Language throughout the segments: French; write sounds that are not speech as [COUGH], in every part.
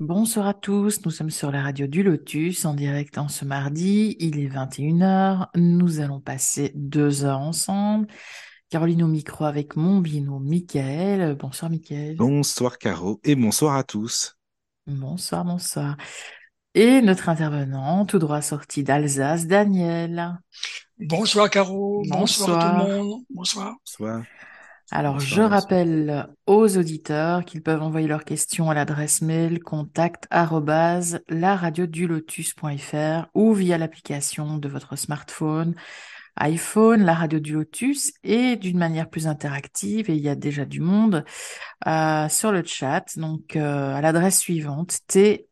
Bonsoir à tous, nous sommes sur la radio du Lotus en direct en ce mardi, il est 21h, nous allons passer deux heures ensemble. Caroline au micro avec mon binôme Michael. Bonsoir Michael. Bonsoir Caro et bonsoir à tous. Bonsoir, bonsoir. Et notre intervenant, tout droit sorti d'Alsace, Daniel. Bonsoir Caro, bonsoir, à tout le monde, bonsoir. Bonsoir. Alors, je rappelle aux auditeurs qu'ils peuvent envoyer leurs questions à l'adresse mail contact laradiodulotus.fr ou via l'application de votre smartphone, iPhone, la radio du Lotus et d'une manière plus interactive, et il y a déjà du monde, euh, sur le chat, donc euh, à l'adresse suivante, tlk.io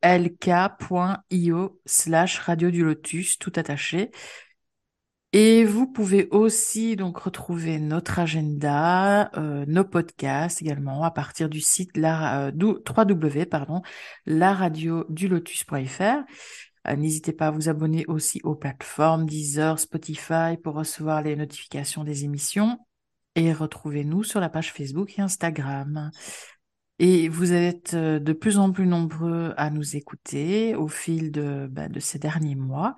slash radio du Lotus, tout attaché. Et vous pouvez aussi donc retrouver notre agenda, euh, nos podcasts également à partir du site la, euh, 3w pardon, laradiodulotus.fr. Euh, N'hésitez pas à vous abonner aussi aux plateformes Deezer, Spotify pour recevoir les notifications des émissions et retrouvez-nous sur la page Facebook et Instagram. Et vous êtes euh, de plus en plus nombreux à nous écouter au fil de, bah, de ces derniers mois.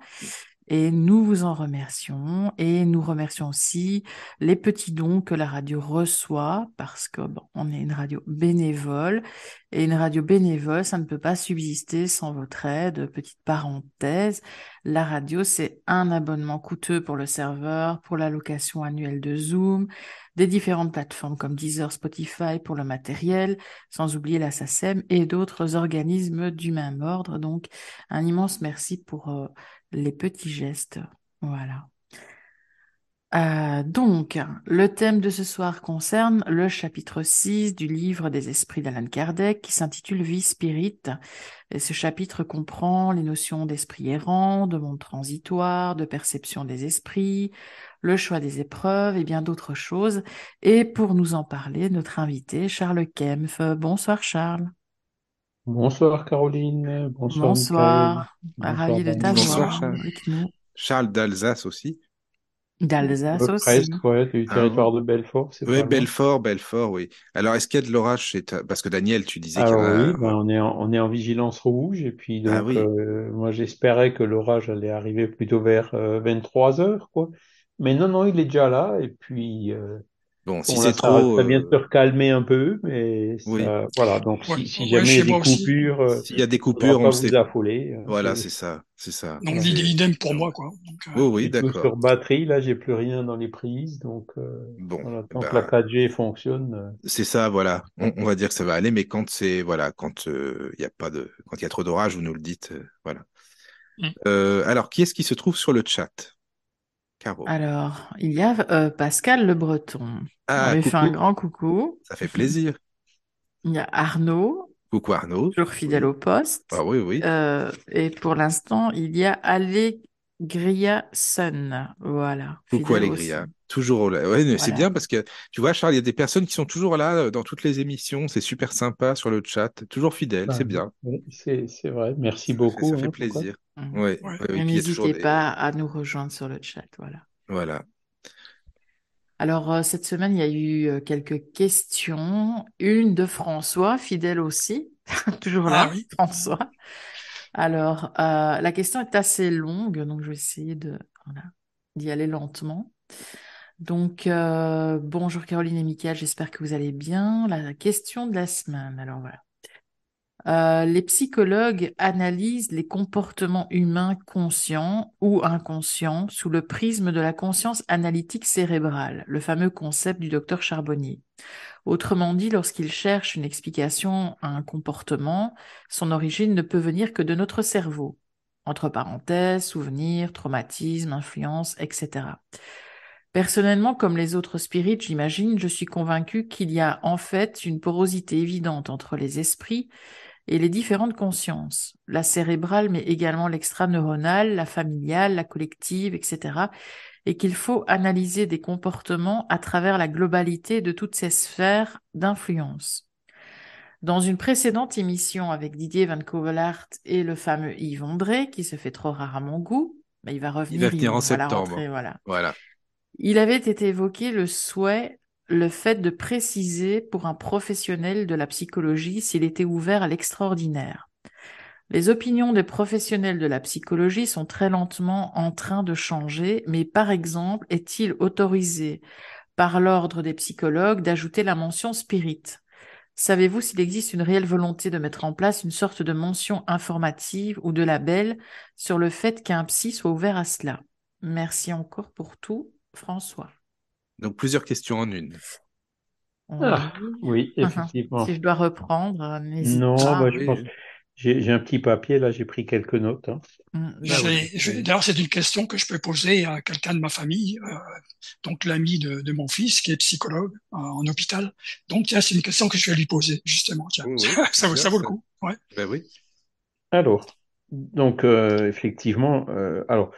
Et nous vous en remercions et nous remercions aussi les petits dons que la radio reçoit parce que bon, on est une radio bénévole et une radio bénévole, ça ne peut pas subsister sans votre aide. Petite parenthèse, la radio c'est un abonnement coûteux pour le serveur, pour la location annuelle de Zoom, des différentes plateformes comme Deezer, Spotify pour le matériel, sans oublier la SACEM et d'autres organismes du même ordre. Donc un immense merci pour euh, les petits gestes. Voilà. Euh, donc, le thème de ce soir concerne le chapitre 6 du livre des esprits d'Alan Kardec qui s'intitule Vie Spirit. Et ce chapitre comprend les notions d'esprit errant, de monde transitoire, de perception des esprits, le choix des épreuves et bien d'autres choses. Et pour nous en parler, notre invité, Charles Kempf. Bonsoir Charles. Bonsoir Caroline, bonsoir Bonsoir. Michael. Ravi de Bonsoir, t'avoir Bonsoir, Charles. avec nous. Charles d'Alsace aussi. D'Alsace Euh, aussi. Presque, ouais, du Ah, territoire de Belfort, c'est Oui, pas loin. Belfort, Belfort, oui. Alors, est-ce qu'il y a de l'orage chez toi? Parce que Daniel, tu disais qu'il y en a. oui, ben, on est en, on est en vigilance rouge et puis Ah donc oui. euh, moi j'espérais que l'orage allait arriver plutôt vers euh, 23 heures quoi. Mais non non, il est déjà là et puis euh, Bon, si c'est trop, ça vient de se euh, recalmer un peu mais oui. ça voilà donc Ouais, si, jamais il y a des coupures, euh, S'il y a des coupures, on sait. vous affoler. euh, Voilà, c'est ça, c'est ça. Donc C'est. idem pour moi, quoi. Donc, euh, Oh oui, d'accord. sur batterie, là j'ai plus rien dans les prises donc euh, Bon, voilà eh tant que la ben, 4G fonctionne. euh, c'est ça, voilà. On, on va dire que ça va aller, mais quand c'est, voilà, quand euh, il y a pas de, quand il y a trop d'orage, vous nous le dites, euh, voilà. mm. Euh, alors, qui est-ce qui se trouve sur le chat? Caro. Alors, il y a euh, Pascal Le Breton. On Ah, lui fait un grand coucou. Ça fait plaisir. Il y a Arnaud, Coucou Arnaud. toujours fidèle Oui. au poste. Ah oui, oui. Euh, et pour l'instant, il y a Allegria Sun. Voilà, Coucou. Allégria. Toujours là. Ouais, mais c'est bien parce que tu vois, Charles, il y a des personnes qui sont toujours là euh, dans toutes les émissions. C'est super sympa sur le chat. Toujours fidèles, c'est ben, bien. c'est c'est vrai. Merci beaucoup ça fait hein, plaisir. Ouais, toujours n'hésitez des. pas à nous rejoindre sur le chat. Voilà. Voilà. Alors, euh, cette semaine, il y a eu euh, quelques questions. Une de François, fidèle aussi. [LAUGHS] Toujours Ah là, oui. François. Alors, euh, la question est assez longue, donc je vais essayer de, voilà, d'y aller lentement. Donc, euh, bonjour Caroline et Mickaël, j'espère que vous allez bien. La question de la semaine, alors voilà. Euh, les psychologues analysent les comportements humains conscients ou inconscients sous le prisme de la conscience analytique cérébrale, le fameux concept du docteur Charbonnier. Autrement dit, lorsqu'ils cherchent une explication à un comportement, son origine ne peut venir que de notre cerveau. Entre parenthèses, souvenirs, traumatismes, influences, etc. Personnellement, comme les autres spirites, j'imagine, je suis convaincu qu'il y a en fait une porosité évidente entre les esprits et les différentes consciences, la cérébrale, mais également l'extraneuronale, la familiale, la collective, etc., et qu'il faut analyser des comportements à travers la globalité de toutes ces sphères d'influence. Dans une précédente émission avec Didier Van Covelart et le fameux Yves André, qui se fait trop rare à mon goût, mais il va Il va revenir, venir en il septembre. rentrée, voilà. Voilà. Il avait été évoqué le souhait, le fait de préciser pour un professionnel de la psychologie s'il était ouvert à l'extraordinaire. Les opinions des professionnels de la psychologie sont très lentement en train de changer, mais par exemple, est-il autorisé par l'ordre des psychologues d'ajouter la mention spirit? Savez-vous s'il existe une réelle volonté de mettre en place une sorte de mention informative ou de label sur le fait qu'un psy soit ouvert à cela? Merci encore pour tout, François. Donc plusieurs questions en une. Ah, oui, [LAUGHS] effectivement. si je dois reprendre, n'hésite non, pas. bah, je pense... J'ai un petit papier, là, j'ai pris quelques notes. Hein. Mm, Bah D'ailleurs, c'est une question que je peux poser à quelqu'un de ma famille, euh, donc l'ami de, de, mon fils qui est psychologue euh, en hôpital. Donc, tiens, c'est une question que je vais lui poser, justement. Tiens, Oui, oui, [LAUGHS] ça, vaut- bien, ça vaut le coup. Ouais. Ben oui. Alors, donc, euh, effectivement, euh, alors,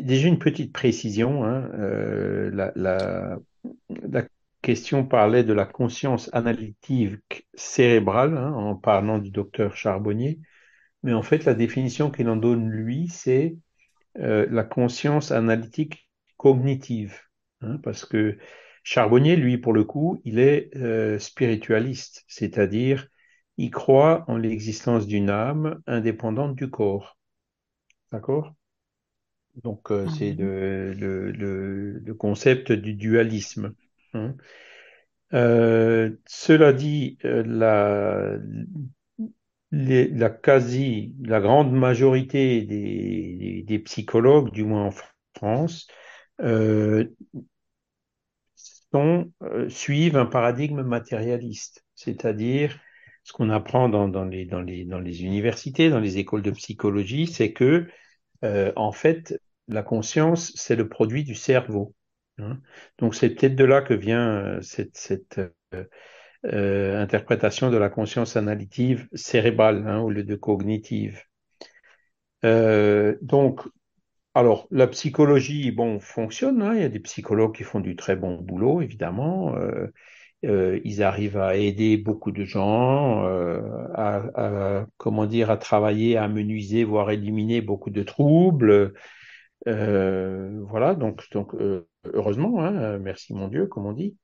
déjà une petite précision, hein, euh, la, question parlait de la conscience analytique cérébrale, hein, en parlant du docteur Charbonnier, mais en fait, la définition qu'il en donne, lui, c'est euh, la conscience analytique cognitive, hein, parce que Charbonnier, lui, pour le coup, il est euh, spiritualiste, c'est-à-dire il croit en l'existence d'une âme indépendante du corps. D'accord? Donc, euh, c'est Mhm. le, le, le, le concept du dualisme. hein. Euh, cela dit, euh, la, les- la quasi, la grande majorité des, des- des psychologues, du moins en France, euh, sont, euh, suivent un paradigme matérialiste, c'est-à-dire ce qu'on apprend dans, dans les, dans les, dans les universités, dans les écoles de psychologie, c'est que euh, en fait, la conscience, c'est le produit du cerveau. hein. Donc c'est peut-être de là que vient euh, cette, euh, interprétation de la conscience analytique cérébrale hein, au lieu de cognitive. Donc, alors, la psychologie, bon, fonctionne. hein. Il y a des psychologues qui font du très bon boulot, évidemment. Euh, ils arrivent à aider beaucoup de gens, euh, à, à, comment dire, à travailler, à amenuiser, voire éliminer beaucoup de troubles. Euh, voilà, donc, donc euh, heureusement, hein, merci mon Dieu, comme on dit.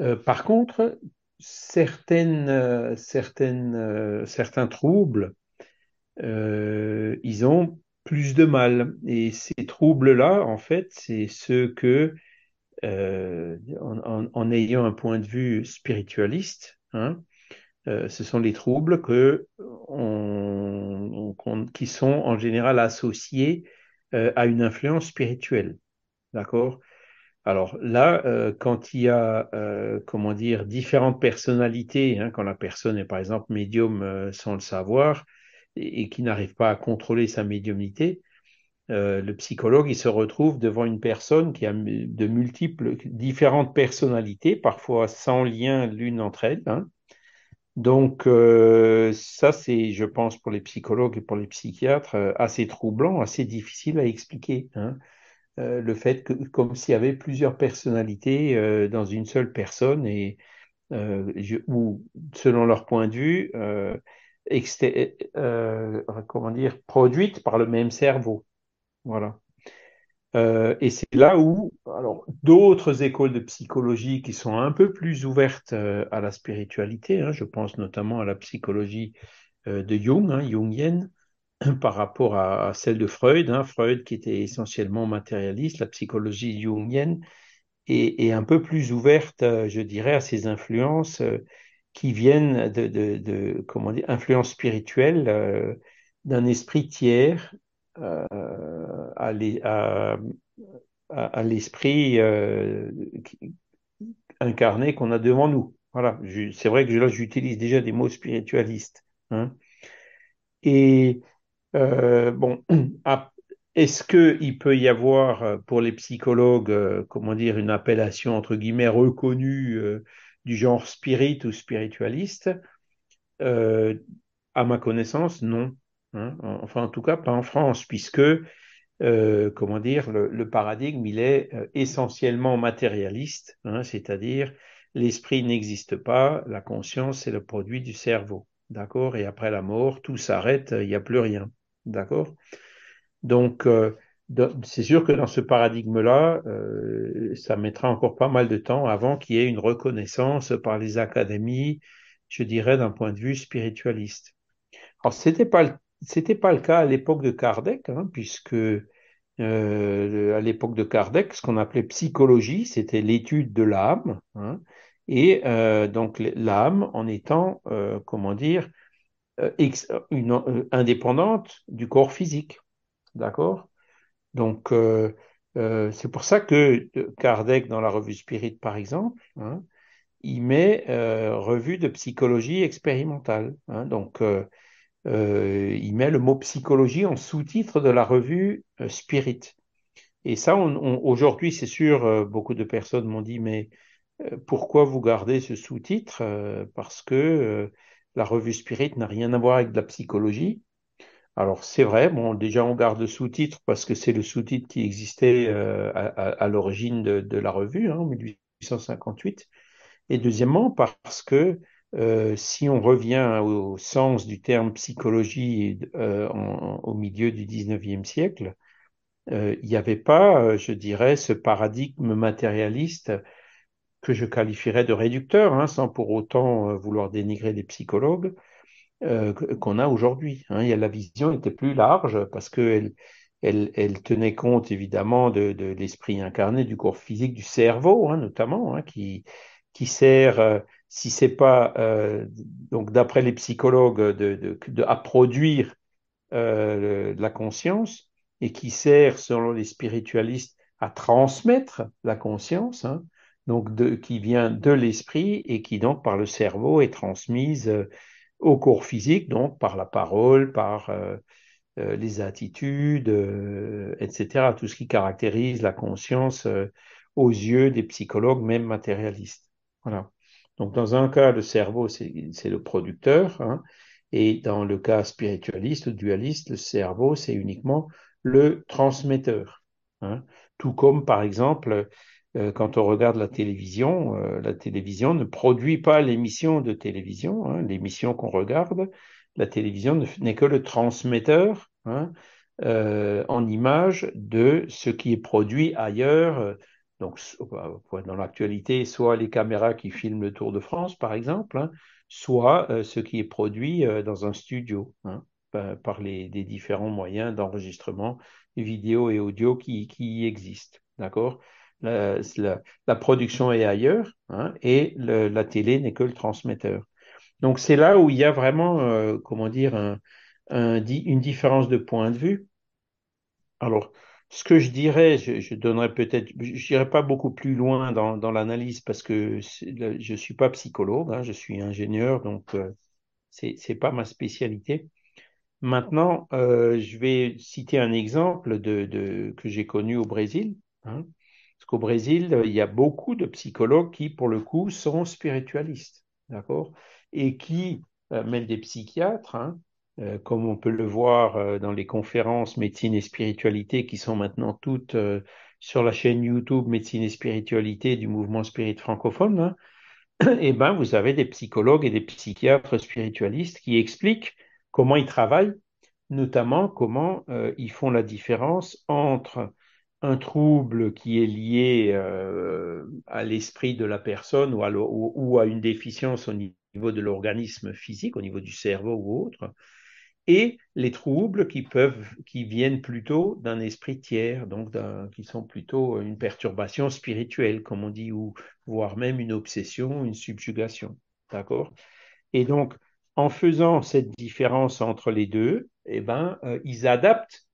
Euh, par contre, certaines, certaines, euh, certains troubles, ils ont plus de mal. Et ces troubles-là, en fait, c'est ceux que, euh, en, ayant un point de vue spiritualiste, hein, euh, ce sont les troubles qui sont en général associés euh, à une influence spirituelle. D'accord? Alors là, quand il y a, comment dire, différentes personnalités, hein, quand la personne est par exemple médium sans le savoir et qui n'arrive pas à contrôler sa médiumnité, euh, le psychologue, il se retrouve devant une personne qui a de multiples, différentes personnalités, parfois sans lien l'une entre elles. hein. Donc euh, ça, c'est, je pense, pour les psychologues et pour les psychiatres, euh, assez troublant, assez difficile à expliquer. hein le fait que comme s'il y avait plusieurs personnalités dans une seule personne et ou selon leur point de vue comment dire produites par le même cerveau voilà. Euh, et c'est là où alors d'autres écoles de psychologie qui sont un peu plus ouvertes euh, à la spiritualité hein, je pense notamment à la psychologie euh, de Jung hein, jungienne [CLEARS THROAT] par rapport à, celle de Freud, hein, Freud qui était essentiellement matérialiste, la psychologie jungienne est, est un peu plus ouverte, je dirais, à ces influences qui viennent de, de, comment dire, influences spirituelles d'un esprit tiers à l'es- à- l'esprit euh, incarné qu'on a devant nous. Voilà, c'est vrai que là j'utilise déjà des mots spiritualistes. hein. Et euh, bon, [CLEARS THROAT] est-ce qu'il peut y avoir euh, pour les psychologues, euh, comment dire, une appellation entre guillemets reconnue euh, du genre spirit ou spiritualiste? Euh, à ma connaissance, non. Hein. Enfin, en tout cas, pas en France, puisque, euh, comment dire, le, paradigme, il est euh, essentiellement matérialiste, hein, c'est-à-dire l'esprit n'existe pas, la conscience, c'est le produit du cerveau. D'accord? Et après la mort, tout s'arrête, il n'y a plus rien. D'accord? Donc, euh, c'est sûr que dans ce paradigme-là, ça mettra encore pas mal de temps avant qu'il y ait une reconnaissance par les académies, je dirais, d'un point de vue spiritualiste. Alors, c'était pas le c'était pas le cas à l'époque de Kardec, hein, puisque euh, à l'époque de Kardec, ce qu'on appelait psychologie, c'était l'étude de l'âme, hein, et euh, donc l'âme en étant, euh, comment dire, euh, une, euh, indépendante du corps physique, d'accord? Donc c'est pour ça que Kardec, dans la revue Spirit, par exemple, hein, il met revue de psychologie expérimentale. Hein, donc euh, il met le mot psychologie en sous-titre de la revue euh, Spirit. Et ça, aujourd'hui, c'est sûr, euh, beaucoup de personnes m'ont dit, mais pourquoi vous gardez ce sous-titre Parce que la revue Spirit n'a rien à voir avec de la psychologie. Alors c'est vrai, bon, déjà on garde le sous-titre parce que c'est le sous-titre qui existait à, l'origine de, de, la revue, hein, en 1858. Et deuxièmement, parce que euh, si on revient au, sens du terme psychologie euh, en, au milieu du 19e siècle, euh, il n'y avait pas, euh, je dirais, ce paradigme matérialiste que je qualifierais de réducteur, hein, sans pour autant euh, vouloir dénigrer les psychologues, qu'on a aujourd'hui. Hein. La vision était plus large parce qu'elle elle, elle, tenait compte évidemment de, de l'esprit incarné, du corps physique, du cerveau hein, notamment, hein, qui, qui sert si c'est pas, euh, donc d'après les psychologues, de, de, de, à produire euh, la conscience et qui sert, selon les spiritualistes, à transmettre la conscience, hein, donc de, qui vient de l'esprit et qui donc par le cerveau est transmise euh, au corps physique, donc par la parole, par les attitudes, etc., tout ce qui caractérise la conscience aux yeux des psychologues, même matérialistes. Voilà. Donc, dans un cas, le cerveau, c'est le producteur, hein, et dans le cas spiritualiste ou dualiste, le cerveau, c'est uniquement le transmetteur. Hein. Tout comme, par exemple, euh, quand on regarde la télévision, euh, la télévision ne produit pas l'émission de télévision, hein, l'émission qu'on regarde, la télévision n'est que le transmetteur hein, euh, en image de ce qui est produit ailleurs donc, dans l'actualité, soit les caméras qui filment le Tour de France, par exemple, hein, soit euh, ce qui est produit euh, dans un studio, hein, par les, différents moyens d'enregistrement vidéo et audio qui, existent. D'accord? La, production est ailleurs hein, et la télé n'est que le transmetteur. Donc, c'est là où il y a vraiment, euh, comment dire, un, un, une différence de point de vue. Alors, ce que je dirais, je, je donnerais peut-être, je n'irai pas beaucoup plus loin dans, dans l'analyse parce que je suis pas psychologue, hein, je suis ingénieur, donc euh, c'est c'est pas ma spécialité. Maintenant, euh, je vais citer un exemple de, de que j'ai connu au Brésil. Hein, parce qu'au Brésil, il y a beaucoup de psychologues qui, pour le coup, sont spiritualistes, d'accord, et qui, euh, des psychiatres, hein, comme on peut le voir euh, dans les conférences médecine et spiritualité qui sont maintenant toutes euh, sur la chaîne YouTube médecine et spiritualité du mouvement spirit francophone, hein, et [CLEARS THROAT] eh ben vous avez des psychologues et des psychiatres spiritualistes qui expliquent comment ils travaillent, notamment comment euh, ils font la différence entre un trouble qui est lié euh, à l'esprit de la personne ou à une déficience au niveau de l'organisme physique, au niveau du cerveau ou autre, et les troubles qui peuvent, qui viennent plutôt d'un esprit tiers, donc qui sont plutôt une perturbation spirituelle, comme on dit, ou voire même une obsession, une subjugation. D'accord? Et donc, en faisant cette différence entre les deux, eh ben, euh, ils adaptent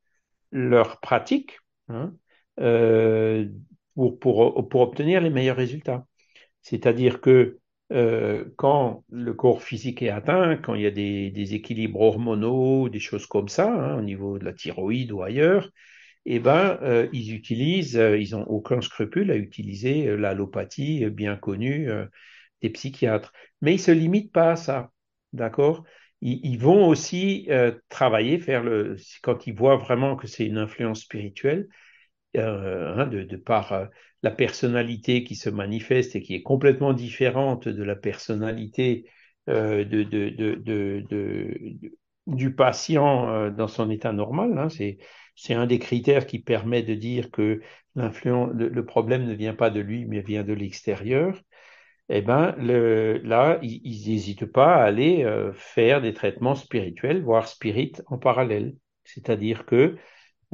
leur pratique hein, euh, pour, pour, pour obtenir les meilleurs résultats. C'est-à-dire que euh, quand le corps physique est atteint, quand il y a des, des équilibres hormonaux, des choses comme ça, hein, au niveau de la thyroïde ou ailleurs, eh ben, euh, ils utilisent, euh, ils n'ont aucun scrupule à utiliser euh, l'allopathie bien connue euh, des psychiatres. Mais ils se limitent pas à ça, d'accord? Ils, ils, vont aussi travailler, faire le, quand ils voient vraiment que c'est une influence spirituelle, hein, de, de, par la personnalité qui se manifeste et qui est complètement différente de la personnalité euh, de, de, du patient euh, dans son état normal. Hein. C'est un des critères qui permet de dire que le, le, problème ne vient pas de lui, mais vient de l'extérieur. eh ben, le, là, ils n'hésitent pas à aller euh, faire des traitements spirituels, voire spirit en parallèle. C'est-à-dire que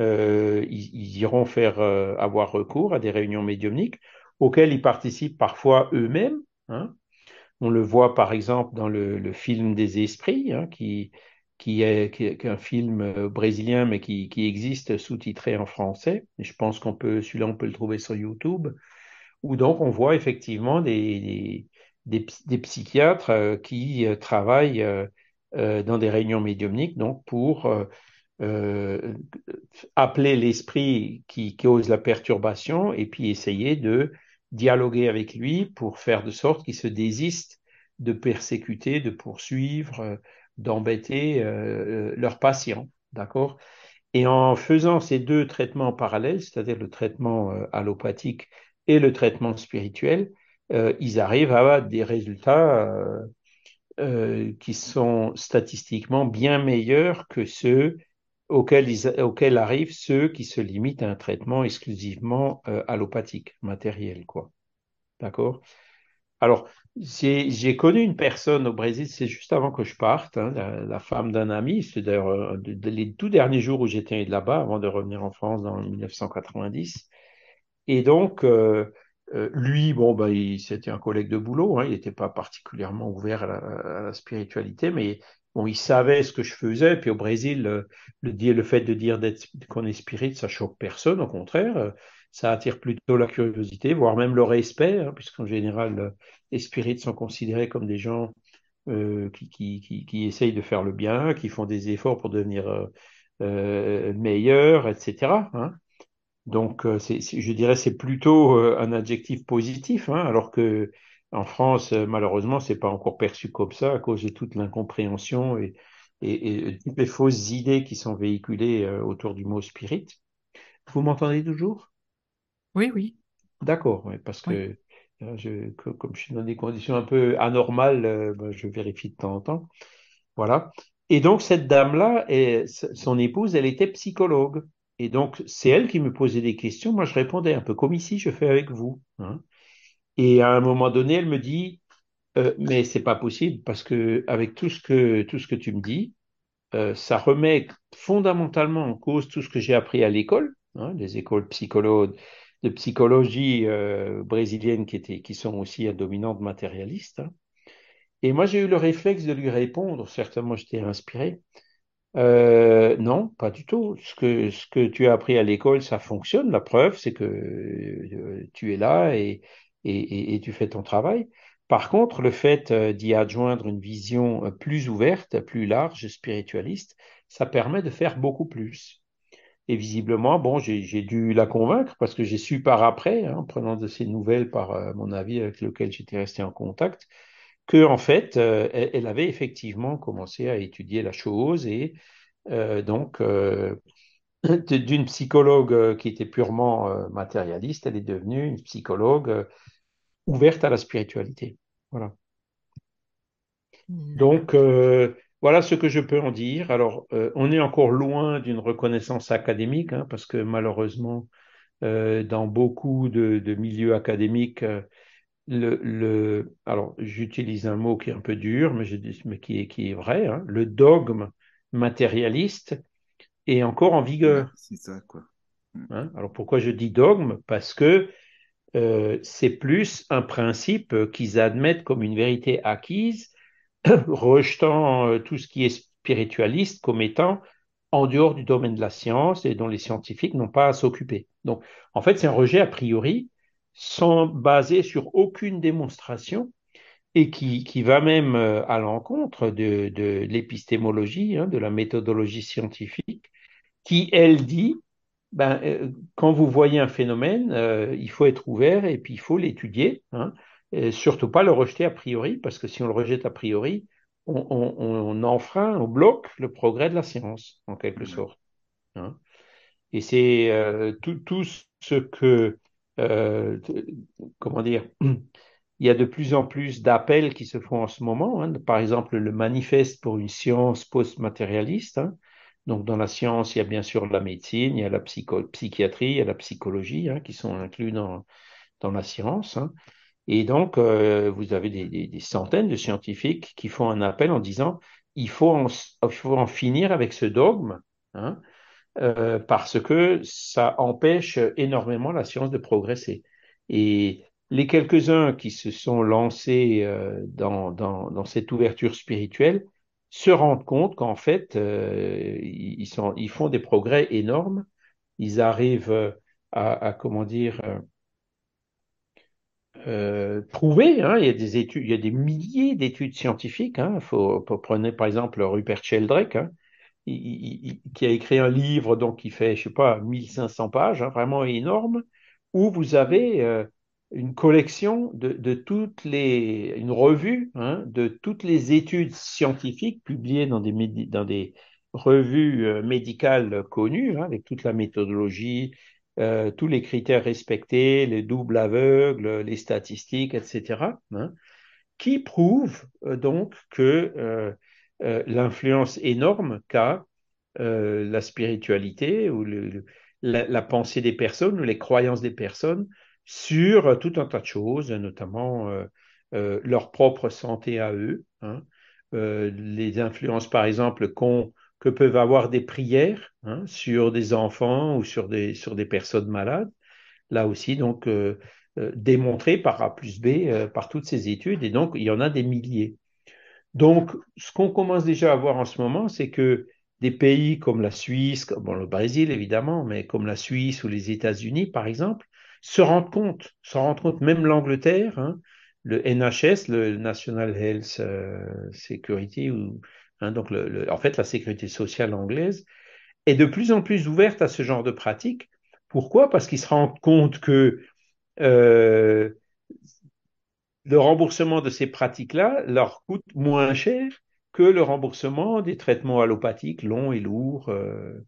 euh, ils, iront faire euh, avoir recours à des réunions médiumniques auxquelles ils participent parfois eux-mêmes. Hein. On le voit par exemple dans le, film des esprits, hein, qui, est, un film brésilien mais qui, existe sous-titré en français. Je pense qu'on peut, celui-là, on peut le trouver sur YouTube où donc on voit effectivement des, des, psychiatres euh, qui euh, travaillent euh, dans des réunions médiumniques donc pour euh, appeler l'esprit qui cause la perturbation et puis essayer de dialoguer avec lui pour faire de sorte qu'il se désiste de persécuter, de poursuivre, d'embêter euh, leurs patients. D'accord? Et en faisant ces deux traitements en parallèle, c'est-à-dire le traitement allopathique et le traitement spirituel, euh, ils arrivent à des résultats euh, euh, qui sont statistiquement bien meilleurs que ceux auxquels, ils, auxquels arrivent ceux qui se limitent à un traitement exclusivement euh, allopathique, matériel, quoi. D'accord? Alors, j'ai connu une personne au Brésil, c'est juste avant que je parte, hein, la, femme d'un ami, c'est d'ailleurs les tout derniers jours où j'étais là-bas, avant de revenir en France dans 1990. Et donc, euh, euh, lui, bon, bah, c'était un collègue de boulot, hein, il n'était pas particulièrement ouvert à la, à la, spiritualité, mais bon, il savait ce que je faisais. Puis au Brésil, le, le, fait de dire qu'on est spirit, ça choque personne, au contraire, euh, ça attire plutôt la curiosité, voire même le respect, hein, puisqu'en général, les spirites sont considérés comme des gens euh, qui, qui, qui, qui, essayent de faire le bien, qui font des efforts pour devenir euh, euh meilleurs, etc. Hein. Donc, euh, je dirais c'est plutôt euh, un adjectif positif, hein, alors que en France, euh, malheureusement, c'est pas encore perçu comme ça à cause de toute l'incompréhension et, et, et, toutes les fausses idées qui sont véhiculées autour du mot spirit. Vous m'entendez toujours? Oui, oui. D'accord, parce que oui. je, comme je suis dans des conditions un peu anormales, ben, je vérifie de temps en temps. Voilà. Et donc, cette dame-là, son épouse, elle était psychologue. Et donc, c'est elle qui me posait des questions. Moi, je répondais un peu comme ici, je fais avec vous. Hein. Et à un moment donné, elle me dit, euh, mais c'est pas possible parce que avec tout ce que tout ce que tu me dis, euh, ça remet fondamentalement en cause tout ce que j'ai appris à l'école, hein, les écoles de psychologie euh, brésilienne qui étaient qui sont aussi à dominante matérialiste. Hein. Et moi, j'ai eu le réflexe de lui répondre. Certainement, j'étais inspiré. Euh, non, pas du tout. Ce que, ce que tu as appris à l'école, ça fonctionne. La preuve, c'est que euh, tu es là et, et, tu fais ton travail. Par contre, le fait euh, d'y adjoindre une vision euh, plus ouverte, plus large, spiritualiste, ça permet de faire beaucoup plus. Et visiblement, bon, j'ai dû la convaincre parce que j'ai su par après, hein, en prenant de ces nouvelles par euh, mon avis avec lequel j'étais resté en contact, que en fait, elle avait effectivement commencé à étudier la chose et donc d'une psychologue qui était purement matérialiste, elle est devenue une psychologue ouverte à la spiritualité. Voilà. Donc voilà ce que je peux en dire. Alors, on est encore loin d'une reconnaissance académique, hein, parce que malheureusement, dans beaucoup de, de milieux académiques, le, le, alors j'utilise un mot qui est un peu dur, mais, je dis, mais qui, est, qui est vrai, hein, le dogme matérialiste est encore en vigueur. C'est ça, quoi. Mm. Hein? Alors pourquoi je dis dogme? Parce que euh, c'est plus un principe qu'ils admettent comme une vérité acquise, [COUGHS] rejetant euh, tout ce qui est spiritualiste comme étant en dehors du domaine de la science et dont les scientifiques n'ont pas à s'occuper. Donc, en fait, c'est un rejet a priori sont basés sur aucune démonstration et qui, qui va même euh, à l'encontre de, de l'épistémologie, hein, de la méthodologie scientifique, qui, elle, dit, ben, euh, quand vous voyez un phénomène, euh, il faut être ouvert et puis il faut l'étudier, hein, et surtout pas le rejeter a priori, parce que si on le rejette a priori, on, on, on enfreint, on bloque le progrès de la science, en quelque sorte. Hein. Et c'est euh, tout, tout ce que comment dire, [CLEARS THROAT] il y a de plus en plus d'appels qui se font en ce moment. Hein. Par exemple, le manifeste pour une science post-matérialiste. Donc, dans la science, il y a bien sûr la médecine, il y a la psychiatrie, il y a la psychologie hein, qui sont inclus dans, dans la science. Hein. Et donc, euh, vous avez des, centaines de scientifiques qui font un appel en disant il faut en, il faut en finir avec ce dogme, hein, euh, parce que ça empêche énormément la science de progresser. Et les quelques-uns qui se sont lancés euh, dans, dans, cette ouverture spirituelle se rendent compte qu'en fait, euh, ils, sont, ils font des progrès énormes. Ils arrivent à, à comment dire, euh, prouver. Hein, il y a des études, il y a des milliers d'études scientifiques. Hein, faut, prenez par exemple Rupert Sheldrake, hein, il, il, qui a écrit un livre donc qui fait, je sais pas, 1500 pages, hein, vraiment énorme, où vous avez euh, une collection de, toutes les, une revue hein, de toutes les études scientifiques publiées dans des, dans des revues euh, médicales connues, hein, avec toute la méthodologie, euh, tous les critères respectés, les doubles aveugles, les statistiques, etc., hein, qui prouvent euh, donc que l'influence énorme qu'a la spiritualité ou la, pensée des personnes ou les croyances des personnes sur tout un tas de choses, notamment leur propre santé à eux, hein, les influences par exemple que peuvent avoir des prières hein, sur des enfants ou sur des, sur des personnes malades. Là aussi, donc, euh, euh, démontré par A plus B, euh, par toutes ces études, et donc il y en a des milliers. Donc, ce qu'on commence déjà à voir en ce moment, c'est que des pays comme la Suisse, bon, le Brésil évidemment, mais comme la Suisse ou les États-Unis, par exemple, se rendent compte, se rendent compte, même l'Angleterre, hein, le NHS, le National Health Security, ou Hein, donc, en fait, la sécurité sociale anglaise est de plus en plus ouverte à ce genre de pratiques. Pourquoi? Parce qu'ils se rendent compte que euh, le remboursement de ces pratiques-là leur coûte moins cher que le remboursement des traitements allopathiques longs et lourds. Euh,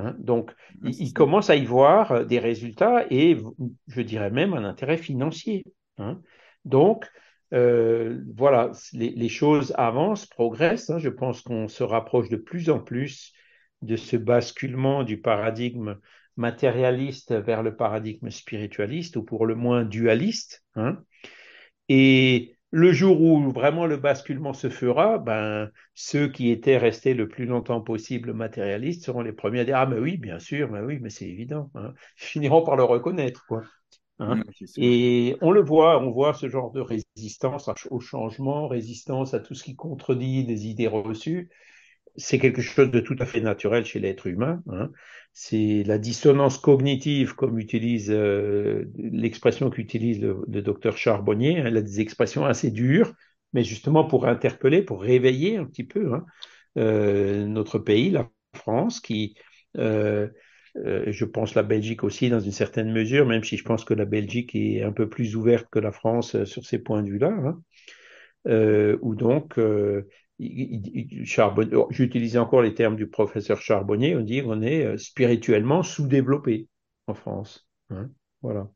hein. Donc, ils, ils, commencent à y voir des résultats et, je dirais même, un intérêt financier. Hein. Donc, euh, voilà, les, les, choses avancent, progressent. Hein. Je pense qu'on se rapproche de plus en plus de ce basculement du paradigme matérialiste vers le paradigme spiritualiste, ou pour le moins dualiste. Et le jour où vraiment le basculement se fera, ben, ceux qui étaient restés le plus longtemps possible matérialistes seront les premiers à dire Ah, mais oui, bien sûr, mais oui, mais c'est évident. Hein. Ils [LAUGHS] finiront par le reconnaître. Quoi. Hein et on le voit, on voit ce genre de résistance au changement, résistance à tout ce qui contredit les idées reçues. C'est quelque chose de tout à fait naturel chez l'être humain. Hein. C'est la dissonance cognitive, comme utilise euh, l'expression qu'utilise le, docteur Charbonnier. Hein. Elle a des expressions assez dures, mais justement pour interpeller, pour réveiller un petit peu hein, euh, notre pays, la France, qui euh, je pense la Belgique aussi dans une certaine mesure, même si je pense que la Belgique est un peu plus ouverte que la France sur ces points de vue-là. Donc, j'utilisais encore les termes du professeur Charbonnier, on dit qu'on est euh, spirituellement sous-développé en France. Hein. Voilà.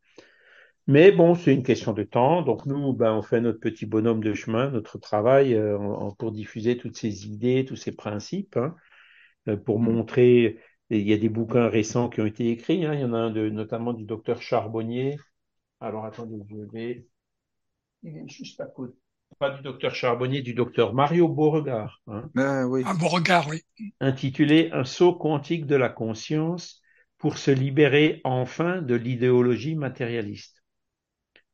Mais bon, c'est une question de temps. Donc nous, ben, on fait notre petit bonhomme de chemin, notre travail euh, en, pour diffuser toutes ces idées, tous ces principes, hein, pour mmh. montrer il y a des bouquins récents qui ont été écrits. Hein. Il y en a un de, notamment du docteur Charbonnier. Alors attendez, je vais. Il est juste à côté. Pas du docteur Charbonnier, du docteur Mario Beauregard. Hein. Ah, oui. Un Beauregard, oui. Intitulé Un saut quantique de la conscience pour se libérer enfin de l'idéologie matérialiste.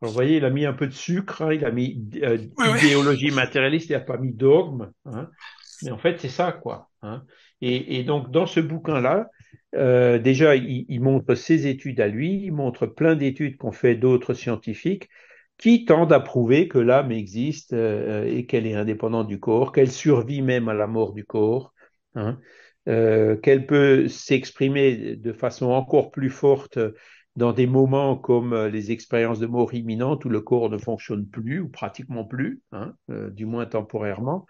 Alors, vous voyez, il a mis un peu de sucre, hein. il a mis euh, idéologie matérialiste, il n'a pas mis dogme. Hein. Mais en fait, c'est ça, quoi. Hein. Et, et, donc, dans ce bouquin-là, euh, déjà, il, il, montre ses études à lui, il montre plein d'études qu'ont fait d'autres scientifiques qui tendent à prouver que l'âme existe euh, et qu'elle est indépendante du corps, qu'elle survit même à la mort du corps, hein, euh, qu'elle peut s'exprimer de façon encore plus forte dans des moments comme les expériences de mort imminente où le corps ne fonctionne plus ou pratiquement plus, hein, euh, du moins temporairement.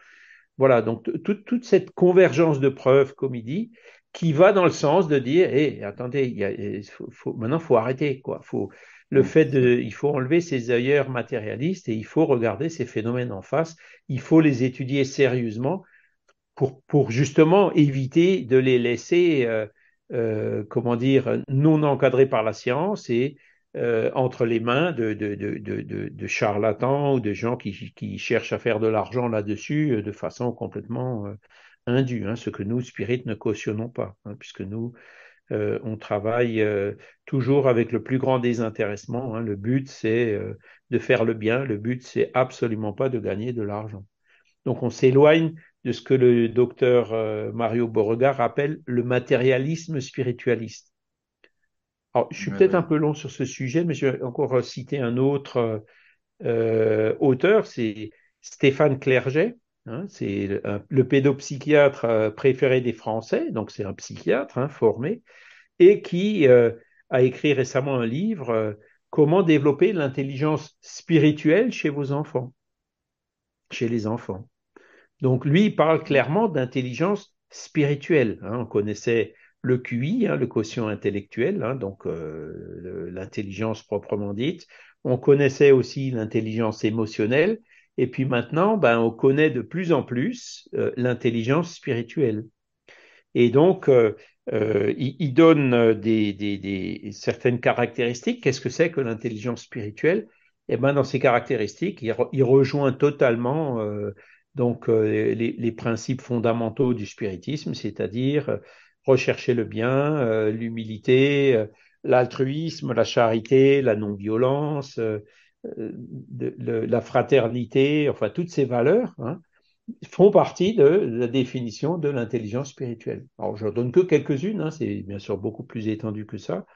Voilà, donc toute cette convergence de preuves, comme il dit, qui va dans le sens de dire, hé, hey, attendez, il faut, faut, maintenant, faut arrêter, quoi. Faut, le fait de, il faut enlever ces ailleurs matérialistes et il faut regarder ces phénomènes en face. Il faut les étudier sérieusement pour, pour justement éviter de les laisser, euh, euh, comment dire, non encadrés par la science et euh, entre les mains de, de, de, de, charlatans ou de gens qui, qui cherchent à faire de l'argent là-dessus euh, de façon complètement euh, indue, hein, ce que nous, spirites, ne cautionnons pas, hein, puisque nous, on travaille toujours avec le plus grand désintéressement. Hein. Le but, c'est de faire le bien, le but, c'est absolument pas de gagner de l'argent. Donc on s'éloigne de ce que le docteur Mario Beauregard appelle le matérialisme spiritualiste. Alors, je suis peut-être un peu long sur ce sujet, mais je vais encore citer un autre euh, auteur, c'est Stéphane Clerget. Hein, c'est le, pédopsychiatre euh, préféré des Français, donc c'est un psychiatre hein, formé, et qui euh, a écrit récemment un livre, Comment développer l'intelligence spirituelle chez vos enfants, chez les enfants. Donc lui, il parle clairement d'intelligence spirituelle. Hein. on connaissait le QI, le quotient intellectuel, donc euh, l'intelligence proprement dite. On connaissait aussi l'intelligence émotionnelle, et puis maintenant, ben, on connaît de plus en plus euh, l'intelligence spirituelle. Et donc, euh, il, donne des, certaines caractéristiques. Qu'est-ce que c'est que l'intelligence spirituelle? Eh ben, dans ces caractéristiques, il, rejoint totalement donc les, principes fondamentaux du spiritisme, c'est-à-dire rechercher le bien, euh, l'humilité, euh, l'altruisme, la charité, la non-violence, euh, la fraternité, enfin toutes ces valeurs hein, font partie de la définition de l'intelligence spirituelle. Alors je ne donne que quelques-unes, hein, c'est bien sûr beaucoup plus étendu que ça.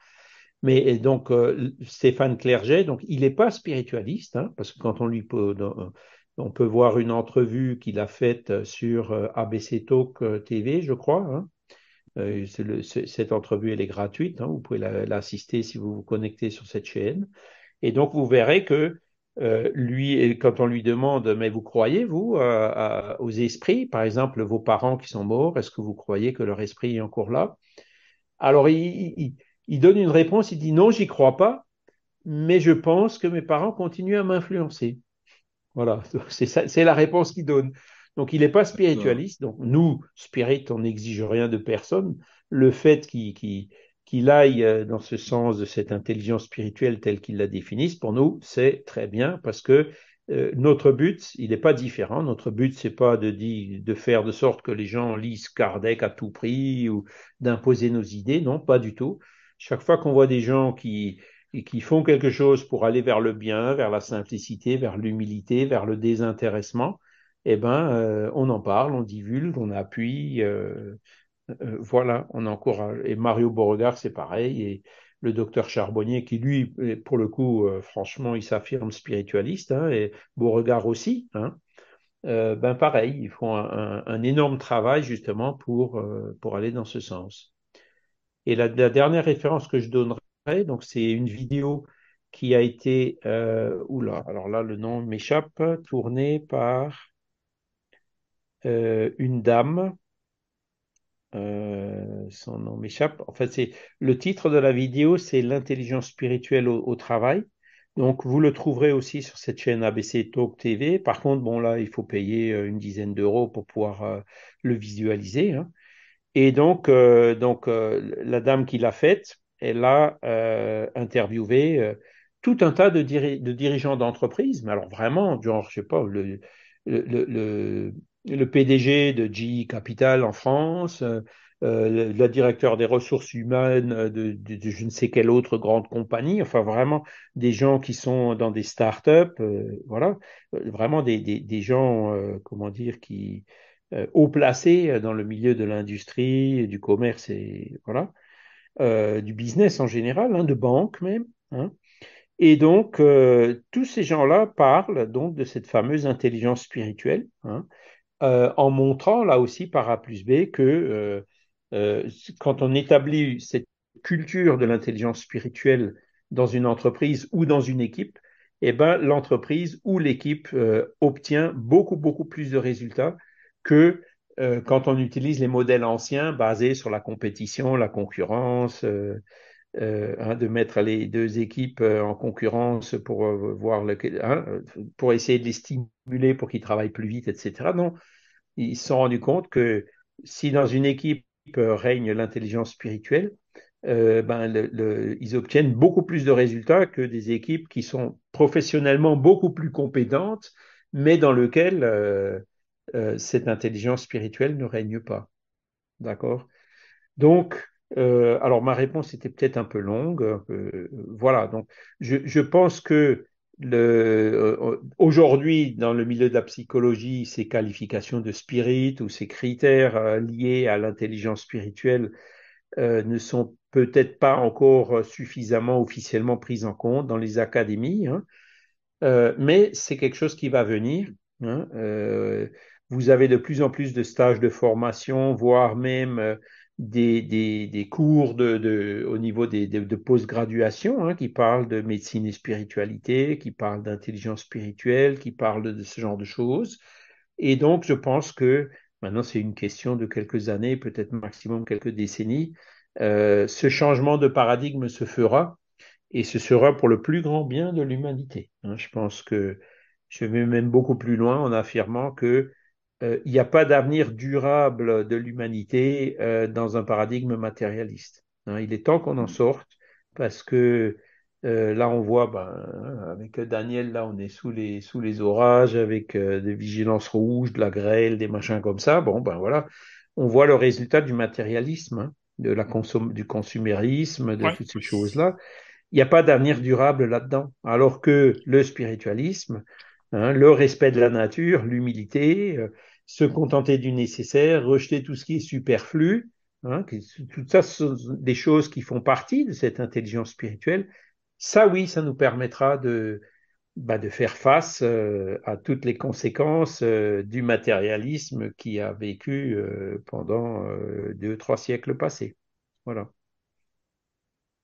Mais donc Stéphane Clerget, donc il n'est pas spiritualiste, hein, parce que quand on lui peut, on peut voir une entrevue qu'il a faite sur ABC Talk TV, je crois, euh, cette entrevue, elle est gratuite. Hein, vous pouvez l'assister si vous vous connectez sur cette chaîne. Et donc, vous verrez que euh, lui, quand on lui demande, mais vous croyez, vous, aux esprits, par exemple, vos parents qui sont morts, est-ce que vous croyez que leur esprit est encore là? Alors, il, il, donne une réponse, il dit non, j'y crois pas, mais je pense que mes parents continuent à m'influencer. Voilà, [LAUGHS] c'est la réponse qu'il donne. Donc, il n'est pas spiritualiste. Donc, nous, spirit, on n'exige rien de personne. Le fait qu'il aille euh, dans ce sens de cette intelligence spirituelle telle qu'il la définisse, pour nous, c'est très bien parce que euh, notre but, il n'est pas différent. Notre but, c'est pas de, de faire de sorte que les gens lisent Kardec à tout prix ou d'imposer nos idées. Non, pas du tout. Chaque fois qu'on voit des gens qui, qui font quelque chose pour aller vers le bien, vers la simplicité, vers l'humilité, vers le désintéressement, eh ben, euh, on en parle, on divulgue, on appuie, euh, euh, voilà, on encourage. Et Mario Beauregard, c'est pareil, et le docteur Charbonnier, qui lui, pour le coup, franchement, il s'affirme spiritualiste, hein, et Beauregard aussi, hein, ben pareil, ils font un, énorme travail justement pour, pour aller dans ce sens. Et la, dernière référence que je donnerai, donc c'est une vidéo qui a été, oula, alors là le nom m'échappe, tournée par euh, une dame, euh, son nom m'échappe. En fait, c'est le titre de la vidéo, c'est l'intelligence spirituelle au, travail. Donc, vous le trouverez aussi sur cette chaîne ABC Talk TV. Par contre, bon, là, il faut payer euh, une dizaine d'euros pour pouvoir le visualiser. Hein. Et donc, donc la dame qui l'a faite, elle a interviewé tout un tas de, de dirigeants d'entreprise, mais alors vraiment, genre, je sais pas, le, le, le PDG de GE Capital en France, euh, euh le directeur des ressources humaines de, je ne sais quelle autre grande compagnie, enfin vraiment des gens qui sont dans des startups, euh, voilà, euh, vraiment des, des, des gens, euh, comment dire, qui haut placés dans le milieu de l'industrie, du commerce et voilà, du business en général, hein, de banque même. Hein. Et donc, tous ces gens-là parlent donc de cette fameuse intelligence spirituelle. Hein, euh, en montrant là aussi par A plus B que euh, euh, quand on établit cette culture de l'intelligence spirituelle dans une entreprise ou dans une équipe, eh ben, l'entreprise ou l'équipe obtient beaucoup, beaucoup plus de résultats que quand on utilise les modèles anciens basés sur la compétition, la concurrence, hein, de mettre les deux équipes en concurrence pour voir hein, pour essayer de les stimuler pour qu'ils travaillent plus vite, etc. Non, ils se sont rendus compte que si dans une équipe règne l'intelligence spirituelle, euh, ben, ils obtiennent beaucoup plus de résultats que des équipes qui sont professionnellement beaucoup plus compétentes, mais dans lesquelles euh, euh, cette intelligence spirituelle ne règne pas. D'accord? Donc, euh, alors ma réponse était peut-être un peu longue. Euh, voilà, donc je, pense que le, aujourd'hui, dans le milieu de la psychologie, ces qualifications de spirit ou ces critères liés à l'intelligence spirituelle euh, ne sont peut-être pas encore suffisamment officiellement prises en compte dans les académies, hein. euh, mais c'est quelque chose qui va venir. Hein. Euh, vous avez de plus en plus de stages de formation, voire même euh, des, des, des, cours de, de, au niveau des, de, de post-graduation hein, qui parlent de médecine et spiritualité, qui parlent d'intelligence spirituelle, qui parlent de ce genre de choses. Et donc, je pense que Maintenant, c'est une question de quelques années, peut-être maximum quelques décennies. Euh, ce changement de paradigme se fera et ce sera pour le plus grand bien de l'humanité. Hein. Je pense que je vais même beaucoup plus loin en affirmant que il n'y a pas d'avenir durable de l'humanité euh, dans un paradigme matérialiste. Hein. Il est temps qu'on en sorte parce que euh, là, on voit, ben, avec Daniel, là, on est sous les, sous les orages, avec euh, des vigilances rouges, de la grêle, des machins comme ça. Bon, ben voilà, on voit le résultat du matérialisme, hein, de la consom du consumérisme, de Ouais. toutes ces choses-là. Il n'y a pas d'avenir durable là-dedans. Alors que le spiritualisme, hein, le respect de la nature, l'humilité, euh, se contenter du nécessaire, rejeter tout ce qui est superflu, hein, que- tout ça, ce sont des choses qui font partie de cette intelligence spirituelle. Ça, oui, ça nous permettra de, bah, faire face euh, à toutes les conséquences euh, du matérialisme qui a vécu pendant deux, trois siècles passés. Voilà.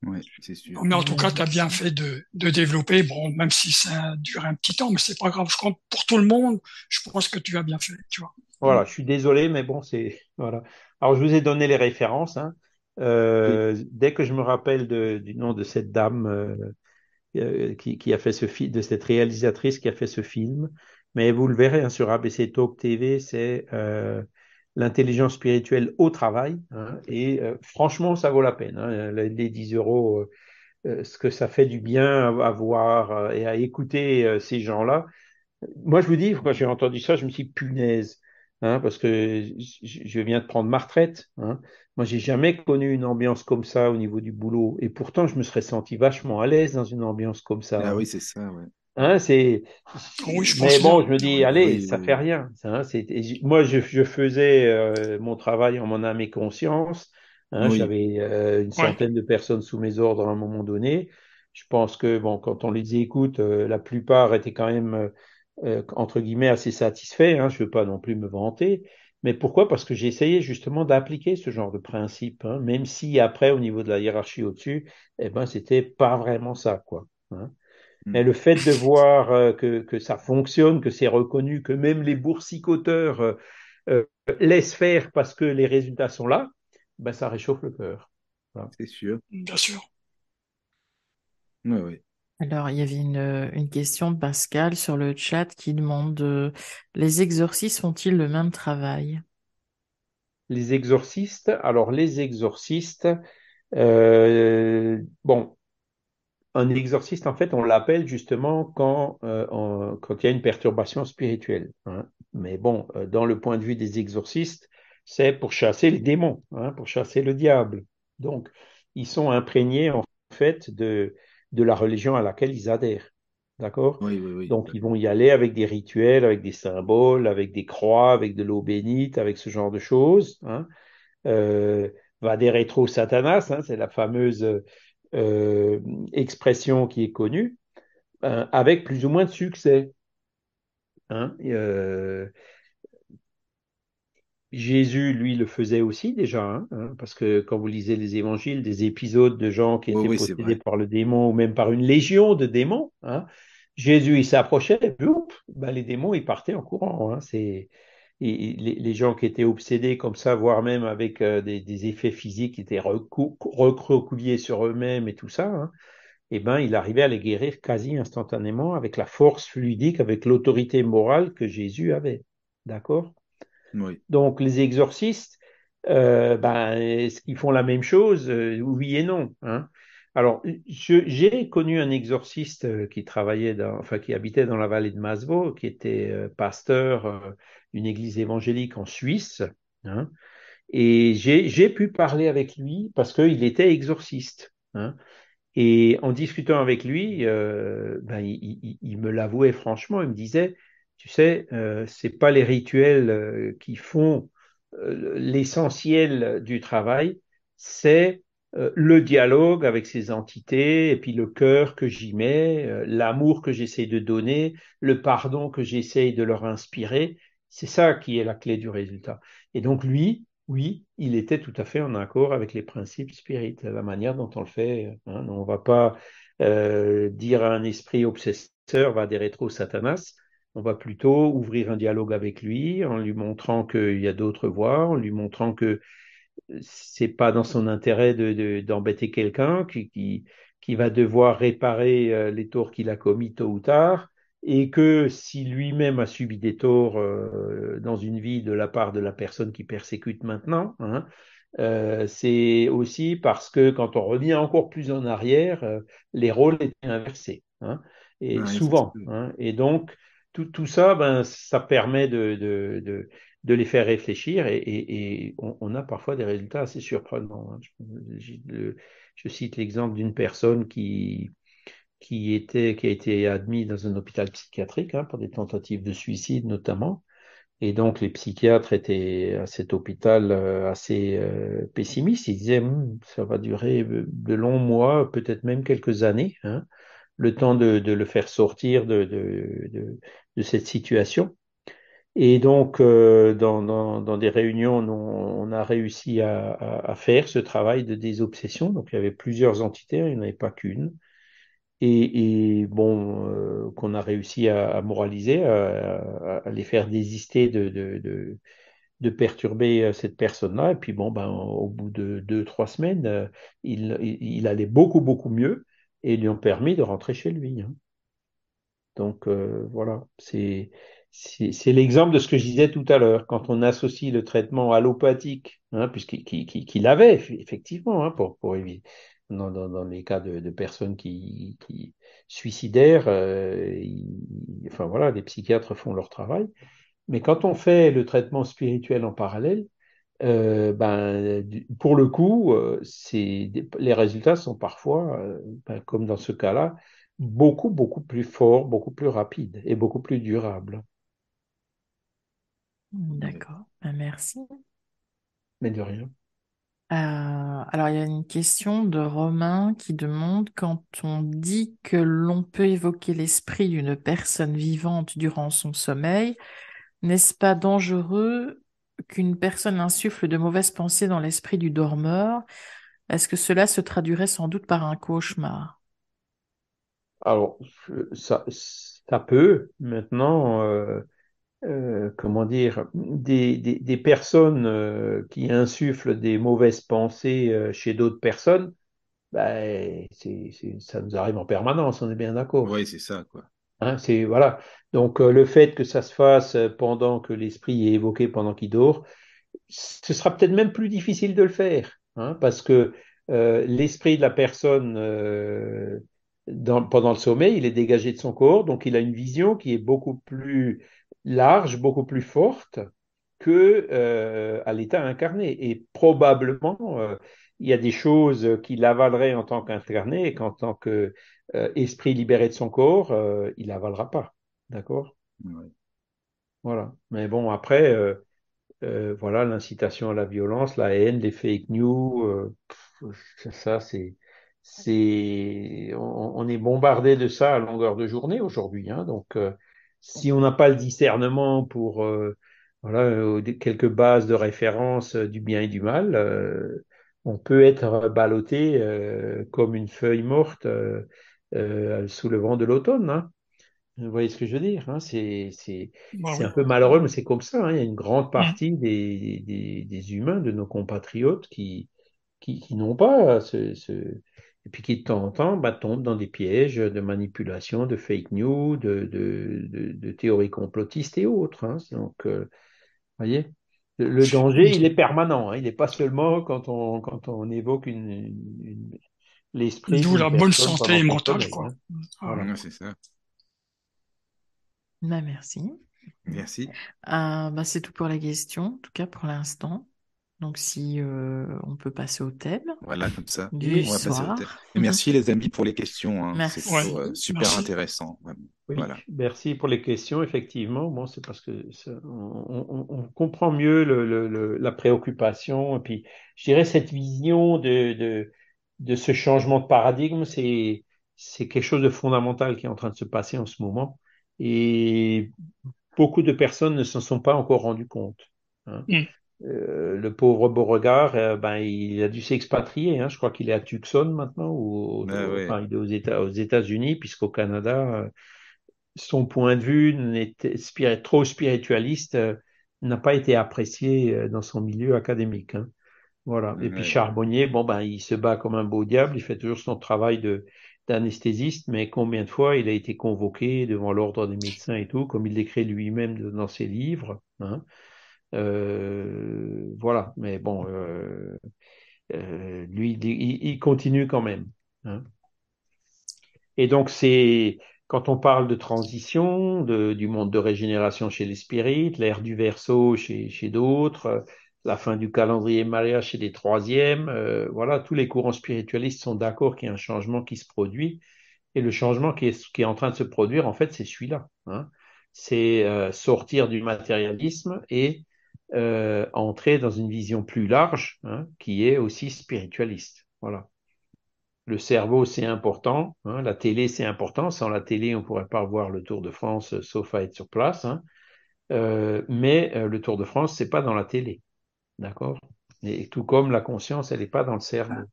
Ouais, c'est sûr. Mais en tout cas, tu as bien fait de, de développer, bon, même si ça dure un petit temps, mais c'est pas grave. Je crois que pour tout le monde, je pense que tu as bien fait, tu vois. Voilà, je suis désolé, mais bon, c'est [LAUGHS] voilà. Alors, je vous ai donné les références. Hein. Euh, dès que je me rappelle de- du nom de cette dame euh, euh, qui, qui a fait ce film, de cette réalisatrice qui a fait ce film, mais vous le verrez hein, sur ABC Talk TV, c'est euh, l'intelligence spirituelle au travail. hein, et euh, franchement, ça vaut la peine. hein, les, les 10 euros, euh, euh, ce que ça fait du bien à, à voir euh, et à écouter euh, ces gens-là. Moi, je vous dis, quand j'ai entendu ça, je me suis dit, punaise, hein, parce que je je viens de prendre ma retraite. Hein. Moi, j'ai jamais connu une ambiance comme ça au niveau du boulot. Et pourtant, je me serais senti vachement à l'aise dans une ambiance comme ça. Ah oui, c'est ça, ouais. Hein, c'est... Oui, je Mais pense bon, bien. je me dis, Oui. allez, Oui, ça oui, fait rien. Hein, Moi, je, je faisais euh, mon travail en mon âme et conscience. Hein, Oui. J'avais euh, une Ouais. centaine de personnes sous mes ordres à un moment donné. Je pense que, bon, quand on les écoute, euh, la plupart étaient quand même, euh, euh, entre guillemets, assez satisfaits. Hein, je ne veux pas non plus me vanter. Mais pourquoi? Parce que j'ai essayé justement d'appliquer ce genre de principe, hein, même si après, au niveau de la hiérarchie au-dessus, eh ben, c'était pas vraiment ça, quoi. hein. Mm. Mais le fait de voir euh, que, que ça fonctionne, que c'est reconnu, que même les boursicoteurs euh, euh, laissent faire parce que les résultats sont là, ben, ça réchauffe le cœur. Voilà. C'est sûr. Bien sûr. Ouais, ouais. Alors, il y avait une, une question de Pascal sur le chat qui demande euh, les exorcistes font-ils le même travail? Les exorcistes, alors les exorcistes, euh, bon, un exorciste, en fait, on l'appelle justement quand, euh, on- quand il y a une perturbation spirituelle. hein. Mais bon, euh, dans le point de vue des exorcistes, c'est pour chasser les démons, hein, pour chasser le diable. Donc, ils sont imprégnés, en fait, de, de la religion à laquelle ils adhèrent. D'accord? Oui, oui, oui. Donc, ils vont y aller avec des rituels, avec des symboles, avec des croix, avec de l'eau bénite, avec ce genre de choses. Hein. Euh, va des rétro Satanas, hein, c'est la fameuse euh, expression qui est connue, euh, avec plus ou moins de succès. Hein. Euh, Jésus, lui, le faisait aussi déjà, hein, hein, parce que quand vous lisez les évangiles, des épisodes de gens qui étaient oui, possédés par le démon ou même par une légion de démons, hein, Jésus, il s'approchait, et boum, ben, les démons, ils partaient en courant. C'est et les, les gens qui étaient obsédés comme ça, voire même avec euh, des, des effets physiques qui étaient recroquevillés sur eux-mêmes et tout ça, hein, eh ben, il arrivait à les guérir quasi instantanément avec la force fluidique, avec l'autorité morale que Jésus avait. D'accord? Oui. Donc, les exorcistes, euh, ben, est-ce qu'ils font la même chose euh, Oui et non. Hein. Alors, j'ai connu un exorciste euh, qui travaillait, dans, enfin, qui habitait dans la vallée de Masvo, qui était pasteur d'une église évangélique en Suisse. Hein, et j'ai pu parler avec lui parce qu'il était exorciste. Hein, et en discutant avec lui, ben, il, il, me l'avouait franchement. Il me disait, tu sais, euh, c'est pas les rituels qui font euh, l'essentiel du travail, c'est euh, le dialogue avec ces entités et puis le cœur que j'y mets, euh, l'amour que j'essaie de donner, le pardon que j'essaie de leur inspirer. C'est ça qui est la clé du résultat. Et donc lui, oui, il était tout à fait en accord avec les principes spirites, la manière dont on le fait. Hein. On ne va pas euh, dire à un esprit obsesseur va des rétro Satanas on va plutôt ouvrir un dialogue avec lui en lui montrant qu'il y a d'autres voies, en lui montrant que c'est pas dans son intérêt d'embêter de, quelqu'un qui, qui, qui, va devoir réparer euh, les torts qu'il a commis tôt ou tard, et que si lui-même a subi des torts euh, dans une vie de la part de la personne qui persécute maintenant, hein, euh, c'est aussi parce que quand on revient encore plus en arrière, euh, les rôles étaient inversés, hein, et ouais, souvent. Hein, et donc, tout, tout, ça, ben, ça permet de, de, de, de les faire réfléchir et, et, et on, on, a parfois des résultats assez surprenants. Hein. Je, je, cite l'exemple d'une personne qui, qui, était, qui a été admise dans un hôpital psychiatrique hein, pour des tentatives de suicide notamment. Et donc les psychiatres étaient à cet hôpital euh, assez euh, pessimistes. Ils disaient hm, ça va durer de longs mois, peut-être même quelques années. Hein le temps de, de, le faire sortir de, de, de, cette situation. Et donc, euh, dans, dans, dans, des réunions, on, on a réussi à, à, à, faire ce travail de désobsession. Donc, il y avait plusieurs entités, il n'y en avait pas qu'une. Et, et, bon, euh, qu'on a réussi à, à moraliser, à, à, les faire désister de, de, de, de perturber euh, cette personne-là. Et puis, bon, ben, au bout de deux, trois semaines, euh, il, il allait beaucoup, beaucoup mieux et lui ont permis de rentrer chez lui. Hein. Donc euh, voilà, c'est c'est l'exemple de ce que je disais tout à l'heure, quand on associe le traitement allopathique, hein, puisqu'il qu qu l'avait effectivement, hein, pour, pour dans, dans, dans, les cas de, de personnes qui, qui suicidaires, euh, enfin voilà, les psychiatres font leur travail, mais quand on fait le traitement spirituel en parallèle, euh, ben, pour le coup, euh, les résultats sont parfois, ben, comme dans ce cas-là, beaucoup, beaucoup plus forts, beaucoup plus rapides et beaucoup plus durables. D'accord, ben, merci. Mais de rien. Euh, alors, il y a une question de Romain qui demande quand on dit que l'on peut évoquer l'esprit d'une personne vivante durant son sommeil, n'est-ce pas dangereux qu'une personne insuffle de mauvaises pensées dans l'esprit du dormeur, est-ce que cela se traduirait sans doute par un cauchemar? Alors, ça, ça peut. Maintenant, euh, euh, comment dire, des, des, des personnes euh, qui insufflent des mauvaises pensées euh, chez d'autres personnes, ben, c'est, ça nous arrive en permanence, on est bien d'accord. Oui, c'est ça, quoi. Hein, c'est voilà. Donc euh, le fait que ça se fasse pendant que l'esprit est évoqué pendant qu'il dort, ce sera peut-être même plus difficile de le faire, hein, parce que euh, l'esprit de la personne euh, dans, pendant le sommeil, il est dégagé de son corps, donc il a une vision qui est beaucoup plus large, beaucoup plus forte que euh, à l'état incarné. Et probablement, euh, il y a des choses qu'il avalerait en tant qu'incarné et qu'en tant que euh, esprit libéré de son corps, euh, il avalera pas. D'accord? Oui. Voilà. Mais bon, après, euh, euh, voilà, l'incitation à la violence, la haine, les fake news, euh, pff, ça, c'est, c'est, on, on est bombardé de ça à longueur de journée aujourd'hui. Hein, donc, euh, si on n'a pas le discernement pour, euh, voilà, euh, quelques bases de référence euh, du bien et du mal, euh, on peut être ballotté euh, comme une feuille morte sous le vent de l'automne. Hein. Vous voyez ce que je veux dire hein? C'est c'est Bah c'est oui. un peu malheureux, mais c'est comme ça. Hein. Il y a une grande Mm. partie des, des, des humains, de nos compatriotes, qui, qui, qui n'ont pas ce, ce... Et puis qui de temps en temps bah, tombent dans des pièges de manipulation, de fake news, de, de, de, de théories complotistes et autres. Hein. Donc, euh, voyez Le [LAUGHS] danger, il est permanent. Hein. Il n'est pas seulement quand on, quand on évoque une, une- l'esprit D'où la bonne santé mentale, quoi. hein. Voilà. Ouais, c'est ça. Bah, merci. Merci. Euh, bah, c'est tout pour la question, en tout cas pour l'instant. Donc si euh, on peut passer au thème Voilà, comme ça. du On va passer au thème. soir. Et merci les amis pour les questions. hein. Merci. C'est euh, Ouais, super merci. intéressant. vraiment. Oui, Voilà. merci pour les questions. Effectivement, bon, c'est parce que ça- on, on- on comprend mieux le, le- le- la préoccupation. Et puis, je dirais cette vision de, de, de ce changement de paradigme, c'est, c'est quelque chose de fondamental qui est en train de se passer en ce moment. Et beaucoup de personnes ne s'en sont pas encore rendues compte. hein. Mm. Euh, le pauvre Beauregard, euh, ben, il a dû s'expatrier. hein. Je crois qu'il est à Tucson maintenant, ou Ah enfin, il est aux États, aux États-Unis, puisqu'au Canada, euh, son point de vue n'était spiri- trop spiritualiste n'a pas été apprécié dans son milieu académique. hein. Voilà. Et puis. Charbonnier, bon ben, il se bat comme un beau diable, il fait toujours son travail de d'anesthésiste, mais combien de fois il a été convoqué devant l'ordre des médecins et tout, comme il l'écrit lui-même dans ses livres. hein. Euh, voilà. Mais bon, euh, euh, lui, il, il- continue quand même. hein. Et donc, c'est quand on parle de transition, de- du monde de régénération chez les spirites, l'ère du verso chez, chez d'autres, la fin du calendrier Maya chez les troisièmes, euh, voilà, tous les courants spiritualistes sont d'accord qu'il y a un changement qui se produit. Et le changement qui est, qui est en train de se produire, en fait, c'est celui-là. hein. C'est euh, sortir du matérialisme et euh, entrer dans une vision plus large, hein, qui est aussi spiritualiste. Voilà. Le cerveau, c'est important. hein, la télé, c'est important. Sans la télé, on ne pourrait pas voir le Tour de France, sauf à être sur place. hein. Euh, mais euh, le Tour de France, c'est pas dans la télé. D'accord? Et tout comme la conscience, elle n'est pas dans le cerveau. Le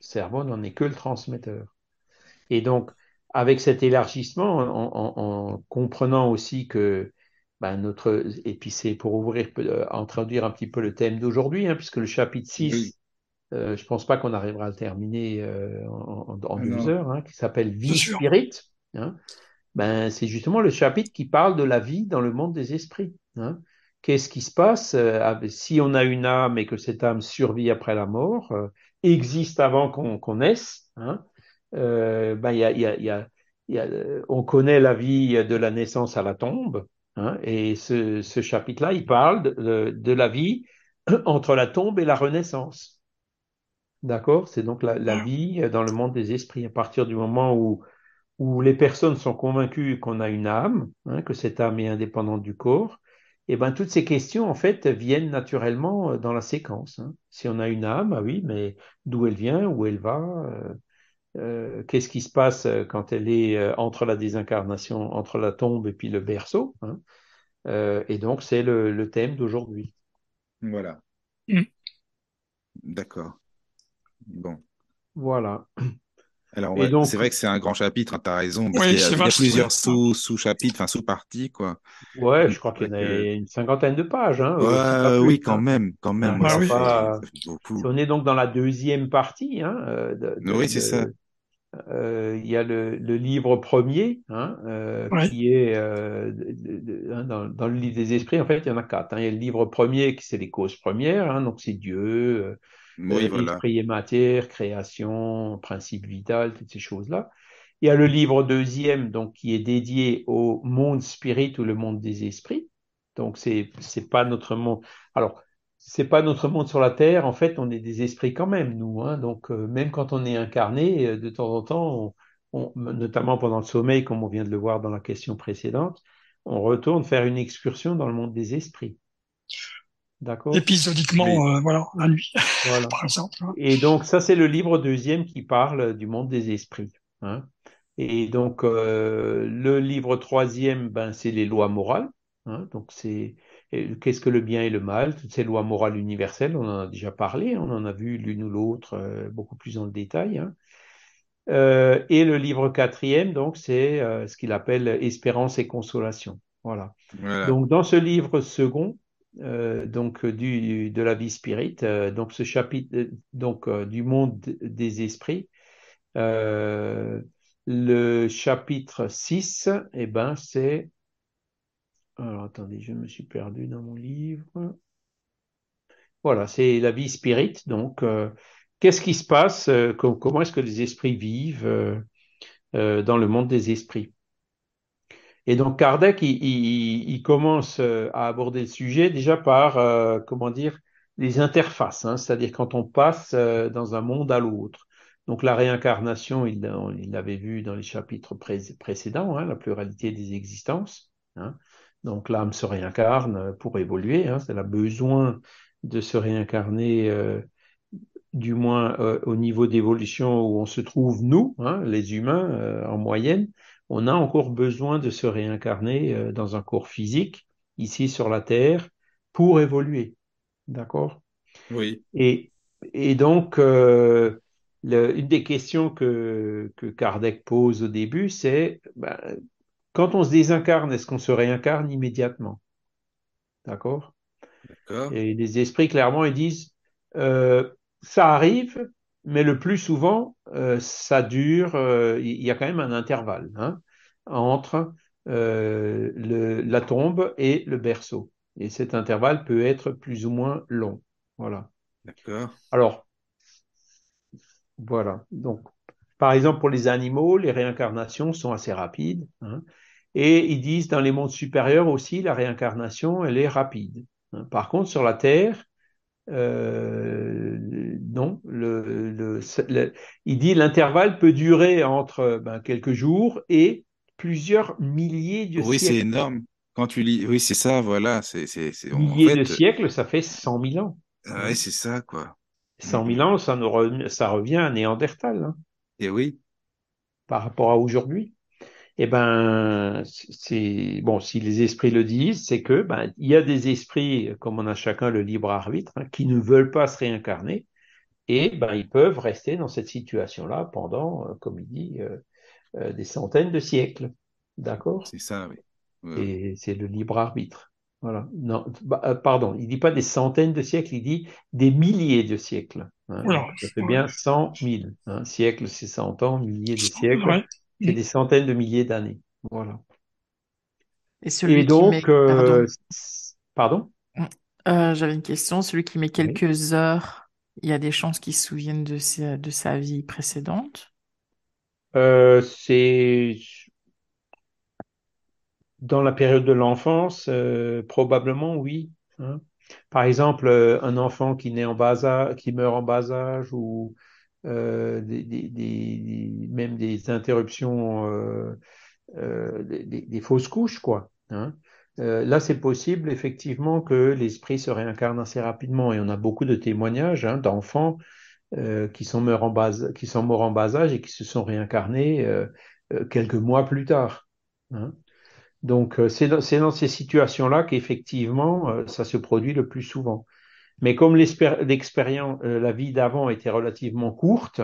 cerveau n'en est que le transmetteur. Et donc, avec cet élargissement, en, en- en comprenant aussi que ben, notre, et puis c'est pour ouvrir, euh, introduire un petit peu le thème d'aujourd'hui, hein, puisque le chapitre 6, Oui. euh, je pense pas qu'on arrivera à le terminer euh, en, en- Ah deux heures, hein, qui s'appelle Vie. Spirit. hein. Ben, c'est justement le chapitre qui parle de la vie dans le monde des esprits. hein. Qu'est-ce qui se passe euh, si on a une âme et que cette âme survit après la mort, euh, existe avant qu'on qu'on naisse hein, euh, ben, il y a, y a, y a, il y a, on connaît la vie de la naissance à la tombe, hein, et ce, ce chapitre-là, il parle de, de la vie [CLEARS THROAT] entre la tombe et la renaissance. D'accord? C'est donc la, la vie dans le monde des esprits. À partir du moment où, où les personnes sont convaincues qu'on a une âme, hein, que cette âme est indépendante du corps, et ben toutes ces questions en fait viennent naturellement euh, dans la séquence. hein. Si on a une âme, ah oui, mais d'où elle vient, où elle va, euh, euh, qu'est-ce qui se passe euh, quand elle est euh, entre la désincarnation, entre la tombe et puis le berceau. hein? Euh, et donc, c'est le, le thème d'aujourd'hui. Voilà. Mm. D'accord. Bon. Voilà. Alors, Et ouais, donc- c'est vrai que c'est un grand chapitre, hein, t'as raison, parce Oui, qu'il y a, il y a plusieurs ouais. sous, sous-chapitres, enfin sous-parties, quoi. Ouais, je crois qu'il y en a une cinquantaine de pages. Hein, Ouais, euh, oui, plus, quand hein. même, quand même. Ah, bah oui. pas-. On est donc dans la deuxième partie. Hein, de- de- Oui, c'est de- ça. Euh, il y a le, le livre premier, hein, euh, Ouais. qui est euh, hein, dans, dans le livre des esprits. En fait, il y en a quatre. hein. Il y a le livre premier qui c'est les causes premières, hein, donc c'est Dieu, euh, Oui, voilà. esprit et matière, création, principe vital, toutes ces choses-là. Il y a le livre deuxième, donc qui est dédié au monde spirit ou le monde des esprits. Donc c'est c'est pas notre monde. Alors c'est pas notre monde sur la terre. En fait, on est des esprits quand même, nous. Hein. Donc euh, même quand on est incarné, euh, de temps en temps, on- on- notamment pendant le sommeil, comme on vient de le voir dans la question précédente, on retourne faire une excursion dans le monde des esprits. D'accord? Épisodiquement, euh, voilà, la nuit, Voilà. [LAUGHS] par exemple. hein. Et donc, ça, c'est le livre deuxième qui parle du monde des esprits. hein. Et donc, le livre troisième, ben, c'est les lois morales. hein. Donc, c'est qu'est-ce que le bien et le mal, toutes ces lois morales universelles, on en a déjà parlé, on en a vu l'une ou l'autre euh, beaucoup plus dans le détail. hein. Euh, et le livre quatrième, donc, c'est euh, ce qu'il appelle espérance et consolation. Voilà. Voilà. Donc, dans ce livre second, euh, donc du, de la vie spirit, euh, donc ce chapitre donc du monde des esprits, le chapitre 6, eh ben c'est alors attendez, je me suis perdu dans mon livre. Voilà, c'est la vie spirit. Donc, euh, qu'est-ce qui se passe? euh, co- comment est-ce que les esprits vivent euh, dans le monde des esprits? Et donc, Kardec, il, commence à aborder le sujet déjà par, comment dire, les interfaces, hein, c'est-à-dire quand on passe dans un monde à l'autre. Donc, la réincarnation, il, l'avait vu dans les chapitres pré- précédents, hein, la pluralité des existences. hein. Donc, l'âme se réincarne pour évoluer. Hein, elle a besoin de se réincarner, euh, du moins euh, au niveau d'évolution où on se trouve, nous, hein, les humains, euh, en moyenne on a encore besoin de se réincarner dans un corps physique, ici sur la Terre, pour évoluer. D'accord? Oui, Et, et donc, le- une des questions que, que Kardec pose au début, c'est ben, quand on se désincarne, est-ce qu'on se réincarne immédiatement? D'accord? Et les esprits, clairement, ils disent, euh, ça arrive, mais le plus souvent, euh, ça dure, euh, il y a quand même un intervalle hein, entre le- la tombe et le berceau. Et cet intervalle peut être plus ou moins long. Voilà. D'accord. Alors, voilà. Donc, par exemple, pour les animaux, les réincarnations sont assez rapides. hein. Et ils disent, dans les mondes supérieurs aussi, la réincarnation, elle est rapide. hein. Par contre, sur la Terre, euh, non, le, le- le- il dit l'intervalle peut durer entre ben, quelques jours et plusieurs milliers de Oui, c'est siècles. énorme. Quand tu lis, oui, c'est ça, voilà. C'est, c'est, c'est, en Milliers de fait, siècles, ça fait 100 000 ans. ah ouais, c'est ça, quoi. 100 Mm, 000 mm. ans, ça, nous re- ça revient à Néandertal hein, Et oui, par rapport à aujourd'hui. Eh ben, c'est bon, si les esprits le disent, c'est que ben, il y a des esprits, comme on a chacun le libre arbitre, hein, qui ne veulent pas se réincarner et ben, ils peuvent rester dans cette situation-là pendant, euh, comme il dit, euh, euh, des centaines de siècles. D'accord? c'est ça, oui. Et c'est le libre arbitre. Voilà. Non, bah, euh, pardon, il dit pas des centaines de siècles, il dit des milliers de siècles. hein. Voilà. Donc, ça fait Ouais. bien cent mille. Hein. Siècle, c'est 100 ans, milliers de siècles, Ouais. C'est des centaines de milliers d'années. Voilà. Et celui Et qui met, donc, euh, pardon, pardon? Euh, j'avais une question. Celui qui met Oui. quelques heures, il y a des chances qu'il se souvienne de sa, de sa vie précédente? Euh, c'est dans la période de l'enfance, euh, probablement oui. hein. Par exemple, euh, un enfant qui naît en bas âge, qui meurt en bas âge ou euh, des- même des interruptions, euh, euh, des, fausses couches, quoi. hein. Euh, là, c'est possible effectivement que l'esprit se réincarne assez rapidement et on a beaucoup de témoignages hein, d'enfants euh, qui sont morts en bas, âge et qui se sont réincarnés euh, euh, quelques mois plus tard. hein. Donc, euh, c'est dans, ces situations-là qu'effectivement, euh, ça se produit le plus souvent. Mais comme l'expérience, euh, la vie d'avant était relativement courte,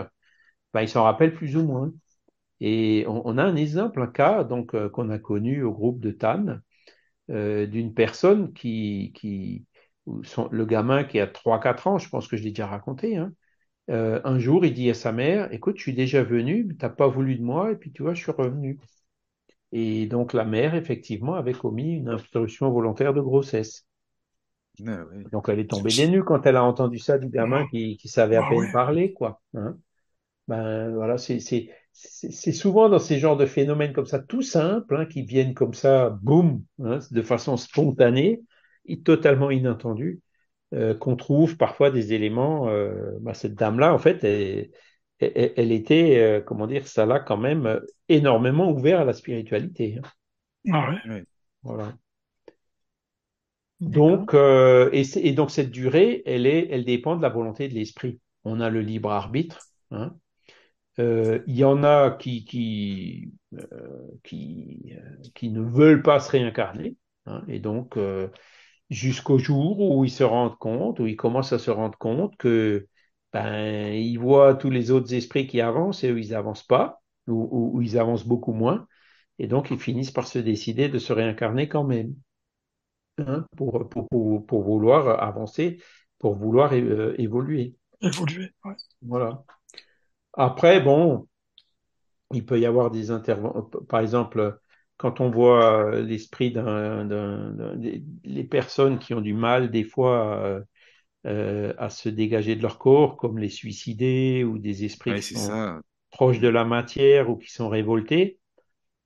ben, ils s'en rappellent plus ou moins. Et on, a un exemple, un cas donc euh, qu'on a connu au groupe de Tannes, euh, d'une personne qui, qui le gamin qui a trois quatre ans, je pense que je l'ai déjà raconté, hein, euh, un jour, il dit à sa mère, écoute, je suis déjà venu, t'as pas voulu de moi, et puis tu vois, je suis revenu. Et donc la mère, effectivement, avait commis une interruption volontaire de grossesse. Ah, oui. Donc elle est tombée des nues quand elle a entendu ça du gamin qui, qui savait à Ah peine parler, quoi. hein. Ben voilà, c'est souvent dans ces genres de phénomènes comme ça, tout simples, hein, qui viennent comme ça, boum, hein, de façon spontanée et totalement inattendue, euh, qu'on trouve parfois des éléments. Euh, ben, cette dame-là, en fait, elle, elle, elle était, euh, comment dire, ça l'a quand même énormément ouvert à la spiritualité. Ah ouais. Oui. Voilà. Donc, euh, et, donc cette durée, elle est, elle dépend de la volonté de l'esprit. On a le libre arbitre. hein. Euh, il y en a qui, qui, euh, qui, euh, qui ne veulent pas se réincarner. hein. et donc, euh, jusqu'au jour où ils se rendent compte, où ils commencent à se rendre compte que ben, ils voient tous les autres esprits qui avancent et eux, ils avancent pas, ou- ou ils avancent beaucoup moins. Et donc, ils finissent par se décider de se réincarner quand même hein, pour, pour, pour, pour vouloir avancer, pour vouloir euh, évoluer. Évoluer. Ouais. Voilà. Après, bon, il peut y avoir des interventions. Par exemple, quand on voit euh, l'esprit d'un, les personnes qui ont du mal, des fois, euh, euh, à se dégager de leur corps, comme les suicidés ou des esprits Ouais, qui c'est sont ça. proches de la matière ou qui sont révoltés,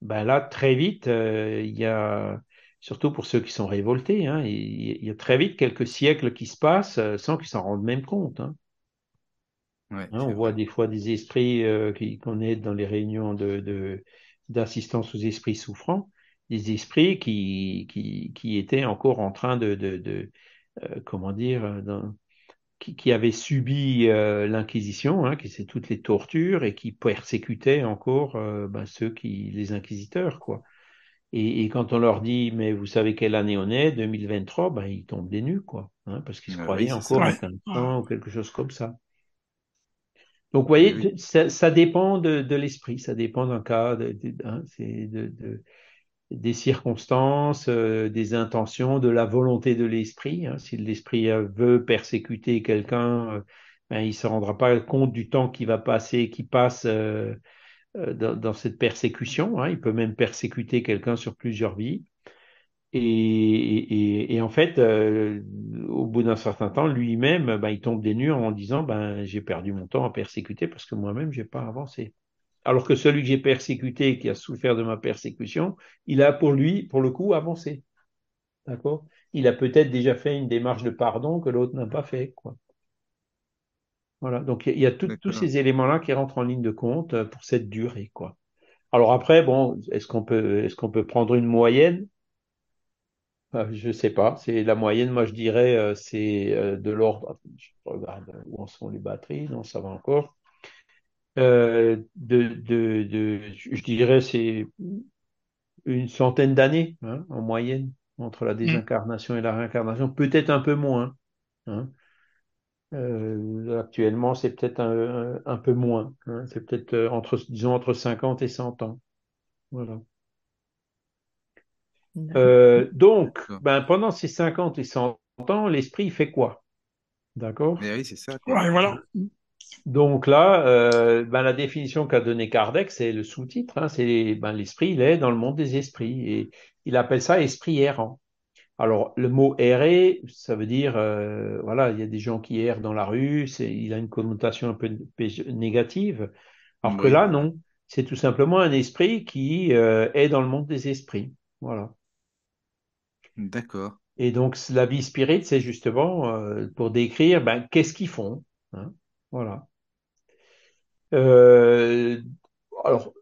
ben là, très vite, euh, il y a, surtout pour ceux qui sont révoltés, hein, il, y a très vite quelques siècles qui se passent euh, sans qu'ils s'en rendent même compte. hein. Ouais, Hein, on voit des fois des esprits euh, qu'on aide dans les réunions de, de- d'assistance aux esprits souffrants, des esprits qui, qui, qui étaient encore en train de, euh, comment dire, dans- qui, qui avaient subi euh, l'Inquisition, qui c'est toutes les tortures et qui persécutaient encore ben, ceux qui, les inquisiteurs, quoi. Et, et quand on leur dit, mais vous savez quelle année on est, 2023, ben, ils tombent des nues, quoi, hein, parce qu'ils se Ah oui, croyaient encore en Ouais. 1500 ou quelque chose comme ça. Donc, vous voyez, oui. ça, ça dépend de, de l'esprit, ça dépend d'un cas, de, de- hein, c'est de, de- des circonstances, euh, des intentions, de la volonté de l'esprit. hein. Si l'esprit euh, veut persécuter quelqu'un, euh, ben, il ne se rendra pas compte du temps qui va passer, qui passe euh, dans, dans cette persécution. hein. Il peut même persécuter quelqu'un sur plusieurs vies. Et, en fait, euh, au bout d'un certain temps, lui-même, ben, il tombe des nues en disant, ben, j'ai perdu mon temps à persécuter parce que moi-même, j'ai pas avancé. Alors que celui que j'ai persécuté, qui a souffert de ma persécution, il a pour lui, pour le coup, avancé. D'accord? Il a peut-être déjà fait une démarche de pardon que l'autre n'a pas fait. Voilà. Donc il y a, tout- tous ces éléments-là qui rentrent en ligne de compte euh, pour cette durée. Quoi. Alors après, bon, est-ce qu'on peut, est-ce qu'on peut prendre une moyenne? Euh, Je sais pas. C'est la moyenne. Moi, je dirais, euh, c'est de l'ordre. Je regarde où en sont les batteries. Non, ça va encore. Euh, de, de, de, je dirais, c'est une centaine d'années hein, en moyenne entre la Mm. désincarnation et la réincarnation, peut-être un peu moins. hein. Euh, actuellement, c'est peut-être un, un- un peu moins. hein. C'est peut-être euh, entre, disons, entre 50 et 100 ans. Voilà. Euh, donc, ben, pendant ces 50 et 100 ans, l'esprit fait quoi? D'accord? Mais oui, c'est ça, quoi. Ouais, voilà. Donc là, euh, ben, la définition qu'a donnée Kardec, c'est le sous-titre, hein, c'est ben, l'esprit, il est dans le monde des esprits et il appelle ça esprit errant. Alors, le mot errer, ça veut dire, euh, voilà, il y a des gens qui errent dans la rue, c'est, il a une connotation un peu négative. Alors que là, non, c'est tout simplement un esprit qui euh, est dans le monde des esprits. Voilà. d'accord. Et donc, la vie spirit, c'est justement euh, pour décrire, ben, qu'est-ce qu'ils font. hein. Voilà. Alors,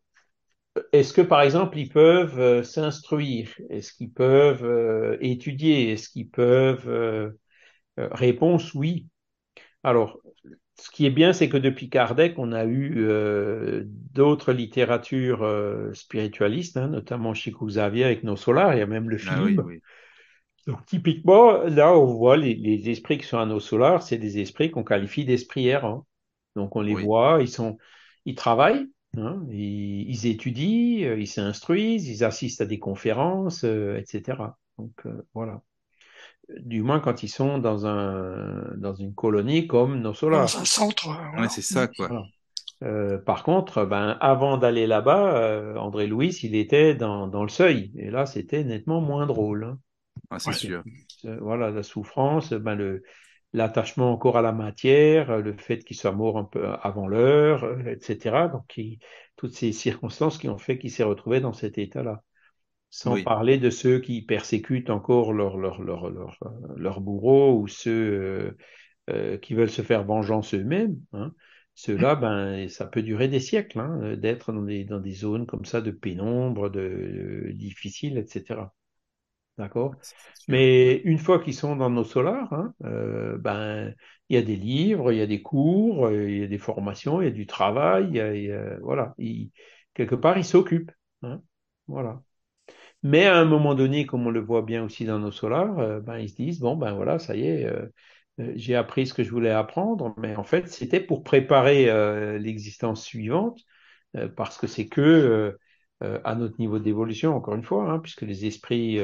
est-ce que, par exemple, ils peuvent euh, s'instruire? Est-ce qu'ils peuvent euh, étudier? Est-ce qu'ils peuvent... euh, réponse, oui. Alors, ce qui est bien, c'est que depuis Kardec, on a eu d'autres littératures spiritualistes, hein, notamment Chico Xavier avec Nos Solars, il y a même le Ah oui, film. oui. Donc, typiquement, là, on voit les, les esprits qui sont à Nos Solars, c'est des esprits qu'on qualifie d'esprits errants. Donc, on les Oui. voit, ils sont, ils travaillent, hein, ils, ils étudient, euh, ils s'instruisent, ils assistent à des conférences, euh, etc. Donc, euh, voilà du moins quand ils sont dans, un, dans une colonie comme nos Dans un centre, Ouais, voilà. c'est ça, quoi. Voilà. Euh, par contre, ben, avant d'aller là-bas, euh, André Louis, il était dans, dans le seuil. Et là, c'était nettement moins drôle. hein. Ah, c'est Ouais. sûr. Voilà, la souffrance, ben, le, l'attachement encore à la matière, le fait qu'il soit mort un peu avant l'heure, etc. Donc, il- toutes ces circonstances qui ont fait qu'il s'est retrouvé dans cet état-là. Sans Oui. parler de ceux qui persécutent encore leurs leur, leur, leur, leur bourreaux ou ceux euh, euh, qui veulent se faire vengeance eux-mêmes. Hein. Ceux-là, ben, ça peut durer des siècles hein, d'être dans des, dans des zones comme ça de pénombre, de, de difficiles, etc. D'accord. Mais une fois qu'ils sont dans nos solars, hein, euh, ben, il y a des livres, il y a des cours, euh, il y a des formations, il y a du travail, il y a, il y a- voilà. Quelque part, ils s'occupent. Hein, voilà. Mais à un moment donné, comme on le voit bien aussi dans nos solars, euh, ben, ils se disent, bon, ben voilà, ça y est, euh, j'ai appris ce que je voulais apprendre, mais en fait, c'était pour préparer l'existence suivante, parce que c'est que à notre niveau d'évolution, encore une fois, hein, puisque les esprits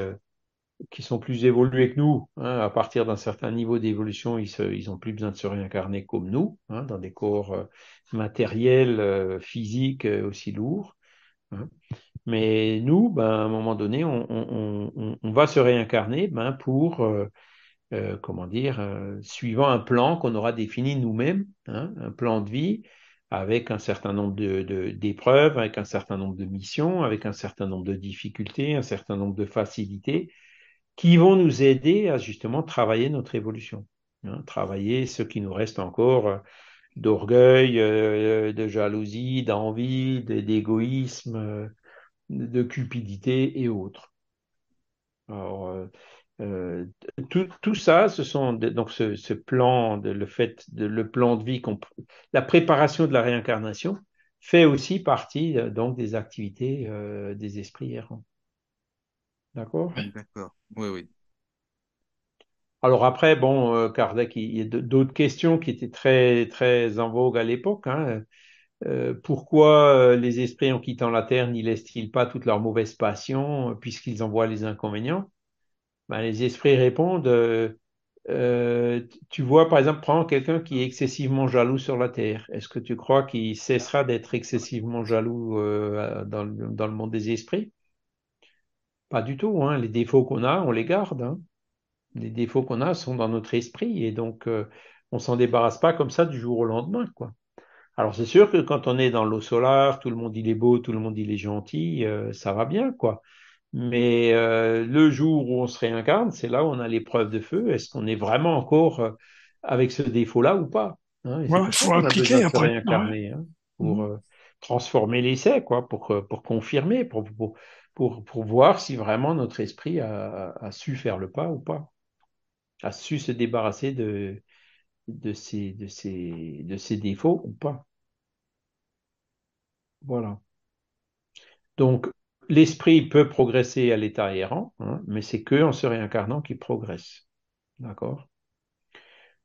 qui sont plus évolués que nous, hein, à partir d'un certain niveau d'évolution, ils ont plus besoin de se réincarner comme nous, hein, dans des corps euh, matériels, euh, physiques euh, aussi lourds. hein. Mais nous, ben, à un moment donné, on, va se réincarner ben, pour, comment dire, suivant un plan qu'on aura défini nous-mêmes, un plan de vie avec un certain nombre d'épreuves, avec un certain nombre de missions, avec un certain nombre de difficultés, un certain nombre de facilités, qui vont nous aider à justement travailler notre évolution, hein, travailler ce qui nous reste encore euh, d'orgueil, euh, de jalousie, d'envie, d'égoïsme, euh, de cupidité et autres. Alors, euh, tout, ça, ce sont donc ce, plan, de, le fait de le plan de vie, la préparation de la réincarnation fait aussi partie euh, donc des activités euh, des esprits errants. D'accord? D'accord. Oui, oui. Alors après, bon, euh, Kardec, il y a d'autres questions qui étaient très très en vogue à l'époque. Hein. Euh, pourquoi les esprits en quittant la terre n'y laissent-ils pas toutes leurs mauvaises passions puisqu'ils en voient les inconvénients? Ben, les esprits répondent, euh, euh, tu vois, par exemple, prends quelqu'un qui est excessivement jaloux sur la terre. Est-ce que tu crois qu'il cessera d'être excessivement jaloux euh, dans, dans, le monde des esprits? Pas du tout. Hein. Les défauts qu'on a, on les garde. Hein. Les défauts qu'on a sont dans notre esprit et donc euh, on s'en débarrasse pas comme ça du jour au lendemain, quoi. Alors c'est sûr que quand on est dans l'eau solaire, tout le monde il est beau, tout le monde il est gentil, euh, ça va bien, quoi. Mais euh, le jour où on se réincarne, c'est là où on a l'épreuve de feu. Est-ce qu'on est vraiment encore euh, avec ce défaut-là ou pas hein? Il faut appliquer après. réincarner hein, pour mmh. euh, transformer l'essai, quoi, pour, pour confirmer, pour, pour, pour, voir si vraiment notre esprit a, su faire le pas ou pas, a su se débarrasser de, ces défauts ou pas. Voilà. Donc, l'esprit peut progresser à l'état errant, hein, mais c'est que en se réincarnant qu'il progresse. D'accord?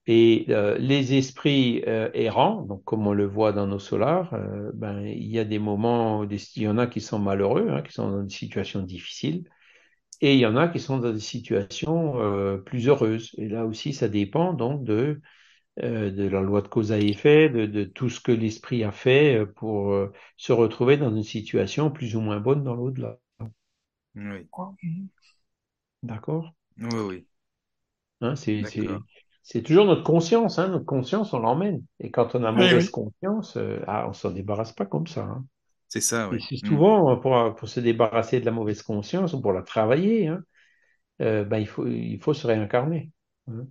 Et euh, les esprits euh, errants, donc comme on le voit dans nos solars, euh, ben, il y a des moments, il y en a qui sont malheureux, hein, qui sont dans des situations difficiles, et il y en a qui sont dans des situations euh, plus heureuses. Et là aussi, ça dépend donc de euh, de la loi de cause à effet, de, de tout ce que l'esprit a fait pour euh, se retrouver dans une situation plus ou moins bonne dans l'au-delà. Oui. D'accord? Oui, oui. Hein, c'est, c'est, toujours notre conscience. Hein, notre conscience, on l'emmène. Et quand on a mauvaise oui, conscience, euh, ah, on s'en débarrasse pas comme ça. Hein. C'est ça, oui. Et c'est souvent pour, pour se débarrasser de la mauvaise conscience ou pour la travailler, hein, euh, ben, il, faut, il faut se réincarner. Hein.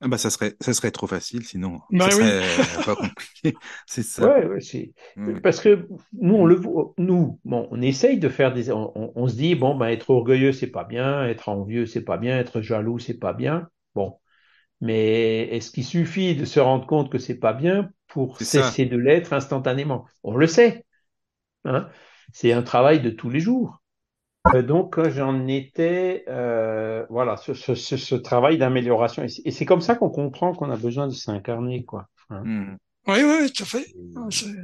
Ah bah ça serait ça serait trop facile sinon bah ça oui. serait pas [LAUGHS] compliqué [LAUGHS] c'est ça ouais, ouais c'est Oui. parce que nous on le voit nous bon on essaye de faire des on, on- on se dit bon ben être orgueilleux c'est pas bien être envieux c'est pas bien être jaloux c'est pas bien bon mais est-ce qu'il suffit de se rendre compte que c'est pas bien pour ça cesser de l'être instantanément? On le sait hein c'est un travail de tous les jours Euh, donc euh, j'en étais euh, voilà ce, ce, ce, ce travail d'amélioration et c'est comme ça qu'on comprend qu'on a besoin de s'incarner quoi hein. Hmm. Oui, oui, tout à fait. Et- Ah, et-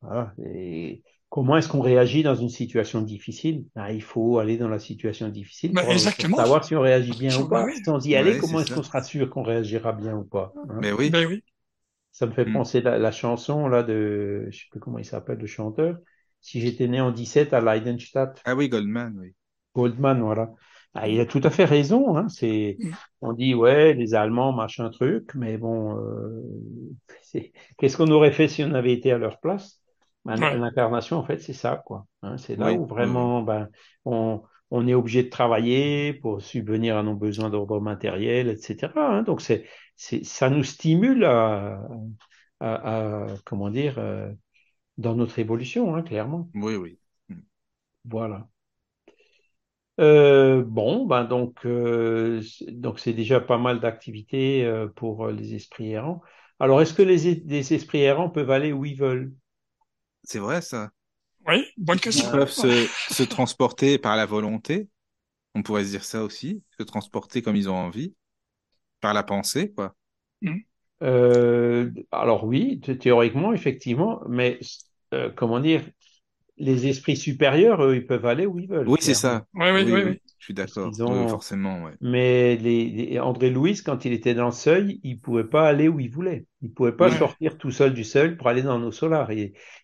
voilà. Et comment est-ce qu'on réagit dans une situation difficile? Ben, il faut aller dans la situation difficile bah, pour, savoir si on réagit bien ou Bah pas. oui, Sans y aller, ouais comment est-ce qu'on sera sûr qu'on réagira bien ou pas? hein? mais oui ben oui. Ça me fait Hmm. penser la, la chanson là de, je sais plus comment il s'appelle le chanteur. Si j'étais né en 17 à Leidenstadt, ah oui Goldman oui Goldman, voilà. Ah, il a tout à fait raison. Hein. C'est, Mm. on dit ouais, les Allemands, machin truc, mais bon, euh, [LAUGHS] c'est- qu'est-ce qu'on aurait fait si on avait été à leur place? Ouais. L'incarnation, en fait, c'est ça, quoi. Hein, c'est là oui où oui vraiment, ben, on, on est obligé de travailler pour subvenir à nos besoins d'ordre matériel, etc. hein. Donc c'est, c'est, ça nous stimule à, à, à, comment dire, euh, dans notre évolution, hein, clairement. oui oui Voilà. Euh, bon, ben donc, euh, c'est- donc c'est déjà pas mal d'activités pour les esprits errants. Alors, est-ce que les, es- les esprits errants peuvent aller où ils veulent? C'est vrai ça Oui, bonne ils question. peuvent se [LAUGHS] se transporter par la volonté on pourrait se dire ça aussi se transporter comme ils ont envie par la pensée quoi Mm. Euh, alors oui, thé- théoriquement, effectivement, mais euh, comment dire, les esprits supérieurs, eux, ils peuvent aller où ils veulent, oui c'est ça Oui, oui, oui oui, oui oui. Je suis d'accord ont. forcément ouais Mais les, les- André Louis, quand il était dans le seuil, il pouvait pas aller où il voulait. Il pouvait pas Ouais. sortir tout seul du seuil pour aller dans nos solars.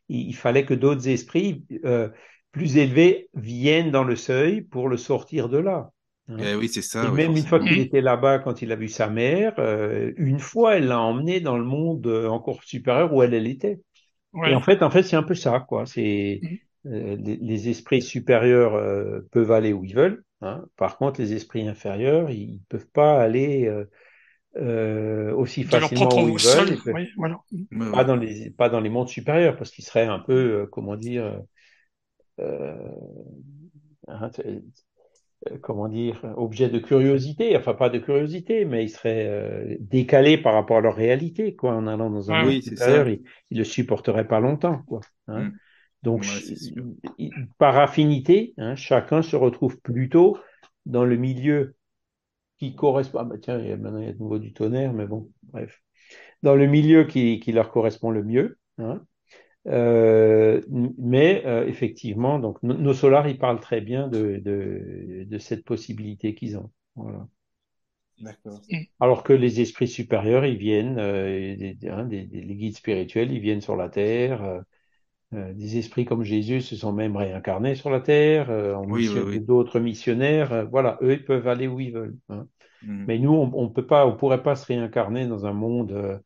Il, fallait que d'autres esprits euh, plus élevés viennent dans le seuil pour le sortir de là. hein. Eh oui, c'est ça. Et oui, même une fois qu'il était là-bas, quand il a vu sa mère, euh, une fois, elle l'a emmené dans le monde euh, encore supérieur où elle, elle était. Et en Ouais. fait, en fait, c'est un peu ça, quoi. C'est Mhm. euh, les, les esprits supérieurs euh, peuvent aller où ils veulent. Hein. Par contre, les esprits inférieurs, ils peuvent pas aller euh, euh, aussi De facilement où ils veulent. sol. Ils peuvent Oui, voilà. Ouais, pas dans les pas dans les mondes supérieurs parce qu'ils seraient un peu, euh, comment dire, euh, hein, c'est- euh, comment dire, objet de curiosité. Enfin, pas de curiosité, mais ils seraient euh, décalés par rapport à leur réalité, quoi. En allant dans un monde. Oui, supérieur, ils, ils le supporteraient pas longtemps, quoi. hein. Mm. Donc, Ouais, par affinité, hein, chacun se retrouve plutôt dans le milieu qui correspond. Ah, bah, tiens, il y a- maintenant il y a de nouveau du tonnerre, mais bon, bref. Dans le milieu qui, qui leur correspond le mieux. hein. Euh, mais euh, effectivement, donc no- nos solars, ils parlent très bien de, de, de cette possibilité qu'ils ont. Voilà. D'accord. Alors que les esprits supérieurs, ils viennent, euh, des, hein, des- des- les guides spirituels, ils viennent sur la terre. Euh, des esprits comme Jésus se sont même réincarnés sur la terre, euh, en Oui, oui, mission, oui. d'autres missionnaires. euh, voilà, eux, ils peuvent aller où ils veulent. hein. Mm. Mais nous, on, on peut pas, on pourrait pas se réincarner dans un monde euh,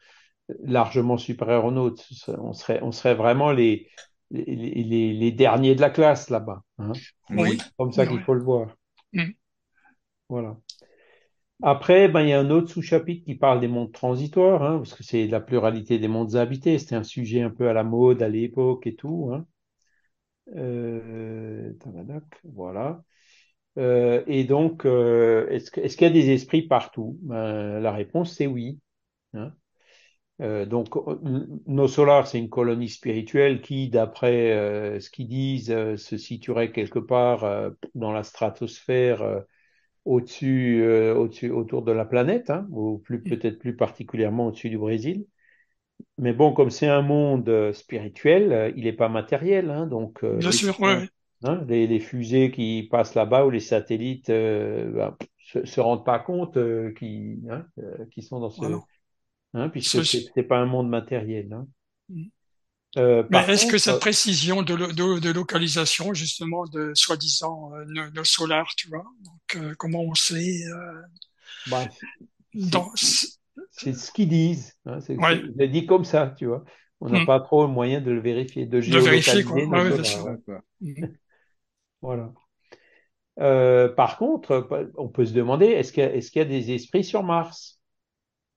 largement supérieur au nôtre. On serait, on serait vraiment les, les, les, les derniers de la classe là-bas. hein. Oui. Comme ça qu'il faut le voir. Mm. Voilà. Après, ben, il y a un autre sous-chapitre qui parle des mondes transitoires, hein, parce que c'est la pluralité des mondes habités. C'était un sujet un peu à la mode à l'époque et tout. Hein. Euh, voilà. Euh, et donc, euh, est-ce qu'il y a des esprits partout? Ben, la réponse, c'est oui. hein. Euh, donc, euh, nos solars, c'est une colonie spirituelle qui, d'après euh, ce qu'ils disent, se situerait quelque part dans la stratosphère au-dessus, euh, au-dessus, autour de la planète, hein, ou plus peut-être plus particulièrement au-dessus du Brésil. Mais bon, comme c'est un monde euh, spirituel, euh, il n'est pas matériel, hein, donc euh, Bien les, sûr, ouais, hein, les, les fusées qui passent là-bas ou les satellites euh, ben, se, se rendent pas compte euh, qui, hein, euh, qui sont dans ce, Voilà. hein, puisque Ce- c'est c'est pas un monde matériel. Hein. Mm. Euh, Mais est-ce que cette précision de, lo- de, de localisation, justement, de soi-disant euh, nos, nos solars, tu vois, donc euh, comment on sait euh, bah, c'est dans c'est ce qu'ils disent. Hein, c'est Ouais. dit comme ça, tu vois. On n'a Mm. pas trop le moyen de le vérifier, de de vérifier quoi. solars. Voilà. Euh, par contre, on peut se demander, est-ce qu'il y, a- y des esprits sur Mars?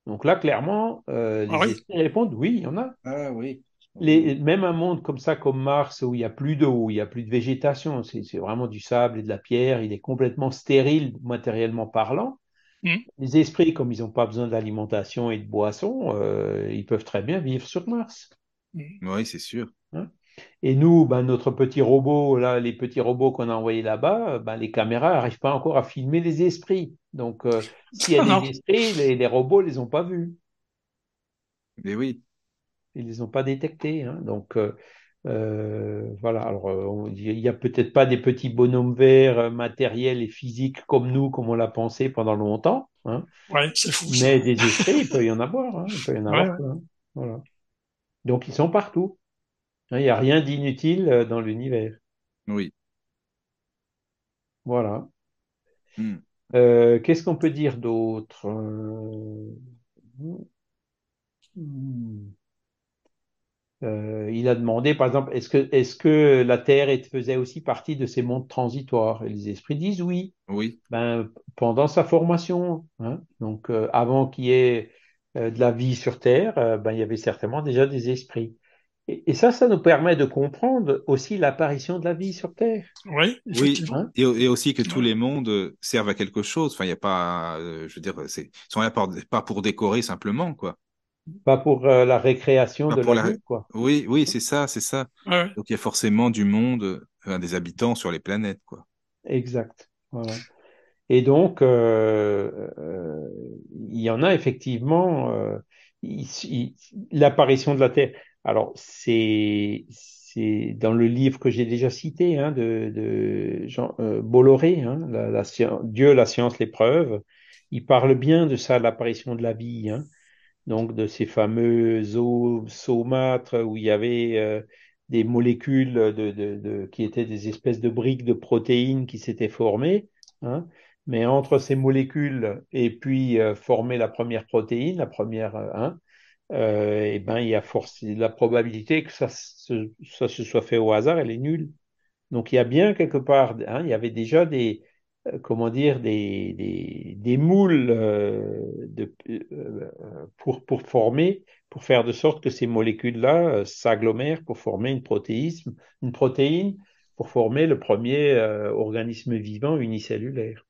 Donc là, clairement, euh, les Ah oui. esprits répondent oui, il y en a. Ah oui. Les, même un monde comme ça, comme Mars, où il n'y a plus d'eau, où il n'y a plus de végétation, c'est vraiment du sable et de la pierre, il est complètement stérile matériellement parlant. Mm. Les esprits, comme ils n'ont pas besoin d'alimentation et de boissons, euh, ils peuvent très bien vivre sur Mars. Oui, c'est sûr. Et nous, ben, notre petit robot, là, les petits robots qu'on a envoyés là-bas, ben, les caméras n'arrivent pas encore à filmer les esprits. Donc, euh, s'il y a [LAUGHS] non. des esprits, les, les robots les ont pas vus. Mais oui. Ils les ont pas détectés. hein. Donc, euh, euh, voilà. Alors, euh, il y a peut-être pas des petits bonhommes verts matériels et physiques comme nous, comme on l'a pensé pendant longtemps. hein. Ouais, c'est fou ça. Mais des esprits, il peut y en avoir. hein. Il peut y en avoir ouais. plein. Voilà. Donc, ils sont partout. Hein, Il n'y a rien d'inutile dans l'univers. Oui. Voilà. Mm. Euh, qu'est-ce qu'on peut dire d'autre? Euh, hmm. Euh, il a demandé, par exemple, est-ce que, la Terre est- faisait aussi partie de ces mondes transitoires? Et les esprits disent oui. Oui. Ben, pendant sa formation, hein. Donc, euh, avant qu'il y ait euh, de la vie sur Terre, euh, ben, il y avait certainement déjà des esprits. Et, et ça, ça nous permet de comprendre aussi l'apparition de la vie sur Terre. Oui, Oui. Hein? Et, et aussi que tous les mondes servent à quelque chose. Enfin, il n'y a pas, euh, je veux dire, c'est, ils sont là pas pour décorer simplement, quoi. Pas pour euh, la récréation Pas de pour la la- vie, quoi. Oui, oui, c'est ça, c'est ça. Ouais, Donc il y a forcément du monde, euh, enfin, des habitants sur les planètes, quoi. Exact. Voilà. Et donc, euh, euh, il y en a effectivement euh, l'apparition de la Terre. Alors, c'est c'est dans le livre que j'ai déjà cité hein, de, de Jean euh, Bolloré, hein, la, la science- Dieu, la science, l'épreuve. Il parle bien de ça, l'apparition de la vie. Hein, donc de ces fameux eaux saumâtres où il y avait euh, des molécules de, de, de- qui étaient des espèces de briques de protéines qui s'étaient formées. hein. mais entre ces molécules et puis euh, former la première protéine, la première, euh, hein, euh, et ben il y a force, la probabilité que ça, se, ça se soit fait au hasard, elle est nulle. Donc il y a bien quelque part, hein, il y avait déjà des, euh, comment dire, des, des, des moules euh, de, euh, pour, pour former, pour faire de sorte que ces molécules-là euh, s'agglomèrent pour former une protéisme, une protéine, pour former le premier euh, organisme vivant unicellulaire.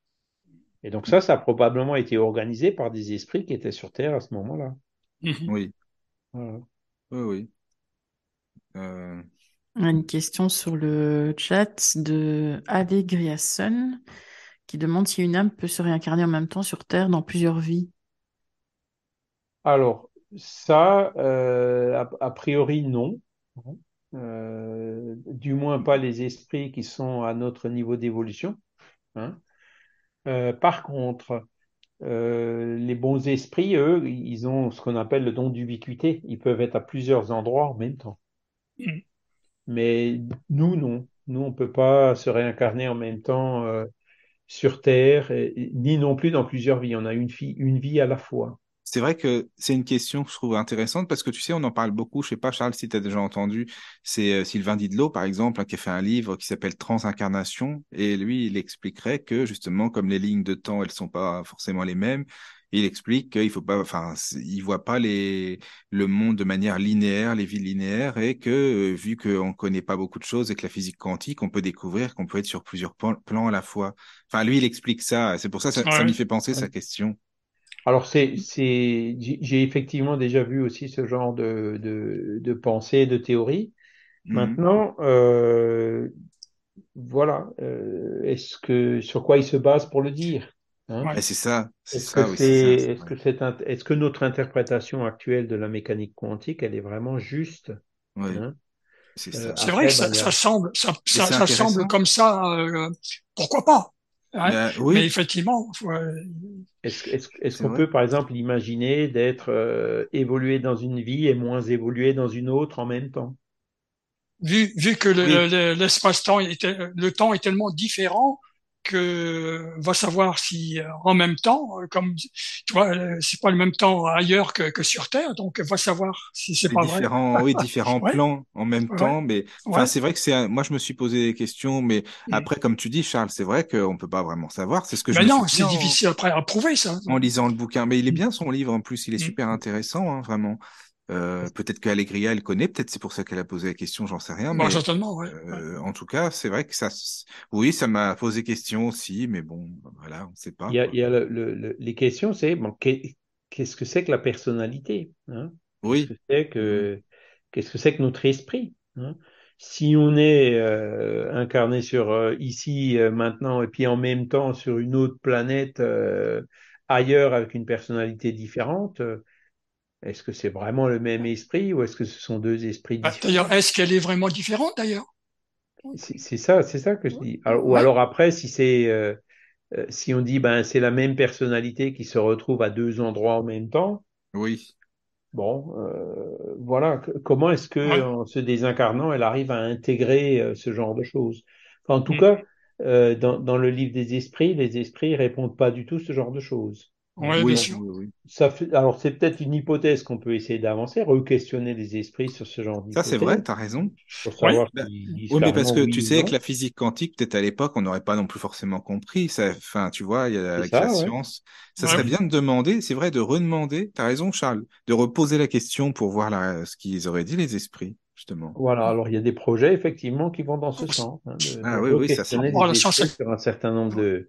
Et donc ça, ça a probablement été organisé par des esprits qui étaient sur Terre à ce moment-là. Mhm. Oui, Voilà. oui, oui. Euh, une question sur le chat de Allegriason qui demande si une âme peut se réincarner en même temps sur Terre dans plusieurs vies. Alors, ça, euh, a, a priori, non. Euh, du moins pas les esprits qui sont à notre niveau d'évolution. hein. Euh, par contre, euh, les bons esprits, eux, ils ont ce qu'on appelle le don d'ubiquité. Ils peuvent être à plusieurs endroits en même temps. Mhm. Mais nous, non. Nous, on peut pas se réincarner en même temps euh, sur Terre, ni non plus dans plusieurs vies. On a une vie, à la fois. C'est vrai que c'est une question que je trouve intéressante parce que tu sais, on en parle beaucoup. Je sais pas, Charles, si tu as déjà entendu. C'est euh, Sylvain Didlot, par exemple, hein, qui a fait un livre qui s'appelle Transincarnation. Et lui, il expliquerait que justement, comme les lignes de temps, elles sont pas forcément les mêmes, il explique qu'il faut pas, enfin, il voit pas les, le monde de manière linéaire, les vies linéaires et que, euh, vu qu'on connaît pas beaucoup de choses et que la physique quantique, on peut découvrir qu'on peut être sur plusieurs plan- plans à la fois. Enfin, lui, il explique ça. C'est pour ça, ça, ça m'y fait penser sa question. Alors, c'est, c'est, j'ai effectivement déjà vu aussi ce genre de, de, de pensée, de théorie. Mhm. Maintenant, euh, voilà, euh, est-ce que sur quoi il se base pour le dire? Hein Ouais. C'est ça, Est-ce que oui, notre interprétation actuelle de la mécanique quantique, elle est vraiment juste? Hein c'est Euh. C'est vrai que ça, ben, semble, ça, Mais ça, c'est ça semble intéressant. comme ça, euh, pourquoi pas? hein? Ben, Mais oui, effectivement, ouais, est-ce, qu'on peut, par exemple, imaginer d'être euh, évolué dans une vie et moins évolué dans une autre en même temps? vu, vu que le- Oui, le- l'espace-temps le temps est tellement différent que va savoir si euh, en même temps, euh, comme tu vois, euh, c'est pas le même temps ailleurs que, que sur Terre, donc va savoir si c'est pas vrai. différents, oui, [LAUGHS] différents Ouais, plans en même ouais, temps, mais enfin, ouais. c'est vrai que c'est, moi, je me suis posé des questions, mais Mm. après, comme tu dis, Charles, c'est vrai qu'on peut pas vraiment savoir. C'est ce que je Mais me suis non, dit c'est difficile après à prouver ça. en lisant le bouquin. Mais il est Mm. bien son livre en plus, il est Mm. super intéressant, hein, vraiment. Euh, peut-être qu'Allegria, elle connaît, peut-être c'est pour ça qu'elle a posé la question, j'en sais rien, Bon, mais certainement, ouais. ouais. euh, en tout cas, c'est vrai que ça, oui, ça m'a posé question aussi, mais bon, voilà, on sait pas, Il y a, quoi. il y a le- le- le- les questions, c'est bon, qu'est- qu'est-ce que c'est que la personnalité? hein? Qu'est-ce que Oui, c'est qu'est-ce que c'est que notre esprit? hein? Si on est euh, incarné sur euh, ici euh, maintenant et puis en même temps sur une autre planète ailleurs avec une personnalité différente, est-ce que c'est vraiment le même esprit ou est-ce que ce sont deux esprits Bah, D'ailleurs, différents? est-ce qu'elle est vraiment différente d'ailleurs? C'est ça, c'est ça que je dis. Alors, ou Ouais. alors après, si c'est euh, euh, si on dit ben c'est la même personnalité qui se retrouve à deux endroits en même temps, oui, bon, euh, voilà. Comment est-ce que Ouais. en se désincarnant, elle arrive à intégrer euh, ce genre de choses? Enfin, en tout Mm. cas, euh, dans, dans le livre des esprits, les esprits répondent pas du tout ce genre de choses. Ouais, oui, oui, oui. ça fait, alors c'est peut-être une hypothèse qu'on peut essayer d'avancer, re-questionner les esprits sur ce genre Ça, c'est d'hypothèse vrai, t'as raison. pour Oui. savoir mais parce que tu sais, non. la physique quantique, peut-être à l'époque, on n'aurait pas non plus forcément compris. Ça, enfin, tu vois, il y a, avec la ouais. science, ça Ouais, serait bien de demander, c'est vrai, de redemander. T'as raison, Charles, de reposer la question pour voir la, ce qu'ils auraient dit les esprits, justement. Voilà, alors il y a des projets effectivement qui vont dans ce sens, hein, de, de Ah oui, oui, ça à les la science, esprits sur un certain nombre de,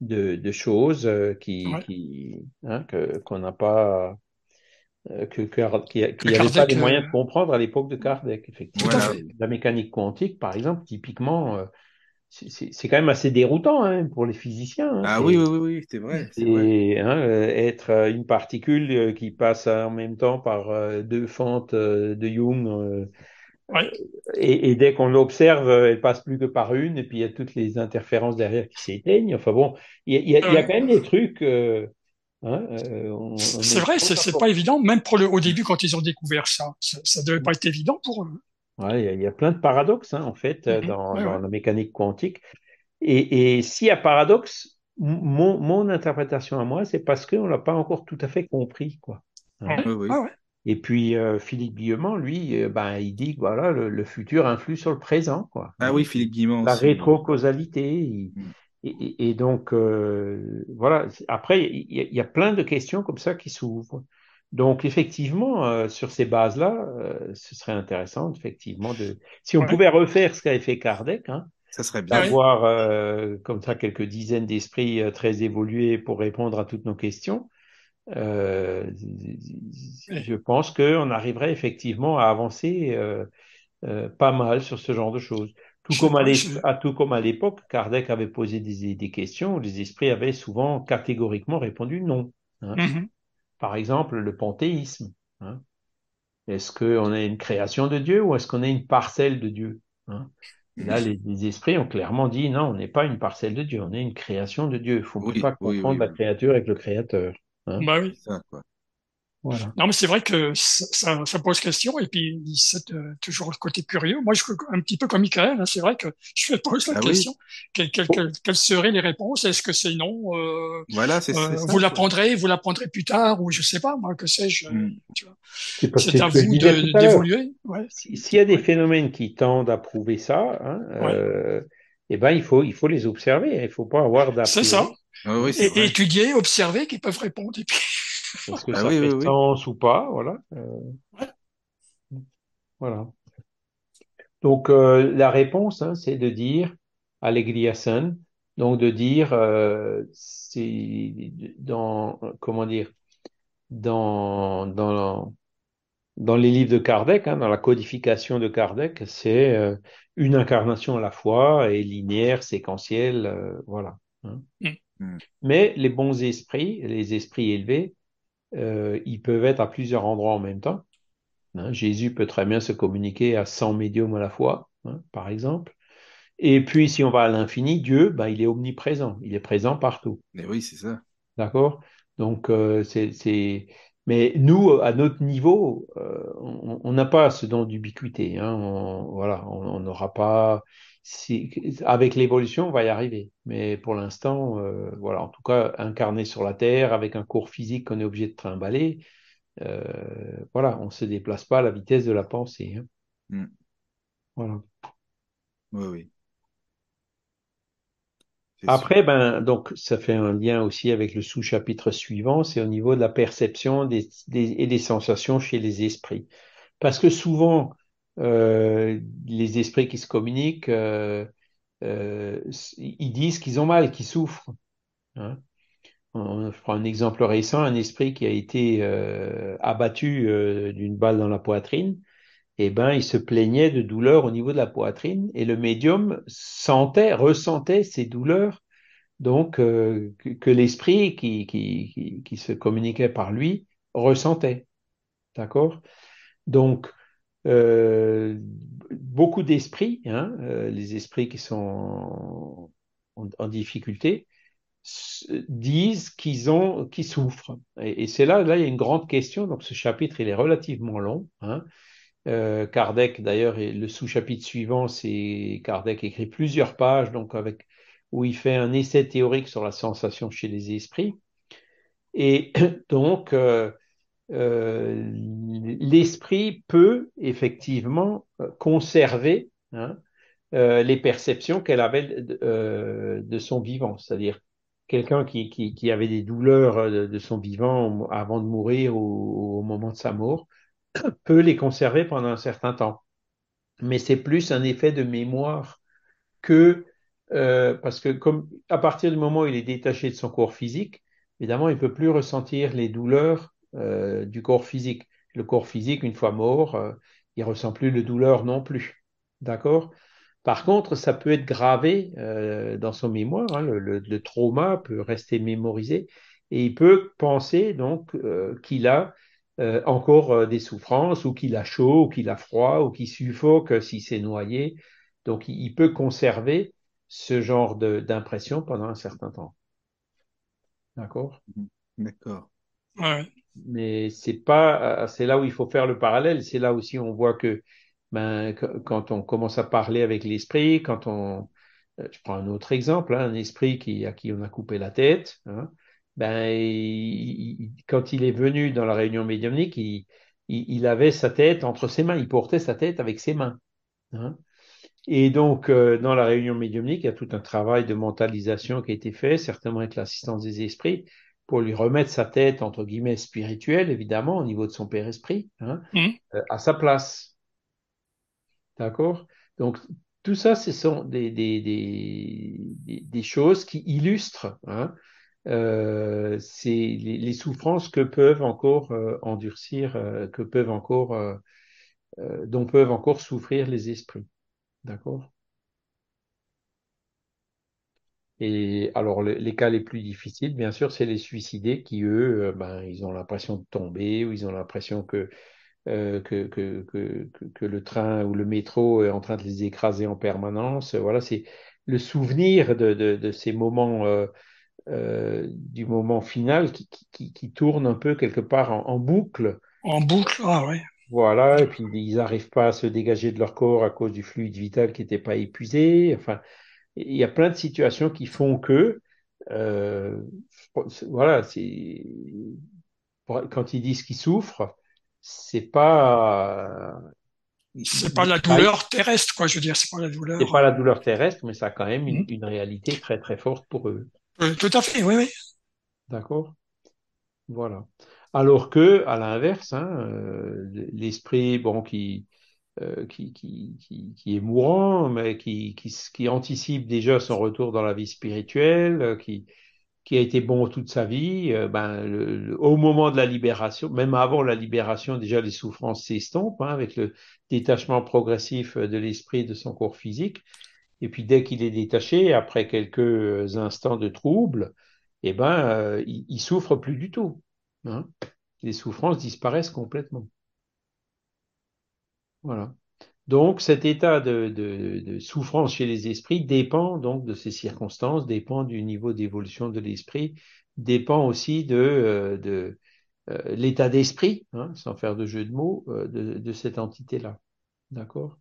de, de choses euh, qui, ouais. qui, hein, que, qu'on n'a pas, euh, que, que, qui, qui n'avait pas les moyens euh, de comprendre à l'époque de Kardec, effectivement. Voilà. La mécanique quantique, par exemple, typiquement, euh, c'est quand même assez déroutant hein, pour les physiciens. hein, Ah oui, oui, oui, oui, c'est vrai, c'est vrai. c'est, hein, euh, être euh, une particule euh, qui passe en même temps par euh, deux fentes euh, de Young. Ouais. et, et dès qu'on l'observe, euh, elle passe plus que par une, et puis il y a toutes les interférences derrière qui s'éteignent. Enfin bon, il y a, y y quand même des trucs. euh, hein, euh, c'est est vrai, c'est pas évident, même pour le, au début quand ils ont découvert ça, ça, ça devait pas être évident pour eux. Ouais, il y a, il y a plein de paradoxes hein, en fait Mhm. dans, Ouais, dans ouais. la mécanique quantique. Et, et s'il y a paradoxe, mon, mon interprétation à moi, c'est parce qu'on l'a pas encore tout à fait compris, quoi. Hein. Ouais. Oui, oui. Ouais. Et puis euh, Philippe Guillemont, lui, euh, ben, il dit que voilà, le, le futur influe sur le présent, quoi. Ah Hein. oui, Philippe Guimont La aussi. rétrocausalité. il- Mm. Et, donc, euh, voilà. Après, il y, a- il y a plein de questions comme ça qui s'ouvrent. Donc, effectivement, euh, sur ces bases-là, euh, ce serait intéressant, effectivement, de. Si on Ouais. pouvait refaire ce qu'avait fait Kardec, hein, Ça serait bien. D'avoir euh, comme ça quelques dizaines d'esprits euh, très évolués pour répondre à toutes nos questions, euh, je pense qu'on arriverait effectivement à avancer euh, euh, pas mal sur ce genre de choses. Tout Je- comme à je- tout comme à l'époque, Kardec avait posé des, des questions, les esprits avaient souvent catégoriquement répondu non. hein. Mhm. Par exemple, le panthéisme. hein. Est-ce qu'on est une création de Dieu ou est-ce qu'on est une parcelle de Dieu hein? Là, les, les esprits ont clairement dit non, on n'est pas une parcelle de Dieu, on est une création de Dieu. Il faut Oui, pas oui, confondre oui, la créature avec le créateur. Hein? Bah oui. C'est ça, quoi. Voilà. Non, mais c'est vrai que ça, ça, ça pose question et puis c'est euh, toujours le côté curieux. Moi, je un petit peu comme Michael, hein, c'est vrai que je me pose la Ah oui. question quelles, quelles, quelles, quelles seraient les réponses? Est-ce que c'est non? Euh, Voilà, c'est euh. Vous l'apprendrez, vous l'apprendrez plus tard ou je sais pas, moi que sais-je. Mm. C'est à vous d'évoluer. Ouais. S'il y a des phénomènes qui tendent à prouver ça, hein, euh, eh ben, il faut, il faut les observer. Il faut pas avoir d'a C'est ça. Ah oui, Et, étudier, observer, qui peuvent répondre. Et puis, Est-ce que Ah ça oui, fait oui, oui. sens ou pas? Voilà. Euh, Ouais. voilà. Donc, euh, la réponse, hein, c'est de dire Allegria Sun, donc de dire, euh, c'est dans, comment dire, dans, dans, dans les livres de Kardec, hein, dans la codification de Kardec, c'est euh, une incarnation à la fois et linéaire, séquentielle, euh, voilà. hein. Mm. Mm. Mais les bons esprits, les esprits élevés, euh, ils peuvent être à plusieurs endroits en même temps. hein. Jésus peut très bien se communiquer à 100 médiums à la fois, hein, par exemple. Et puis, si on va à l'infini, Dieu, ben, il est omniprésent, il est présent partout. Mais oui, c'est ça. D'accord? Donc, euh, c'est. Mais nous, à notre niveau, euh, on n'a pas ce don d'ubiquité. Hein. On, voilà, on n'aura pas. Si... Avec l'évolution, on va y arriver. Mais pour l'instant, euh, voilà, en tout cas, incarné sur la Terre, avec un cours physique qu'on est obligé de trimballer, euh, voilà, on ne se déplace pas à la vitesse de la pensée. hein. Mm. Voilà. Oui, oui. Sûr. Après, ben, donc, ça fait un lien aussi avec le sous-chapitre suivant, c'est au niveau de la perception des, des- et des sensations chez les esprits. Parce que souvent, euh, les esprits qui se communiquent, euh, euh, ils disent qu'ils ont mal, qu'ils souffrent. hein. On- Je prends un exemple récent, un esprit qui a été euh, abattu euh, d'une balle dans la poitrine, eh ben, il se plaignait de douleurs au niveau de la poitrine et le médium sentait, ressentait ces douleurs donc que, que l'esprit qui, qui, qui, qui se communiquait par lui ressentait. D'accord? Donc, beaucoup d'esprits, hein, euh, les esprits qui sont en, difficulté, disent qu'ils ont, qu'ils souffrent. Et, c'est là, là, il y a une grande question. Donc, ce chapitre, il est relativement long. Hein. Euh, Kardec, d'ailleurs, le sous-chapitre suivant, c'est Kardec écrit plusieurs pages, donc avec où il fait un essai théorique sur la sensation chez les esprits. Et [CLEARS THROAT] donc, euh, euh, l'esprit peut effectivement euh, conserver hein, euh, les perceptions qu'elle avait euh, de son vivant, c'est-à-dire quelqu'un qui, qui, qui avait des douleurs de, de son vivant avant de mourir ou au moment de sa mort [CLEARS THROAT] peut les conserver pendant un certain temps. Mais c'est plus un effet de mémoire que euh, parce que comme à partir du moment où il est détaché de son corps physique, évidemment, il peut plus ressentir les douleurs euh, du corps physique. Le corps physique, une fois mort, euh, il ressent plus de douleur non plus. D'accord? Par contre, ça peut être gravé euh, dans son mémoire. hein, le, le- le trauma peut rester mémorisé et il peut penser donc euh, qu'il a euh, encore euh, des souffrances ou qu'il a chaud ou qu'il a froid ou qu'il suffoque s'il s'est noyé. Donc, il, il peut conserver ce genre de- d'impression pendant un certain temps. D'accord? D'accord. ouais. Mais c'est pas, euh, c'est là où il faut faire le parallèle. C'est là aussi on voit que ben, qu- quand on commence à parler avec l'esprit, quand on, euh, je prends un autre exemple, hein, un esprit qui, à qui on a coupé la tête, hein, ben, quand il est venu dans la réunion médiumnique, il, il, avait sa tête entre ses mains, il portait sa tête avec ses mains. Hein. Et donc, euh, dans la réunion médiumnique, il y a tout un travail de mentalisation qui a été fait, certainement avec l'assistance des esprits, pour lui remettre sa tête, entre guillemets, spirituelle, évidemment, au niveau de son père esprit, hein, mmh. euh, à sa place. D'accord? Donc, tout ça, ce sont des, des, des, des choses qui illustrent hein, euh, c'est les, les, souffrances que peuvent encore euh, endurcir, euh, que peuvent encore, euh, dont peuvent encore souffrir les esprits. D'accord? Et alors, les cas les plus difficiles, bien sûr, c'est les suicidés qui, eux, ben, ils ont l'impression de tomber ou ils ont l'impression que, que, que, que, que, le train ou le métro est en train de les écraser en permanence. Voilà, c'est le souvenir de, de, de ces moments euh, du moment final qui, qui, qui, tourne un peu quelque part en, en boucle. En boucle, ah ouais. Voilà, et puis ils n'arrivent pas à se dégager de leur corps à cause du fluide vital qui n'était pas épuisé. Enfin, il y a plein de situations qui font que, euh, voilà, c'est quand ils disent qu'ils souffrent, c'est pas c'est pas la douleur terrestre, quoi. Je veux dire, c'est pas la douleur. C'est pas la douleur terrestre, mais ça a quand même une, mmh. une réalité très très forte pour eux. Euh, tout à fait, oui, oui. D'accord. Voilà. Alors que, à l'inverse, hein, euh, l'esprit, bon, qui, euh, qui, qui, qui, qui, est mourant, mais qui, qui, anticipe déjà son retour dans la vie spirituelle, qui, qui a été bon toute sa vie, ben, le, au moment de la libération, même avant la libération, déjà les souffrances s'estompent hein, avec le détachement progressif de l'esprit de son corps physique. Et puis dès qu'il est détaché, après quelques instants de trouble, eh ben, euh, il, il, souffre plus du tout. Hein. Les souffrances disparaissent complètement. Voilà. Donc cet état de, de, de, souffrance chez les esprits dépend donc de ces circonstances, dépend du niveau d'évolution de l'esprit, dépend aussi de, euh, de euh, l'état d'esprit, hein, sans faire de jeu de mots, euh, de, de cette entité-là. D'accord?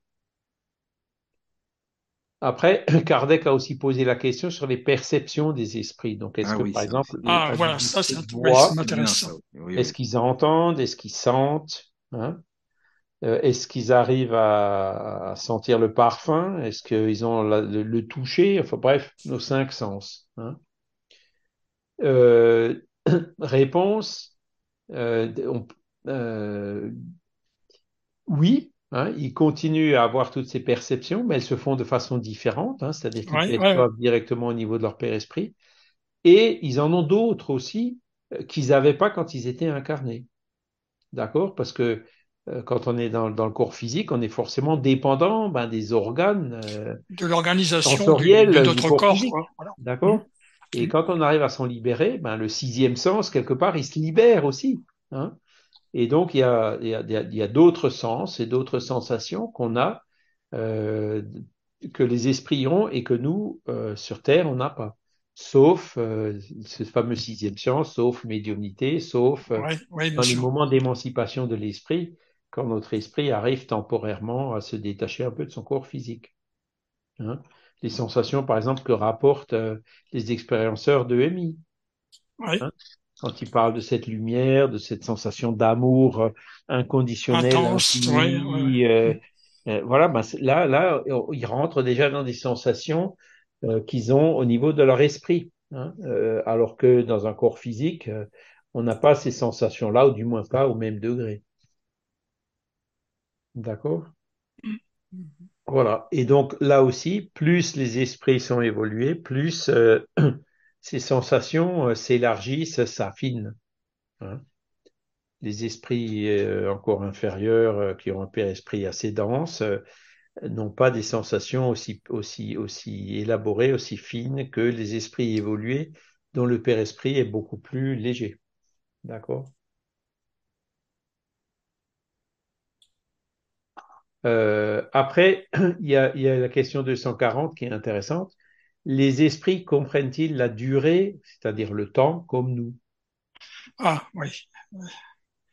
Après, [CLEARS THROAT] Kardec a aussi posé la question sur les perceptions des esprits. Donc, est-ce ah que, par exemple, ah, voilà, ça, c'est intéressant. Est-ce qu'ils entendent Est-ce qu'ils sentent hein? Est-ce qu'ils arrivent à, sentir le parfum? Est-ce qu'ils ont le, toucher? Enfin, bref, nos cinq sens. Hein euh, [CLEARS THROAT] réponse euh, euh oui, Hein, ils continuent à avoir toutes ces perceptions, mais elles se font de façon différente, hein, c'est-à-dire qu'ils perçoivent directement au niveau de leur père esprit. Et ils en ont d'autres aussi euh, qu'ils n'avaient pas quand ils étaient incarnés. D'accord? Parce que euh, quand on est dans, dans, le corps physique, on est forcément dépendant ben, des organes euh, de l'organisation de notre corps. D'accord? Mmh. Et mmh. quand on arrive à s'en libérer, ben, le sixième sens, quelque part, il se libère aussi. Hein et donc, il y a, y a, y a d'autres sens et d'autres sensations qu'on a, euh, que les esprits ont et que nous, euh, sur Terre, on n'a pas. Sauf euh, ce fameux sixième sens, sauf médiumnité, sauf euh, dans les moments d'émancipation de l'esprit, quand notre esprit arrive temporairement à se détacher un peu de son corps physique. Hein les sensations, par exemple, que rapportent euh, les expérienceurs de EMI. Hein quand il parle de cette lumière, de cette sensation d'amour euh, inconditionnel, infini, euh, euh, voilà, ben, là, là, ils rentrent déjà dans des sensations qu'ils ont au niveau de leur esprit, hein, alors que dans un corps physique, on n'a pas ces sensations-là, ou du moins pas au même degré. D'accord Voilà. Et donc là aussi, plus les esprits sont évolués, plus [CLEARS THROAT] ces sensations euh, s'élargissent, s'affinent. Hein. Les esprits euh, encore inférieurs, euh, qui ont un père-esprit assez dense, n'ont pas des sensations aussi, aussi, aussi élaborées, aussi fines que les esprits évolués, dont le père-esprit est beaucoup plus léger. D'accord? Euh, Après, [CLEARS THROAT] il y, a, il y a la question 240 qui est intéressante les esprits comprennent-ils la durée, c'est-à-dire le temps, comme nous? Ah oui.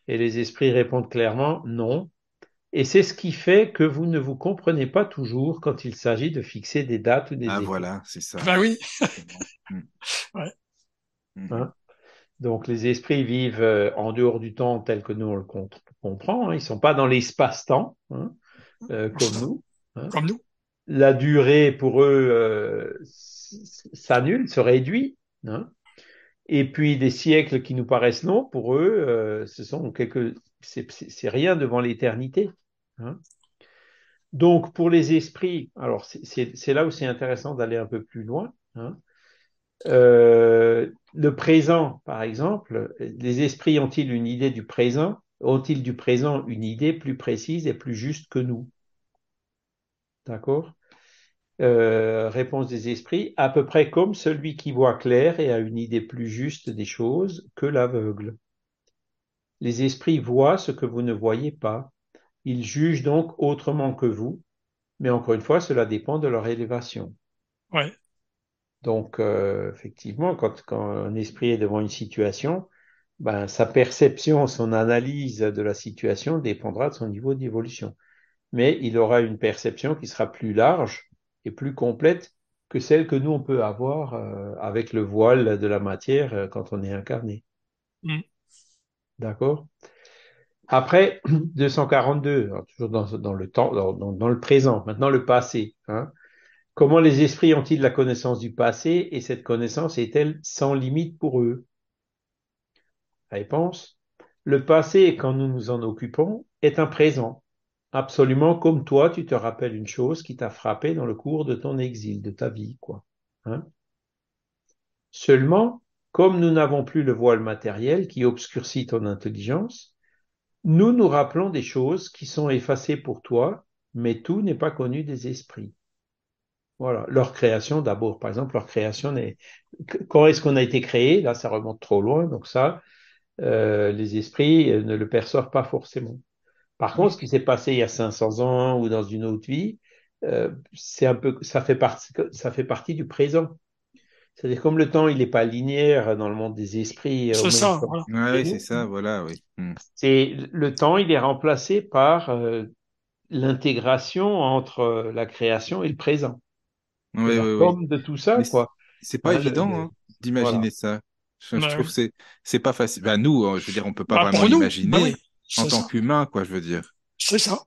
Et les esprits répondent clairement non. Et c'est ce qui fait que vous ne vous comprenez pas toujours quand il s'agit de fixer des dates ou des Ah voilà, c'est ça. Ben oui. [LAUGHS] Mm. Ouais. Hein? Donc les esprits vivent euh, en dehors du temps tel que nous on le com- comprend. hein. Ils sont pas dans l'espace-temps hein, euh, comme nous. Comme nous. La durée pour eux euh, s'annule, se réduit. hein. Et puis des siècles qui nous paraissent longs pour eux, euh, ce sont quelques, c'est rien devant l'éternité. hein. Donc pour les esprits, alors c'est- là où c'est intéressant d'aller un peu plus loin. hein. Euh, le présent, par exemple, les esprits ont-ils une idée du présent? Ont-ils du présent une idée plus précise et plus juste que nous? D'accord? Euh, Réponse des esprits, à peu près comme celui qui voit clair et a une idée plus juste des choses que l'aveugle. Les esprits voient ce que vous ne voyez pas. Ils jugent donc autrement que vous, mais encore une fois, cela dépend de leur élévation. Ouais. Donc, euh, effectivement, quand, quand un esprit est devant une situation, ben, sa perception, son analyse de la situation dépendra de son niveau d'évolution. Mais il aura une perception qui sera plus large et plus complète que celle que nous, on peut avoir euh, avec le voile de la matière euh, quand on est incarné. Mm. D'accord? Après, [CLEARS THROAT] 242, alors toujours dans, dans le temps, dans, dans- dans le présent, maintenant le passé. Hein Comment les esprits ont-ils la connaissance du passé et cette connaissance est-elle sans limite pour eux? Réponse. Le passé, quand nous nous en occupons, est un présent. Absolument comme toi, tu te rappelles une chose qui t'a frappé dans le cours de ton exil, de ta vie, quoi. Hein Seulement, comme nous n'avons plus le voile matériel qui obscurcit ton intelligence, nous nous rappelons des choses qui sont effacées pour toi, mais tout n'est pas connu des esprits. Voilà, leur création d'abord. Par exemple, leur création n'est. Quand est-ce qu'on a été créé? Là, ça remonte trop loin, donc ça, euh, les esprits ne le perçoivent pas forcément. Par contre, ce qui s'est passé il y a 500 ans ou dans une autre vie, euh, c'est un peu, ça fait partie, ça fait partie du présent. C'est-à-dire comme le temps, il n'est pas linéaire dans le monde des esprits. euh, C'est ça, voilà. Oui, c'est ça, voilà, oui. Mm. c'est le temps, il est remplacé par euh, l'intégration entre la création et le présent. Oui, oui, de tout ça, Mais quoi. c'est pas évident le- hein, d'imaginer voilà. ça. Je, je trouve que c'est c'est pas facile. Bah nous, euh, je veux dire, on peut pas Bah, vraiment nous, bah oui. en tant qu'humain, quoi, je veux dire. C'est ça.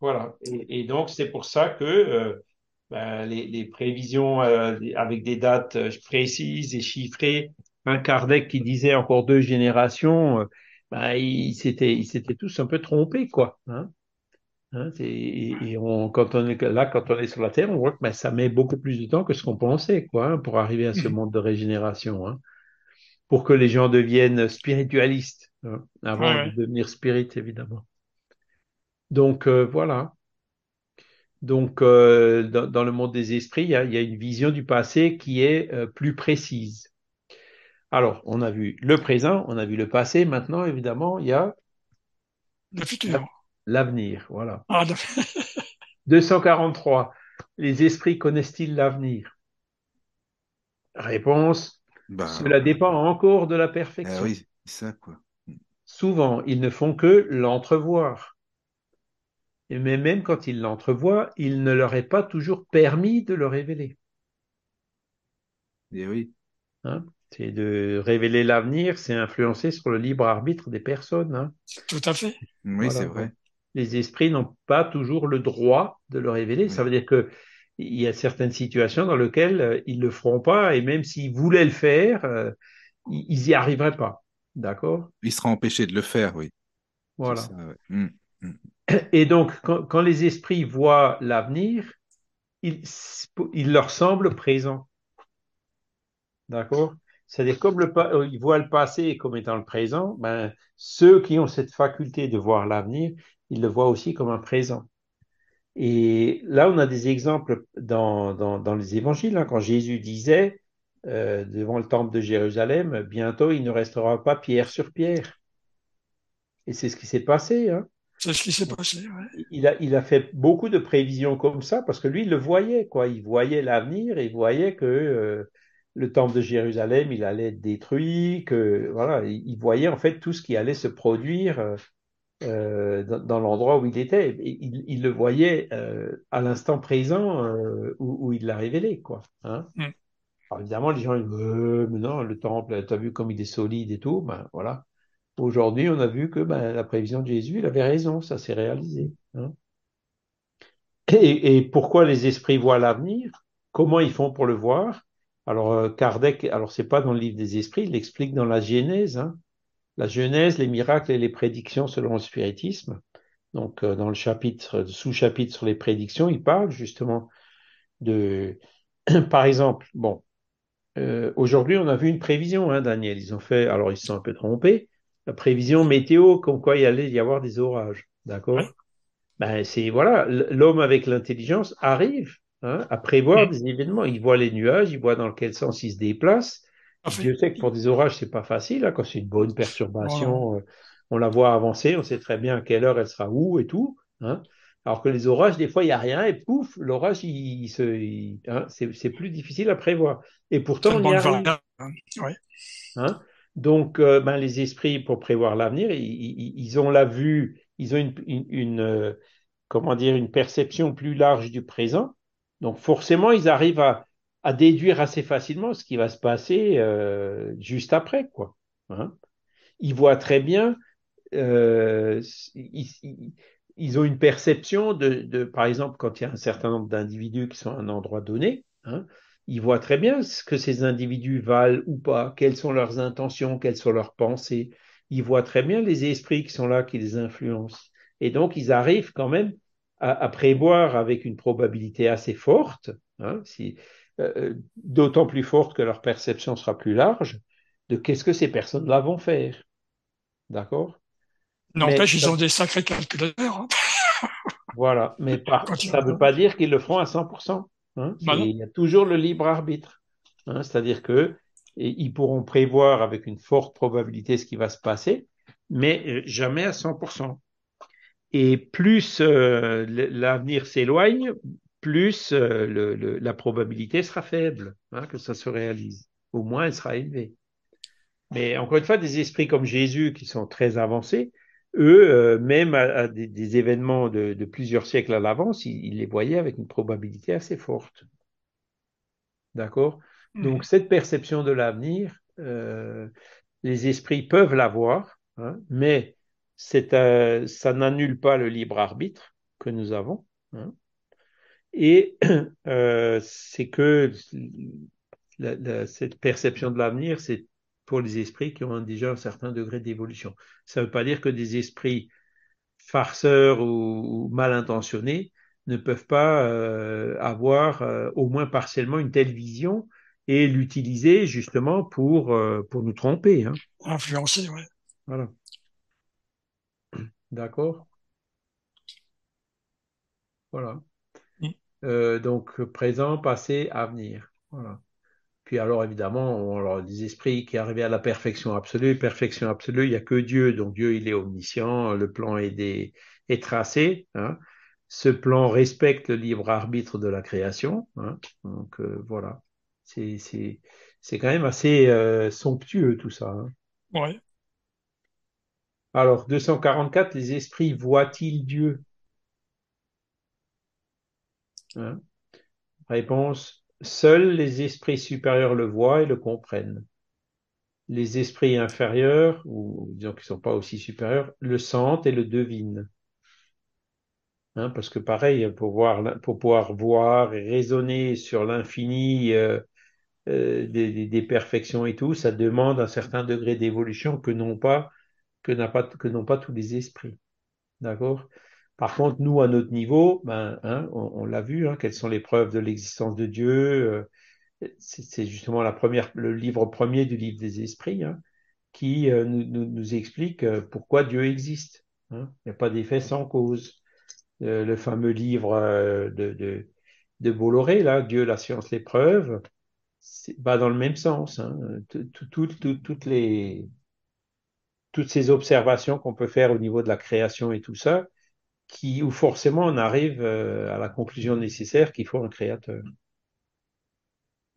Voilà. Et, et donc, c'est pour ça que euh, ben, les, les prévisions euh, avec des dates euh, précises et chiffrées, un Kardec qui disait encore deux générations, euh, ben, ils s'étaient ils s'étaient tous un peu trompés, quoi. Hein, Hein, et, et on, quand on est là, quand on est sur la Terre, on voit que ben, ça met beaucoup plus de temps que ce qu'on pensait, quoi, hein, pour arriver à ce Mhm. monde de régénération, hein, pour que les gens deviennent spiritualistes, hein, avant Ouais, de devenir spirit, évidemment. Donc, euh, voilà. Donc, euh, dans, dans le monde des esprits, il y a, il y a une vision du passé qui est euh, plus précise. Alors, on a vu le présent, on a vu le passé. Maintenant, évidemment, il y a Le futur. L'avenir. Voilà. Ah, [LAUGHS] de- 243. Les esprits connaissent-ils l'avenir? Réponse. Bah Cela dépend encore de la Ah perfection. oui, c'est ça, quoi. Souvent, ils ne font que l'entrevoir. Et Mais même quand ils l'entrevoient, il ne leur est pas toujours permis de le révéler. Et oui. hein? C'est de révéler l'avenir, c'est influencer sur le libre arbitre des personnes. hein. tout à fait. Oui, Voilà, c'est vrai. Les esprits n'ont pas toujours le droit de le révéler. Ça veut dire que il y a certaines situations dans lesquelles euh, ils le feront pas, et même s'ils voulaient le faire, euh, ils y arriveraient pas. D'accord? Il sera empêché de le faire, oui. Voilà. ça, ouais. Mm. Et donc, quand, quand les esprits voient l'avenir, il, il leur semble présent. D'accord? C'est-à-dire, comme le, euh, ils voient le passé comme étant le présent, ben, ceux qui ont cette faculté de voir l'avenir, ils le voient aussi comme un présent. Et là, on a des exemples dans, dans, dans les évangiles, hein, quand Jésus disait euh, devant le temple de Jérusalem, bientôt il ne restera pas pierre sur pierre. Et c'est ce qui s'est passé. Hein. C'est ce qui s'est passé. Ouais. Il a, il a fait beaucoup de prévisions comme ça parce que lui, il le voyait, quoi. Il voyait l'avenir, il voyait que euh, le temple de Jérusalem, il allait être détruit, que voilà, il, il voyait en fait tout ce qui allait se produire euh, dans, dans l'endroit où il était. Il, il le voyait euh, à l'instant présent euh, où, où, il l'a révélé, quoi. Hein Mm. Alors évidemment, les gens ils disent, euh, mais non, le temple, tu as vu comme il est solide et tout. Ben voilà. Aujourd'hui, on a vu que ben, la prévision de Jésus, il avait raison, ça s'est réalisé. Hein et, et pourquoi les esprits voient l'avenir? Comment ils font pour le voir? Alors euh, Kardec, alors c'est pas dans le livre des esprits, il l'explique dans la Genèse. Hein la Genèse, les miracles et les prédictions selon le spiritisme. Donc, euh, dans le chapitre, sous-chapitre sur les prédictions, il parle justement de, [CLEARS THROAT] par exemple, bon, euh, aujourd'hui, on a vu une prévision, hein, Daniel. Ils ont fait, alors ils se sont un peu trompés, la prévision météo, comme quoi il allait y avoir des orages, d'accord? Ouais. Ben, c'est, voilà, l'homme avec l'intelligence arrive hein, à prévoir des événements. Il voit les nuages, il voit dans quel sens ils se déplacent. Dieu sait que pour des orages, c'est pas facile. Hein, quand c'est une bonne perturbation, euh, on la voit avancer, on sait très bien à quelle heure elle sera où et tout. Hein. Alors que les orages, des fois, il n'y a rien et pouf, l'orage, il, il se, il- hein, c'est plus difficile à prévoir. Et pourtant, on y arrive. hein. Ouais. Hein. Donc, euh, ben, les esprits, pour prévoir l'avenir, ils, ils- ils ont la vue, ils ont une, une, une, euh, comment dire, une perception plus large du présent. Donc, forcément, ils arrivent à, à déduire assez facilement ce qui va se passer euh, juste après, quoi. Hein. Ils voient très bien, euh, ils, ont une perception de, par exemple, quand il y a un certain nombre d'individus qui sont à un endroit donné, hein, ils voient très bien ce que ces individus valent ou pas, quelles sont leurs intentions, quelles sont leurs pensées. Ils voient très bien les esprits qui sont là, qui les influencent. Et donc, ils arrivent quand même à, à prévoir avec une probabilité assez forte, hein, si, euh, d'autant plus forte que leur perception sera plus large, de qu'est-ce que ces personnes-là vont faire. D'accord? N'empêche, ils ont des sacrés calculateurs. hein. [LAUGHS] Voilà, mais par- ça ne veut pas dire qu'ils le feront à 100%. hein. Bah. Il y a toujours le libre arbitre. hein. C'est-à-dire que et ils pourront prévoir avec une forte probabilité ce qui va se passer, mais euh, jamais à 100%. Et plus euh, l'avenir s'éloigne, plus euh, le- le- la probabilité sera faible hein, que ça se réalise. Au moins, elle sera élevée. Mais encore une fois, des esprits comme Jésus qui sont très avancés, eux, euh, même à, à des, des événements de, de plusieurs siècles à l'avance, ils, ils les voyaient avec une probabilité assez forte. D'accord? Donc, Mhm. cette perception de l'avenir, euh, les esprits peuvent l'avoir, hein, mais euh, ça n'annule pas le libre arbitre que nous avons. hein. Et [CLEARS THROAT] euh, c'est que la- la- cette perception de l'avenir, c'est pour les esprits qui ont déjà un certain degré d'évolution. Ça ne veut pas dire que des esprits farceurs ou, ou mal intentionnés ne peuvent pas euh, avoir euh, au moins partiellement une telle vision et l'utiliser justement pour, euh, pour nous tromper. Hein. Influencés, ouais. Voilà. D'accord Voilà. Euh, donc, présent, passé, avenir. Voilà. Puis alors, évidemment, on, alors, des esprits qui arrivent à la perfection absolue. Perfection absolue, il n'y a que Dieu. Donc, Dieu, il est omniscient. Le plan est, des, est tracé. Hein. Ce plan respecte le libre arbitre de la création. Hein. Donc, euh, voilà. C'est, c'est, c'est quand même assez euh, somptueux, tout ça. Hein. Ouais. Alors, 244, les esprits voient-ils Dieu? Hein Réponse, seuls les esprits supérieurs le voient et le comprennent. Les esprits inférieurs, ou disons qu'ils ne sont pas aussi supérieurs, le sentent et le devinent. Hein, parce que pareil, pour, voir, pour pouvoir voir et raisonner sur l'infini euh, euh, des, des, perfections et tout, ça demande un certain degré d'évolution que n'ont pas, que n'a pas, que n'ont pas tous les esprits. D'accord? Par contre, nous, à notre niveau, ben, hein, on, l'a vu, hein, quelles sont les preuves de l'existence de Dieu euh, c'est justement la première, le livre premier du livre des esprits hein, qui euh, nous, explique euh, pourquoi Dieu existe. Il n'y a pas d'effet sans cause. Euh, le fameux livre de, de, de, Bolloré, là, Dieu, la science, les preuves, va dans le même sens. Toutes les toutes ces observations qu'on peut faire au niveau de la création et tout ça, qui, où forcément on arrive euh, à la conclusion nécessaire qu'il faut un créateur.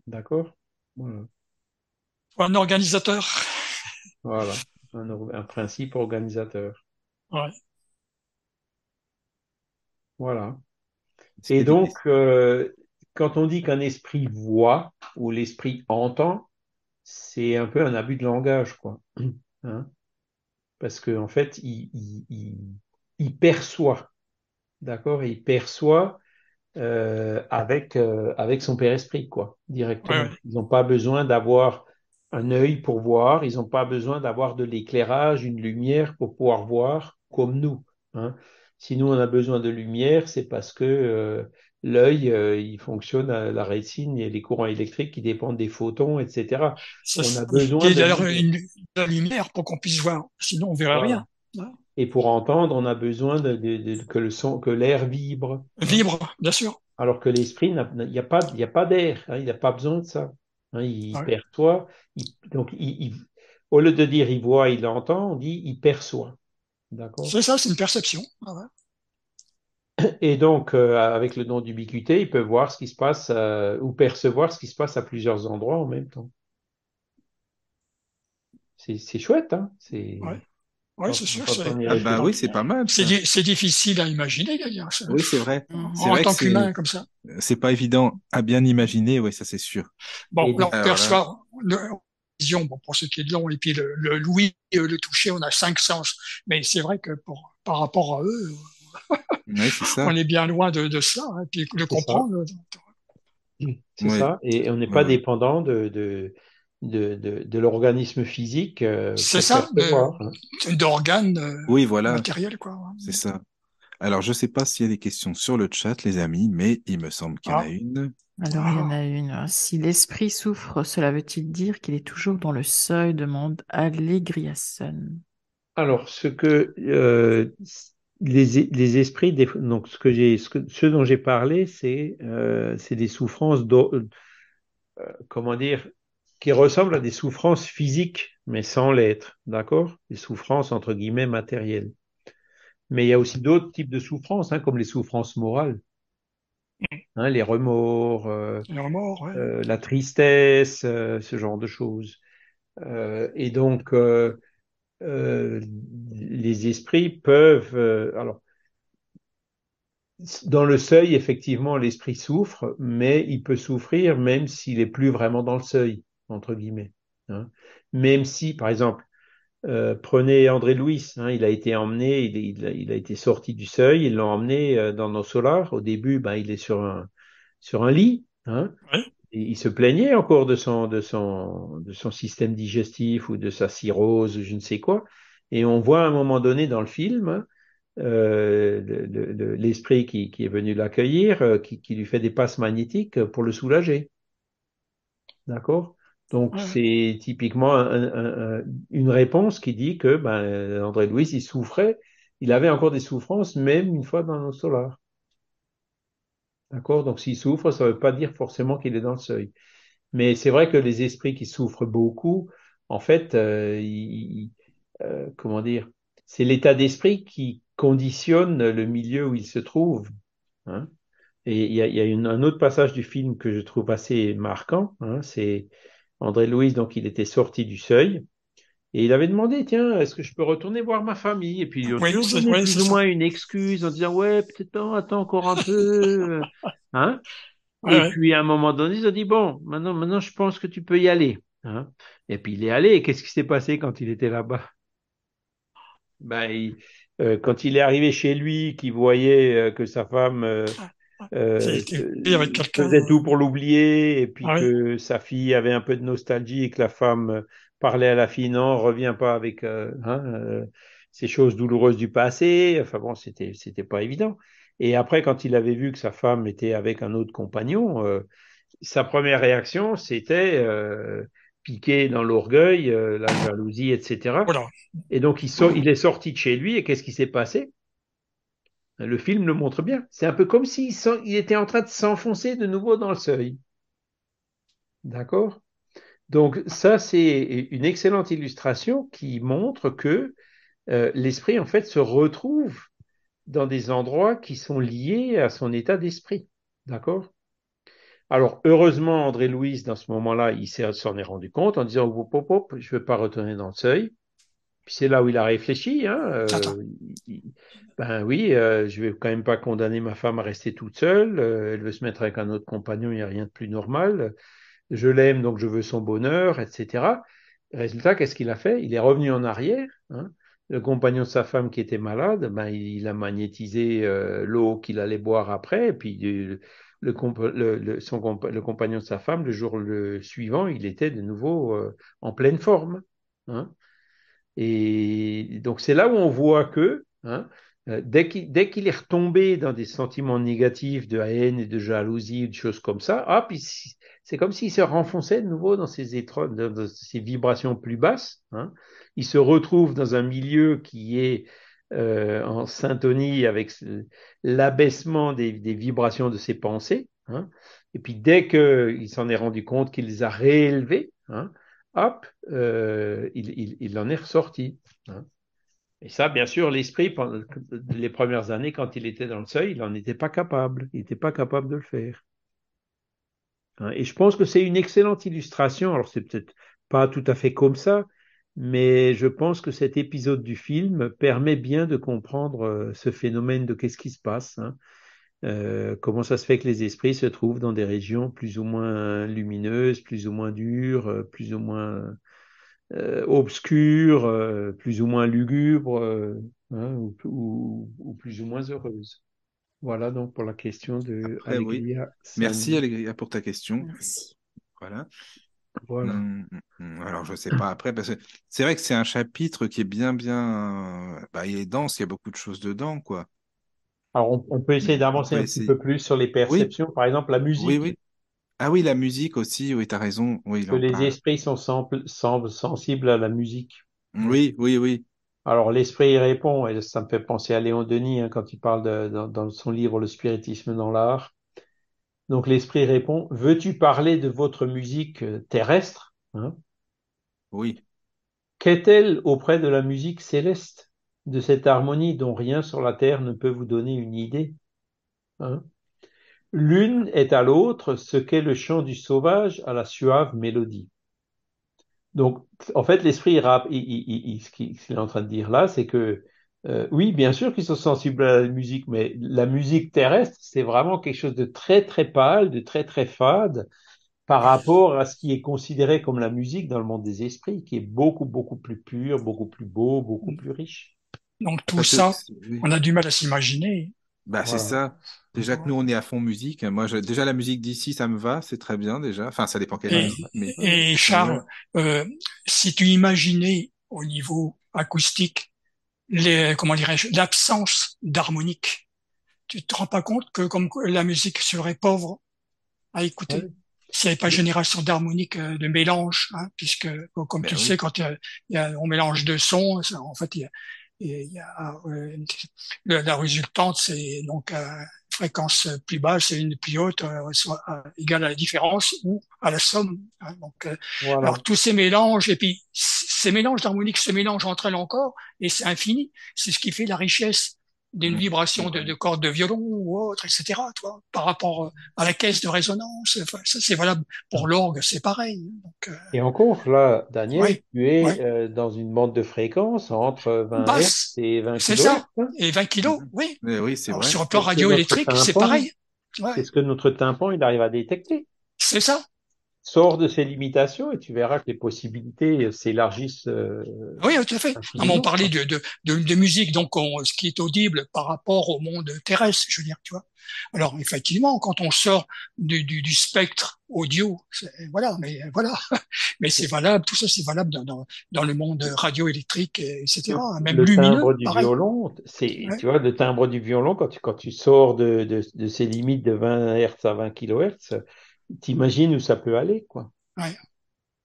D'accord? Voilà. Un organisateur. Voilà, un, un principe organisateur. Ouais. Voilà. Et donc, euh, quand on dit qu'un esprit voit ou l'esprit entend, c'est un peu un abus de langage, quoi. [CLEARS THROAT] Hein? Parce qu'en en fait, il, il, il, il perçoit, d'accord? Il perçoit euh, avec, euh, avec son père esprit, quoi, directement. ouais. Ils n'ont pas besoin d'avoir un œil pour voir, ils n'ont pas besoin d'avoir de l'éclairage, une lumière pour pouvoir voir comme nous. Hein. Si nous, on a besoin de lumière, c'est parce que euh, l'œil, euh, il fonctionne à la rétine, a les courants électriques qui dépendent des photons, etc. Ça, On a besoin de la lumière pour qu'on puisse voir. Sinon, on Voilà. rien. Et pour entendre, on a besoin de, de- de- que le son, que l'air vibre. Vibre, bien sûr. Alors que l'esprit, n'a- il n'y a pas, il y a pas d'air, hein, il n'a pas besoin de ça. Hein, il Ouais. perçoit, il- donc il, il- au lieu de dire il voit, il entend, on dit il perçoit. D'accord? C'est ça, c'est une perception. Ah ouais. Et donc, euh, avec le don d'ubiquité, il peut voir ce qui se passe euh, ou percevoir ce qui se passe à plusieurs endroits en même temps. C'est c'est chouette, hein? C'est Ouais. Ouais, quand, c'est sûr. C'est Ah bah oui, c'est pas mal c'est c'est difficile à imaginer d'ailleurs. Oui, c'est vrai. C'est en vrai tant c'est qu'humain comme ça. c'est pas évident à bien imaginer, oui, ça c'est sûr. Bon, Et là, on perçoit le, vision, bon, pour ce qui est de l'on, et puis le, le l'ouïe, euh, le toucher, on a cinq sens. Mais c'est vrai que pour, par rapport à eux, oui, c'est ça. on est bien loin de, de ça. hein, puis le c'est ça. comprendre, C'est Ouais, ça. Et on n'est pas ouais. dépendant de, de, de, de, de l'organisme physique euh, c'est ça, de- percevoir. hein. d'organes euh, Oui, voilà, matériels, quoi. c'est ça. Alors, je sais pas s'il y a des questions sur le chat, les amis, mais il me semble qu'il y en a Ah, une. Alors, il y en ah, a une. Si l'esprit souffre, cela veut-il dire qu'il est toujours dans le seuil demande Allegriasson. Alors, ce que euh, les, les esprits, des- donc ce que j'ai, ce, que- ce dont j'ai parlé, c'est euh, c'est des souffrances, d'o- euh, comment dire, qui ressemblent à des souffrances physiques, mais sans l'être, d'accord? Des souffrances entre guillemets matérielles. Mais il y a aussi d'autres types de souffrances, hein, comme les souffrances morales, hein, les remords, euh, les remords, ouais. euh, la tristesse, euh, ce genre de choses. Euh, et donc, euh, euh, les esprits peuvent, euh, alors, dans le seuil, effectivement, l'esprit souffre, mais il peut souffrir même s'il est plus vraiment dans le seuil, entre guillemets. hein. Même si, par exemple, euh, prenez André Louis, hein, il a été emmené, il, il a, il a été sorti du seuil, ils l'ont emmené euh, dans nos solars. Au début, ben, il est sur un, sur un lit, hein, et il se plaignait encore de son, de son, de son système digestif ou de sa cirrhose je ne sais quoi. Et on voit à un moment donné dans le film euh, le- le- l'esprit qui, qui est venu l'accueillir, euh, qui, qui lui fait des passes magnétiques pour le soulager. D'accord? Donc, Ouais, c'est typiquement un- un- un- une réponse qui dit que ben, André Louis, il souffrait, il avait encore des souffrances, même une fois dans nos solars. D'accord? Donc, s'il souffre, ça ne veut pas dire forcément qu'il est dans le seuil. Mais c'est vrai que les esprits qui souffrent beaucoup, en fait, euh, ils- euh, comment dire, c'est l'état d'esprit qui conditionne le milieu où ils se trouvent. hein. Et il y a, il y a une- un autre passage du film que je trouve assez marquant. hein, c'est André Louis, donc il était sorti du seuil et il avait demandé, tiens, est-ce que je peux retourner voir ma famille? Et puis ont Oui, toujours donné plus ou moins une excuse en disant, ouais, peut-être non, attends encore un peu. [LAUGHS] Hein? Ouais, Et ouais. puis à un moment donné, ils ont dit, bon, maintenant, maintenant je pense que tu peux y aller. hein. Et puis il est allé. Et qu'est-ce qui s'est passé quand il était là-bas? Ben, il- euh, quand il est arrivé chez lui, qu'il voyait euh, que sa femme euh, euh, quelqu'un. faisait tout pour l'oublier, et puis Ah oui, que sa fille avait un peu de nostalgie, et que la femme euh, parlait à la fille, non, reviens pas avec euh, hein, euh, ces choses douloureuses du passé. Enfin bon, c'était c'était pas évident. Et après, quand il avait vu que sa femme était avec un autre compagnon, euh, sa première réaction, c'était euh, piquer dans l'orgueil, euh, la jalousie, etc. voilà. Et donc, il, sort, il est sorti de chez lui, et qu'est-ce qui s'est passé? Le film le montre bien. C'est un peu comme s'il il était en train de s'enfoncer de nouveau dans le seuil. D'accord? Donc, ça, c'est une excellente illustration qui montre que euh, l'esprit, en fait, se retrouve dans des endroits qui sont liés à son état d'esprit. D'accord? Alors, heureusement, André Louis, dans ce moment-là, il s'en est rendu compte en disant, je ne veux pas retourner dans le seuil. Puis c'est là où il a réfléchi. Hein, euh, il, ben oui, euh, je vais quand même pas condamner ma femme à rester toute seule. Euh, elle veut se mettre avec un autre compagnon, il n'y a rien de plus normal. Je l'aime, donc je veux son bonheur, etc. Résultat, qu'est-ce qu'il a fait? Il est revenu en arrière. Hein. Le compagnon de sa femme qui était malade, ben, il, a magnétisé euh, l'eau qu'il allait boire après, et puis euh, le, le, le, son, le, compagnon de sa femme, le jour le suivant, il était de nouveau euh, en pleine forme. Hein. Et donc c'est là où on voit que hein, euh, dès qu'il est retombé dans des sentiments négatifs de haine et de jalousie, de choses comme ça, hop, c'est comme s'il se renfonçait de nouveau dans ces vibrations plus basses. Hein. Il se retrouve dans un milieu qui est euh, en syntonie avec l'abaissement des, vibrations de ses pensées. Hein. Et puis dès qu'il s'en est rendu compte qu'il les a réélevées, hop, euh, il, en est ressorti. Hein. Et ça, bien sûr, l'esprit, pendant les premières années, quand il était dans le seuil, il n'en était pas capable. Il n'était pas capable de le faire. Hein, et je pense que c'est une excellente illustration. Alors, c'est peut-être pas tout à fait comme ça, mais je pense que cet épisode du film permet bien de comprendre euh, ce phénomène de qu'est-ce qui se passe. Hein. Euh, comment ça se fait que les esprits se trouvent dans des régions plus ou moins lumineuses, plus ou moins dures, euh, plus ou moins euh, obscure, euh, plus ou moins lugubre, euh, hein, ou, ou, ou, plus ou moins heureuse. Voilà donc pour la question de Après, oui. Merci Allegria pour ta question. Merci. Voilà. Voilà. Hum, hum, alors je sais pas après parce que c'est vrai que c'est un chapitre qui est bien bien, bah, il est dense, il y a beaucoup de choses dedans quoi. Alors on, on peut essayer d'avancer un essayer. petit peu plus sur les perceptions, Oui. par exemple la musique. Oui oui. Ah oui la musique aussi, oui t'as raison, oui que les parle. esprits sont semblent, semblent sensibles à la musique. Oui oui oui. Alors l'esprit y répond, et ça me fait penser à Léon Denis hein, quand il parle de, dans, dans son livre Le spiritisme dans l'art. Donc l'esprit répond, veux-tu parler de votre musique euh, terrestre hein? Oui. Qu'est-elle auprès de la musique céleste, de cette harmonie dont rien sur la terre ne peut vous donner une idée hein L'une est à l'autre ce qu'est le chant du sauvage à la suave mélodie. Donc, en fait, l'esprit rap, il, ce qu'il est en train de dire là, c'est que euh, oui, bien sûr qu'ils sont sensibles à la musique, mais la musique terrestre, c'est vraiment quelque chose de très très pâle, de très très fade par rapport à ce qui est considéré comme la musique dans le monde des esprits, qui est beaucoup beaucoup plus pur, beaucoup plus beau, beaucoup plus riche. Donc tout Parce ça, oui. on a du mal à s'imaginer. Bah, c'est ça. Déjà que nous, on est à fond musique. Moi, je- déjà, la musique d'ici, ça me va, c'est très bien déjà. Enfin, ça dépend quelle Et, musique, mais et Charles, euh, si tu imaginais au niveau acoustique les, comment dirais-je, l'absence d'harmonique, tu te rends pas compte que comme la musique serait pauvre à écouter? Ouais. s'il n'y avait pas génération d'harmonique, euh, de mélange, hein, puisque comme Ben tu oui. sais, quand y a, y a- on mélange deux sons, ça, en fait, il y a, il y a, euh, le- la résultante, c'est donc euh, fréquence plus basse et une plus haute, euh, soit euh, égale à la différence ou à la somme. hein. donc, euh, Voilà. alors tous ces mélanges et puis ces mélanges d'harmoniques se mélangent entre elles encore et c'est infini. C'est ce qui fait la richesse d'une vibration c'est de, de cordes de violon ou autre, etc. Toi, par rapport euh, à la caisse de résonance. Enfin, ça c'est valable pour l'orgue, c'est pareil. Donc, euh, Et encore, là, Daniel, Oui, tu es oui. euh, dans une bande de fréquences entre 20 Basse. Hz et 20 C'est kHz. ça. hein. et 20 kilos, Mhm. oui. Mais oui, c'est vrai. sur le plan C'est radioélectrique, c'est pareil. Ouais, C'est ce que notre tympan, il arrive à détecter? c'est ça. Sors de ses limitations et tu verras que les possibilités s'élargissent. euh, Oui, tout à fait. Non, mais on parlait de, de, de, de musique, donc on, ce qui est audible par rapport au monde terrestre, je veux dire, tu vois. Alors effectivement, quand on sort du, du, du spectre audio, voilà, mais voilà, [LAUGHS] mais c'est valable, tout ça c'est valable dans, dans, dans le monde radioélectrique, et- etc. Même le lumineux, timbre du pareil. violon, c'est, Ouais. tu vois, le timbre du violon, quand tu, quand tu sors de, de, de ces limites de 20 Hz à 20 kHz, t'imagines où ça peut aller, quoi. Ah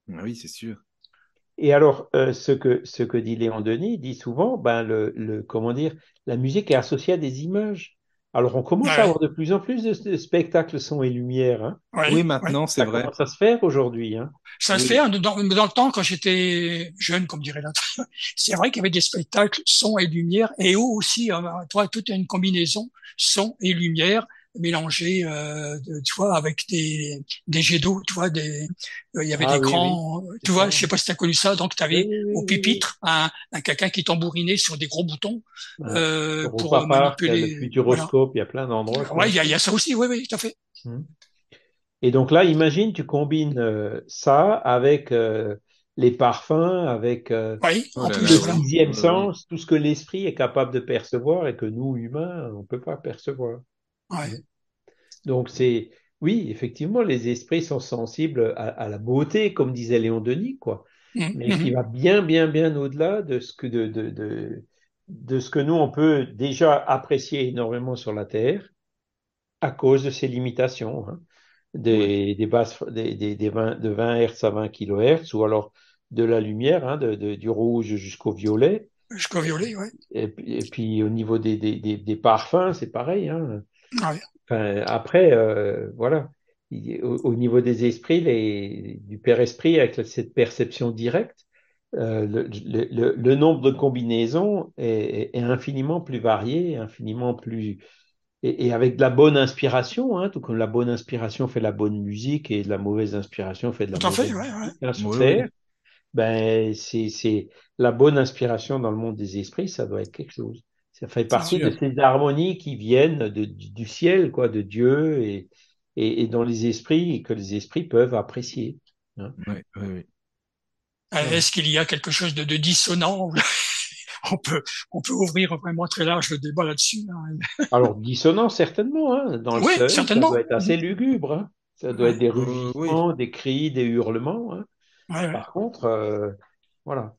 Oui, c'est sûr. Et alors, euh, ce que, ce que dit Léon Denis, il dit souvent, ben, le, le, comment dire, la musique est associée à des images. Alors, on commence Ouais. à avoir de plus en plus de, de spectacles son et lumière, hein. Ouais, Oui, ouais. maintenant, c'est Ça vrai. commence à se faire aujourd'hui, hein. Ça se fait hein, dans, dans le temps quand j'étais jeune, comme dirait l'autre. [LAUGHS] C'est vrai qu'il y avait des spectacles son et lumière, et eux aussi, euh, toi, toute une combinaison son et lumière mélangés, euh, de- tu vois, avec des, des jets d'eau, tu vois, des, euh, il y avait Ah des oui, grands, c'est tu vois, je sais pas si tu as connu ça, donc tu avais oui, oui, au oui, oui. pupitre un, un quelqu'un qui tambourinait sur des gros boutons euh, pour Park, il y a le manipuler, voilà. Futuroscope, il y a plein d'endroits Ouais, il y a, y ça. a ça aussi, oui, oui, tout à fait. Hmm. Et donc là, imagine, tu combines euh, ça avec euh, les parfums, avec euh, Oui, Oh en plus, le voilà. sixième sens, tout ce que l'esprit est capable de percevoir et que nous, humains, on ne peut pas percevoir. Ouais. Donc c'est, oui, effectivement, les esprits sont sensibles à, à la beauté, comme disait Léon Denis, quoi, Mhm, mais qui mhm. va bien, bien, bien au-delà de ce que de, de, de, de ce que nous on peut déjà apprécier énormément sur la Terre à cause de ses limitations, hein, Ouais. des, des basses, des, des, des 20, de 20 Hz à 20 kHz, ou alors de la lumière, hein, du rouge jusqu'au violet. Jusqu'au violet, ouais. Et, puis- et puis au niveau des, des, des, des parfums, c'est pareil. Hein. Ouais. Enfin, après, euh, voilà. Il- Au, au niveau des esprits, les, du Père Esprit, avec cette perception directe, euh, le, le, le, le nombre de combinaisons est, est infiniment plus varié, infiniment plus. Et, et avec de la bonne inspiration, hein, tout comme la bonne inspiration fait la bonne musique et la mauvaise inspiration fait de la Tout à fait, mauvaise ouais, ouais. musique hein, ben, c'est la bonne inspiration dans le monde des esprits, ça doit être quelque chose. Ça fait partie de ces harmonies qui viennent de, du, du ciel, quoi, de Dieu et, et, et dans les esprits, et que les esprits peuvent apprécier. hein. Oui, oui, oui. Est-ce qu'il y a quelque chose de, de dissonant? [LAUGHS] On peut, on peut ouvrir vraiment très large le débat là-dessus. hein. [LAUGHS] Alors, dissonant, certainement, hein. Dans le Oui, seuil, ça certainement. doit être assez lugubre, hein. Ça doit être des Euh, oui. rugissements, des cris, des hurlements, hein. ouais, ouais. Par contre, euh, voilà.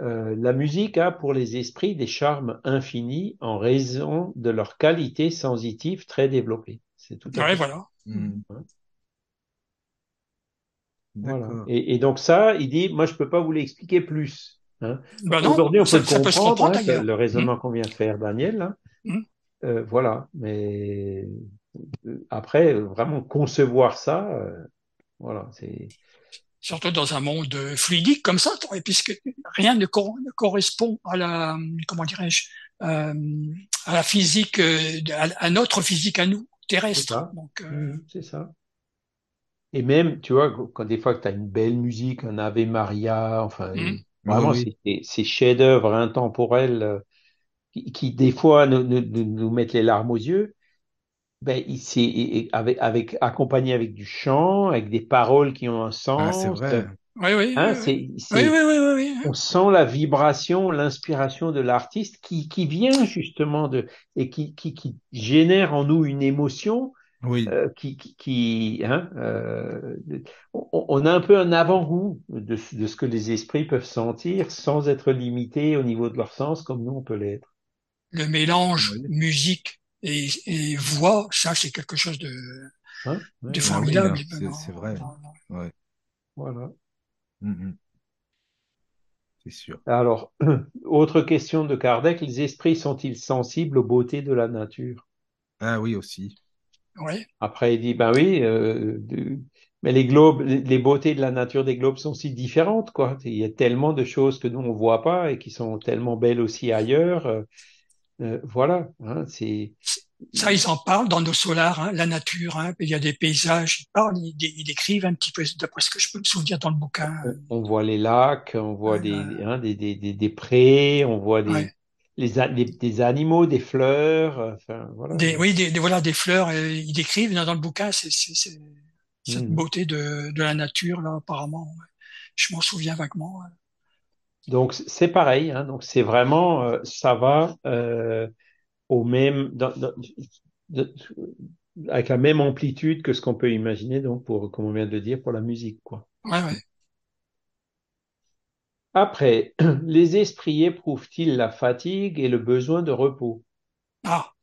Euh, la musique a pour les esprits des charmes infinis en raison de leur qualité sensitive très développée. C'est tout à Ouais, fait voilà. Hmm. Hein. Voilà. Et, et donc ça, il dit, moi je peux pas vous l'expliquer plus. hein. Ben non, Aujourd'hui, on peut ça, le ça peut se comprendre, hein, le raisonnement qu'on vient de faire, Daniel. hein. Mhm. Euh, voilà. Mais euh, après, vraiment concevoir ça, euh, voilà, c'est. Surtout dans un monde fluidique comme ça, et puisque rien ne, cor- ne correspond à la, comment dirais-je, euh, à la physique, euh, à, à notre physique à nous, C'est terrestre. ça. Donc, euh, c'est ça. Et même, tu vois, quand des fois que tu as une belle musique, un Ave Maria, enfin, une- Oui, vraiment, oui. c'est c'est- ces chefs-d'œuvre intemporels qui, qui, des fois nous, nous, nous nous mettent les larmes aux yeux, ben, il- avec, avec, accompagné avec du chant, avec des paroles qui ont un Ah, c'est sens. vrai. Oui, oui, Hein, oui, oui. c'est, Oui, c'est, oui, oui, oui, oui. on sent la vibration, l'inspiration de l'artiste qui, qui vient justement de, et qui, qui, qui génère en nous une émotion Oui. euh, qui, qui, qui, hein, euh, on, on a un peu un avant-goût de, de ce que les esprits peuvent sentir sans être limités au niveau de leur sens comme nous on peut l'être. Le mélange Oui. musique et, et voix, ça, c'est quelque chose de, Hein? Ouais, de Ah oui, formidable. hein, c'est c'est vrai. Ouais. voilà. Mhm. C'est sûr. Alors, [CLEARS THROAT] autre question de Kardec, les esprits sont-ils sensibles aux beautés de la nature? Ah oui, aussi. Oui, Après, il dit, ben oui, euh, de- mais les globes, les les beautés de la nature des globes sont si différentes, quoi. Il y a tellement de choses que nous, on voit pas et qui sont tellement belles aussi ailleurs. Euh, euh, voilà, hein, c'est, ça, ils en parlent dans nos solars, hein, la nature. Hein, il y a des paysages, ils parlent, ils, ils décrivent un petit peu, d'après ce que je peux me souvenir dans le bouquin. on, on voit les lacs, on voit des, hein, des, des, des, des prés, on voit des, ouais. les, des, animaux, des fleurs, euh, enfin, voilà. Des, oui, des, des- voilà, des fleurs, euh, ils décrivent dans, le bouquin c'est, cette Mhm. beauté de, de la nature, là, apparemment. ouais. Je m'en souviens vaguement. ouais. Donc, c'est pareil, hein, donc c'est vraiment, euh, ça va euh, au même, dans- dans- de- avec la même amplitude que ce qu'on peut imaginer, donc, pour, comme on vient de dire, pour la musique, quoi. Ouais, ouais. Après, [CLEARS THROAT] les esprits éprouvent-ils la fatigue et le besoin de repos? Ah,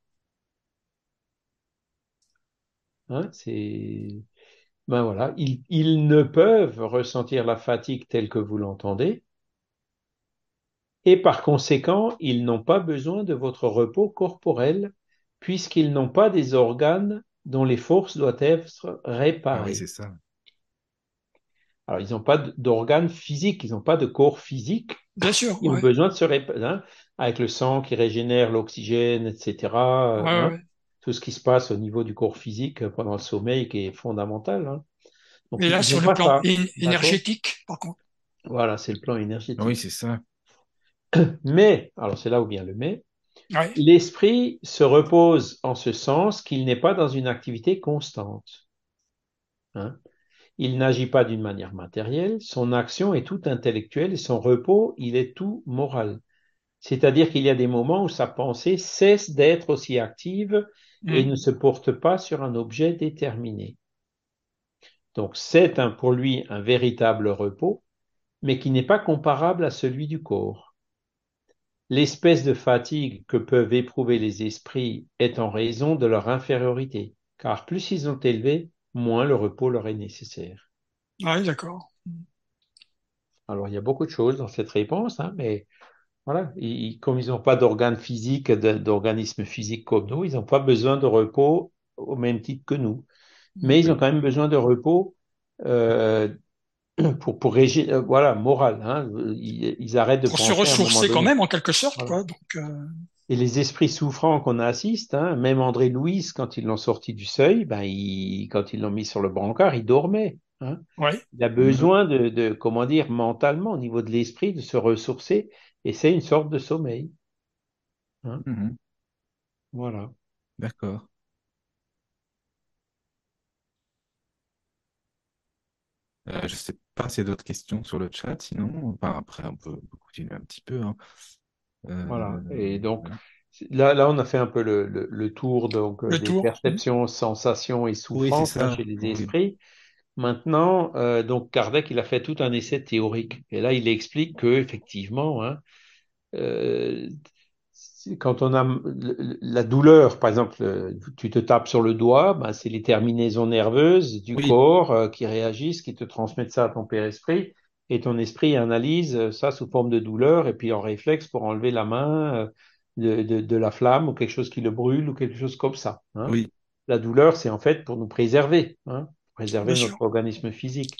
Hein, c'est, ben voilà, ils, ils ne peuvent ressentir la fatigue telle que vous l'entendez, et par conséquent, ils n'ont pas besoin de votre repos corporel, puisqu'ils n'ont pas des organes dont les forces doivent être Ah oui, réparées. c'est ça. Alors, ils n'ont pas d'organes physiques, ils n'ont pas de corps physique, bien sûr. ils ont besoin de se réparer, hein, avec le sang qui régénère l'oxygène, etc. ouais, euh, ouais, hein. ouais. tout ce qui se passe au niveau du corps physique pendant le sommeil qui est fondamental. Hein. Donc, Et là, sur le plan énergétique, par contre. Voilà, c'est le plan énergétique. Oui, c'est ça. [COUGHS] Mais, alors c'est là où vient le mais, l'esprit se repose en ce sens qu'il n'est pas dans une activité constante. Hein? Il n'agit pas d'une manière matérielle, son action est tout intellectuelle et son repos, il est tout moral. C'est-à-dire qu'il y a des moments où sa pensée cesse d'être aussi active et mm. ne se porte pas sur un objet déterminé. Donc c'est pour lui un véritable repos, mais qui n'est pas comparable à celui du corps. L'espèce de fatigue que peuvent éprouver les esprits est en raison de leur infériorité, car plus ils ont élevé, moins le repos leur est nécessaire. Oui, d'accord. Alors, il y a beaucoup de choses dans cette réponse, hein, mais voilà, comme ils n'ont pas d'organes physiques, d'organismes physiques comme nous, ils n'ont pas besoin de repos au même titre que nous. Mais ils ont quand même besoin de repos euh, pour, pour régir, euh, voilà, moral. Hein. Ils, arrêtent de pour se ressourcer quand même en quelque sorte. Quoi, donc, euh... Et les esprits souffrants qu'on assiste, hein, même André Louise, quand ils l'ont sorti du seuil, ben, il, quand ils l'ont mis sur le brancard, il dormait. Hein. Ouais. Il a besoin de, de, comment dire, mentalement, au niveau de l'esprit, de se ressourcer, et c'est une sorte de sommeil. Hein. Mhm. Voilà. D'accord. Euh, je ne sais pas s'il y a d'autres questions sur le chat, sinon, enfin, après, on peut, continuer un petit peu. Hein. Voilà. Euh, Et donc, là, là, on a fait un peu le, le, tour donc, le des tour. perceptions, sensations et souffrances hein, chez les esprits. Maintenant, euh, donc Kardec, il a fait tout un essai théorique. Et là, il explique que effectivement, hein, euh, quand on a la douleur, par exemple, tu te tapes sur le doigt, ben, c'est les terminaisons nerveuses du corps euh, qui réagissent, qui te transmettent ça à ton père-esprit et ton esprit analyse euh, ça sous forme de douleur, et puis en réflexe pour enlever la main euh, de, de, de la flamme ou quelque chose qui le brûle ou quelque chose comme ça. Hein. Oui. La douleur, c'est en fait pour nous préserver, hein, préserver notre organisme physique.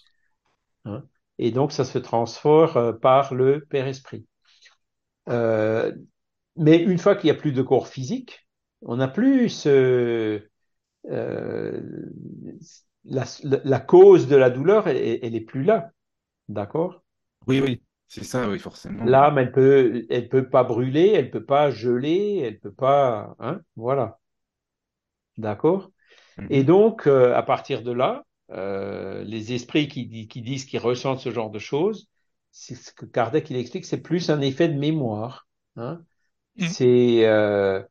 Hein. Et donc, ça se transforme euh, par le Père-Esprit. Euh, mais une fois qu'il n'y a plus de corps physique, on n'a plus ce, euh, la, la, cause de la douleur, elle, elle est plus là. D'accord? Oui, oui, c'est ça, oui, forcément. L'âme, elle peut, elle peut pas brûler, elle peut pas geler, elle peut pas, hein, voilà. D'accord? Mhm. Et donc, euh, à partir de là, euh, les esprits qui, qui disent qu'ils ressentent ce genre de choses, c'est ce que Kardec il explique, c'est plus un effet de mémoire. Hein. Mhm. C'est, euh,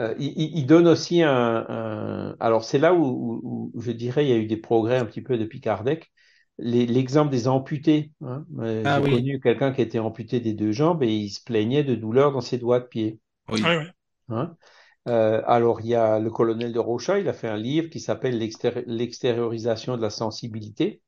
euh, il, il donne aussi un, un- alors c'est là où, où- où je dirais il y a eu des progrès un petit peu depuis Kardec. L'exemple des amputés. Hein. Euh, Ah J'ai oui. connu quelqu'un qui était amputé des deux jambes et il se plaignait de douleur dans ses doigts de pied. Oui. Ouais, ouais. Hein. Euh, alors, il y a le colonel de Rocha, il a fait un livre qui s'appelle L'extér- L'extériorisation de la sensibilité,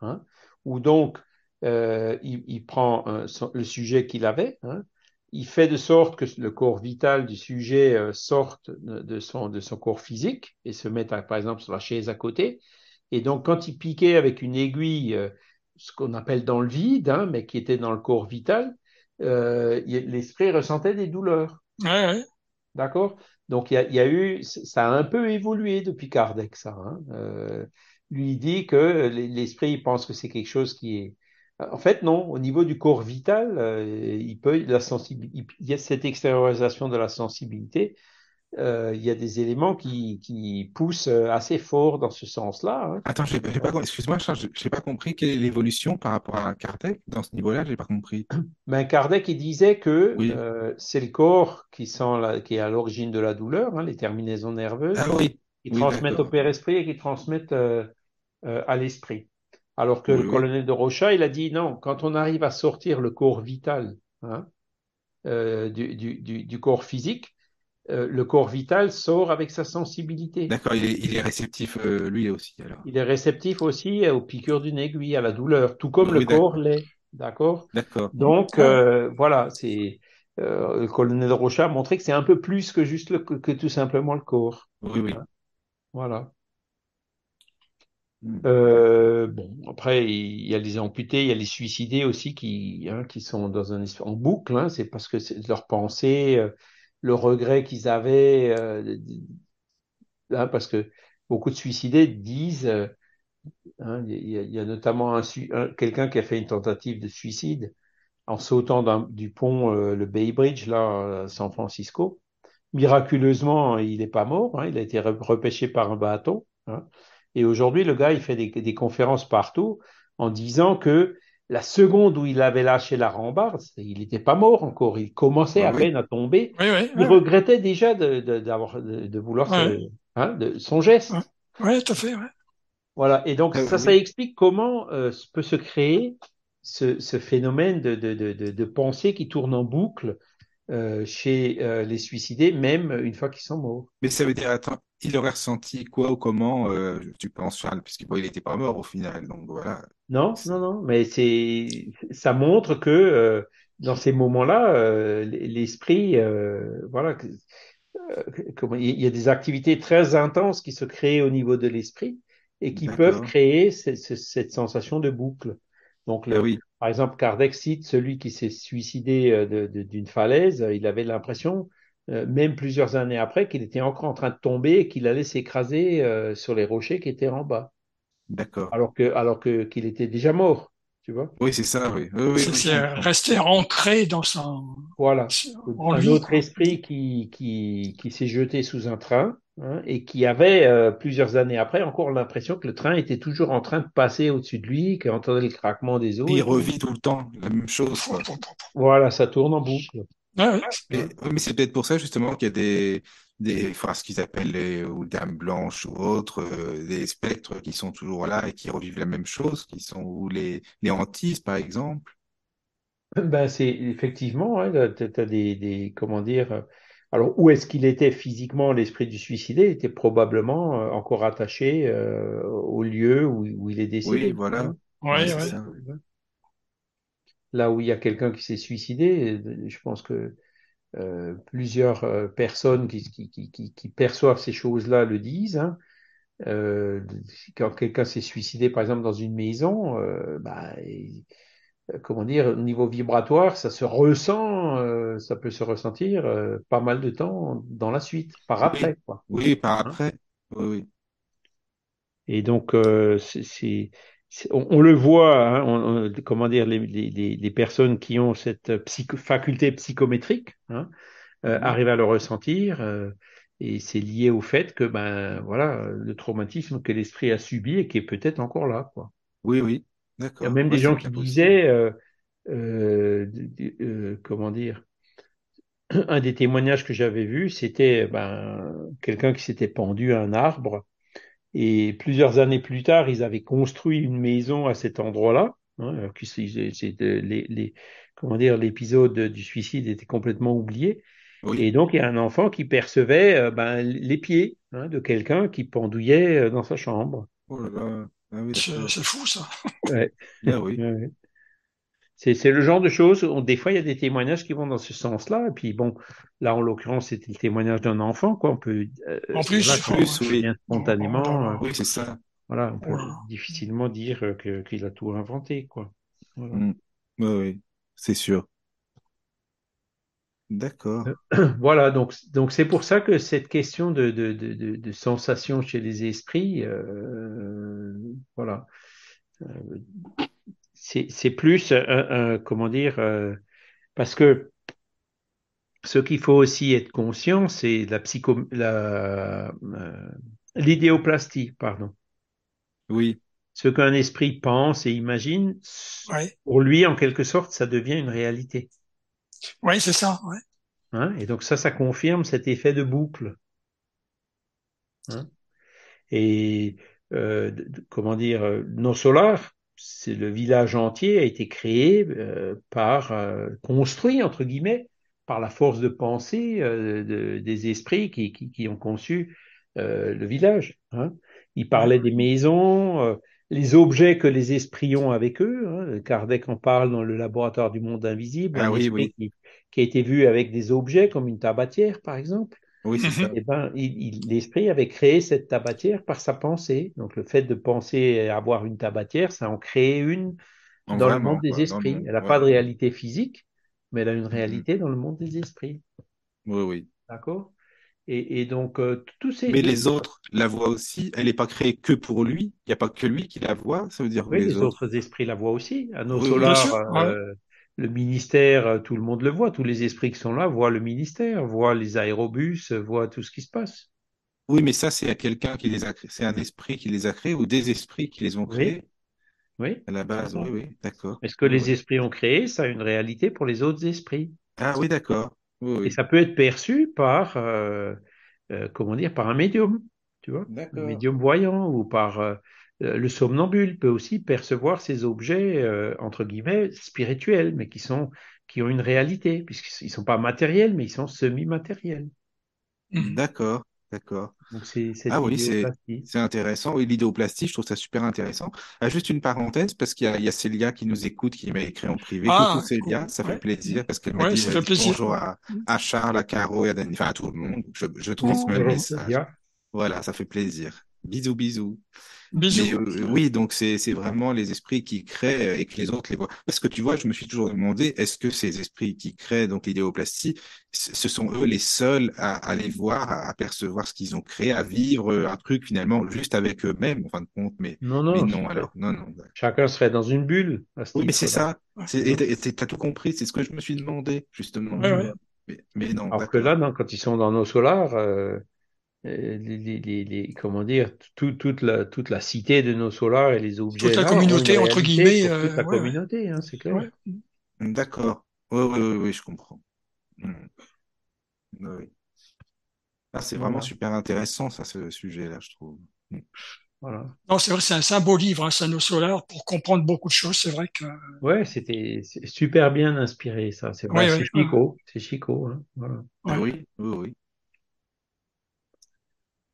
hein, où donc euh, il, il prend son- le sujet qu'il avait, hein, il fait de sorte que le corps vital du sujet euh, sorte de, son, de son corps physique et se mette, à- par exemple, sur la chaise à côté. Et donc, quand il piquait avec une aiguille, euh, ce qu'on appelle dans le vide, hein, mais qui était dans le corps vital, euh, l'esprit ressentait des douleurs. Ouais, ouais. D'accord? Donc, il y a, y a eu, ça a un peu évolué depuis Kardec, ça. Hein. Euh, lui, il dit que l'esprit, pense que c'est quelque chose qui est. En fait, non. Au niveau du corps vital, euh, il peut, la il y a cette extériorisation de la sensibilité. Euh, il y a des éléments qui, qui poussent assez fort dans ce sens-là. Hein. Attends, excuse-moi, j'ai j'ai pas compris quelle est l'évolution par rapport à Kardec dans ce niveau-là, j'ai pas compris. [CLEARS THROAT] Ben, Kardec, il disait que Oui. euh, c'est le corps qui, sent la- qui est à l'origine de la douleur, hein, les terminaisons nerveuses. Ah oui, qui oui, transmettent au père-esprit et qui transmettent euh, euh, à l'esprit. Alors que Oui, le oui. colonel de Rocha, il a dit non, quand on arrive à sortir le corps vital hein, euh, du, du, du, du corps physique, euh, le corps vital sort avec sa sensibilité. D'accord, il est, il est réceptif euh, lui aussi alors. Il est réceptif aussi aux piqûres d'une aiguille, à la douleur, tout comme Oui, le corps l'est. D'accord D'accord. Donc, Ah. voilà, c'est le colonel de Rocha a montré que c'est un peu plus que juste le, que, que tout simplement le corps. Oui, oui. Voilà. Mm. Euh, bon, après, il y a les amputés, il y a les suicidés aussi qui, hein, qui sont dans un, en boucle. Hein, c'est parce que c'est leur pensée, euh, le regret qu'ils avaient, euh, hein, parce que beaucoup de suicidés disent, euh, hein, il y, y a notamment un, un- quelqu'un qui a fait une tentative de suicide en sautant du pont, euh, le Bay Bridge, là, à San Francisco. Miraculeusement, il n'est pas mort, hein, il a été re- repêché par un bâton. hein. Et aujourd'hui, le gars, il fait des, des conférences partout en disant que la seconde où il avait lâché la rambarde, il n'était pas mort encore, il commençait à oui. peine à tomber. Oui, oui, Il oui, regrettait déjà de, de, d'avoir, de, de vouloir hein, de, son geste. Oui, tout à fait. Voilà. Et donc, Ah, ça, oui. ça explique comment euh, peut se créer ce, ce phénomène de, de, de, de, de pensée qui tourne en boucle euh, chez euh, les suicidés, même une fois qu'ils sont morts. Mais ça veut dire, attends, il aurait ressenti quoi ou comment, euh, tu penses, Charles, puisqu'il bon, n'était pas mort au final, donc voilà. Non, non, non, mais c'est, ça montre que euh, dans ces moments-là, euh, l'esprit, euh, voilà, que- il y a des activités très intenses qui se créent au niveau de l'esprit et qui peuvent créer ce- ce- cette sensation de boucle. Donc, le, oui, par exemple, Kardec cite celui qui s'est suicidé euh, d'une falaise, il avait l'impression, euh, même plusieurs années après, qu'il était encore en train de tomber et qu'il allait s'écraser euh, sur les rochers qui étaient en bas, d'accord. alors que, alors que qu'il était déjà mort, tu vois. Oui, c'est ça, oui. Oui, oui, C'est resté ancré dans son, Voilà. en Un lui. autre esprit qui, qui, qui s'est jeté sous un train hein, et qui avait, euh, plusieurs années après, encore l'impression que le train était toujours en train de passer au-dessus de lui, qu'il entendait le craquement des os. il revit tout le temps la même chose. Voilà, ça tourne en boucle. Ouais, ouais. Mais, c'est peut-être pour ça justement qu'il y a des, des enfin, ce qu'ils appellent les ou dames blanches ou autres, euh, des spectres qui sont toujours là et qui revivent la même chose, qui sont ou les, les hantises par exemple. Ben, c'est effectivement, hein, tu as des, des, comment dire, euh, alors où est-ce qu'il était physiquement, l'esprit du suicidé était probablement euh, encore attaché euh, au lieu où, où il est décédé. Oui, voilà. hein? Ouais, Ouais, c'est ouais. ça. Là où il y a quelqu'un qui s'est suicidé, euh, je pense que euh, plusieurs personnes qui, qui, qui, qui, qui perçoivent ces choses-là le disent. hein. Euh, quand quelqu'un s'est suicidé, par exemple, dans une maison, euh, bah, comment dire, au niveau vibratoire, ça se ressent, euh, ça peut se ressentir euh, pas mal de temps dans la suite, par après, quoi. oui, par Hein? après. Oui, oui. Et donc, euh, c'est, on, on le voit, hein, on- on- comment dire, les, les, les les personnes qui ont cette psycho- faculté psychométrique hein, arrivent à le ressentir, euh, et c'est lié au fait que, ben, voilà, le traumatisme que l'esprit a subi et qui est peut-être encore là, quoi. Oui, oui. Il y a même Ouais, des gens qui disaient, euh, euh, euh, comment dire, [CLEARS THROAT] un des témoignages que j'avais vu, c'était ben, quelqu'un qui s'était pendu à un arbre et plusieurs années plus tard, ils avaient construit une maison à cet endroit-là. hein, les, les- comment dire, l'épisode du suicide était complètement oublié. Oui. Et donc, il y a un enfant qui percevait euh, ben, les pieds hein, de quelqu'un qui pendouillait dans sa chambre. Oh là là. Ah oui, C'est fou, ça. Ouais. [LAUGHS] Ah oui. Ouais. C'est, c'est le genre de choses, où, des fois il y a des témoignages qui vont dans ce sens-là, et puis bon, là en l'occurrence c'était le témoignage d'un enfant, quoi, on peut, euh, En plus, plus, oui. spontanément, euh, Oui, c'est ça. voilà, on peut Voilà. difficilement dire que, qu'il a tout inventé, quoi. Voilà. Mm. Oui, oui. C'est sûr. D'accord. [CLEARS THROAT] Voilà, donc, donc c'est pour ça que cette question de, de, de, de, de sensation chez les esprits, euh, voilà, Euh, c'est, c'est plus, un, un- comment dire, euh, parce que Ce qu'il faut aussi être conscient, c'est la psycho, la, euh, l'idéoplastie, pardon. Oui. Ce qu'un esprit pense et imagine, Ouais. pour lui, en quelque sorte, ça devient une réalité. Ouais, c'est ça. Hein et donc ça, ça confirme cet effet de boucle. Hein et euh, comment dire, euh, Non Solar, c'est le village entier a été créé euh, par, construit entre guillemets, par la force de pensée de- des esprits qui, qui, ont conçu le village. Hein. Ils parlaient des maisons, les objets que les esprits ont avec eux. Hein. Kardec en parle dans le laboratoire du monde invisible, Ah un oui, esprit oui. qui, qui a été vu avec des objets comme une tabatière, par exemple. Oui, c'est ça. Mhm. Eh ben, l'esprit avait créé cette tabatière par sa pensée. Donc, le fait de penser à avoir une tabatière, ça en crée une dans le monde des esprits. monde. Elle n'a Ouais. pas de réalité physique, mais elle a une Mhm. réalité dans le monde des esprits. Oui, oui. D'accord? Et, et donc, euh, tous ces... Mais les autres la voient aussi. Elle n'est pas créée que pour lui. Il n'y a pas que lui qui la voit. Ça veut dire Oui, les les autres. autres esprits la voient aussi. À nos Oui, oui, Bien solars, sûr, ouais. euh, le ministère, euh, tout le monde le voit. Tous les esprits qui sont là voient le ministère, voient les aérobus, voient tout ce qui se passe. Oui, mais ça, c'est à quelqu'un qui les a créés. C'est un esprit qui les a créés ou des esprits qui les ont créés? Oui. à la base. Oui, oui, d'accord. Mais ce que Oui, les esprits ont créé, ça a une réalité pour les autres esprits? Ah oui, d'accord. Oui, Et ça peut être perçu par, euh, euh, comment dire, par un médium, tu vois, un médium voyant ou par euh, euh, le somnambule peut aussi percevoir ces objets euh, entre guillemets spirituels, mais qui sont qui ont une réalité puisqu'ils sont pas matériels, mais ils sont semi-matériels. D'accord, d'accord. Donc c'est cette Ah oui, c'est intéressant. Oui, l'idéoplastie, je trouve ça super intéressant. Ah, juste une parenthèse, parce qu'il y a, il y a Célia qui nous écoute, qui m'a écrit en privé. Coucou Ah, Célia, cool. ça fait Ouais. plaisir, parce qu'elle m'a Ouais, dit, ça fait dis plaisir. bonjour à, à Charles, à Caro et à Dani, enfin à tout le monde. Je, je transmets le Bonjour, message. Voilà, ça fait plaisir. Bisous, bisous. Bisous. euh, oui, donc c'est c'est vraiment les esprits qui créent euh, et que les autres les voient. Parce que tu vois, je me suis toujours demandé, est-ce que ces esprits qui créent donc l'idéoplastie, ce sont eux les seuls à, à les voir, à apercevoir ce qu'ils ont créé, à vivre euh, un truc finalement juste avec eux-mêmes en fin de compte. Mais Non, mais non, non alors, non non. chacun serait dans une bulle à ce Oui, mais c'est ça. T'as tout compris. C'est ce que je me suis demandé justement. Ouais, ouais. Mais, mais non, Alors que là, non, quand ils sont dans nos solars, euh, les, les, les, les- comment dire, tout- toute la, toute la cité de nos solars et les objets Toute la une communauté, entre réalité guillemets, toute euh, la ouais, ouais. communauté, hein, c'est clair. Ouais. D'accord. Oui, oui, oui, oui, je comprends. Hmm. Ah, c'est vraiment Voilà, super intéressant ça, ce sujet-là, je trouve. Hmm. voilà. Non, c'est vrai, c'est un, c'est un beau livre, hein, Sano Solar, pour comprendre beaucoup de choses. C'est vrai que, Ouais, c'était super bien inspiré, ça, c'est vrai. ouais, C'est ouais, Chico, c'est Chico, hein, voilà. Ah ouais. oui, oui, oui.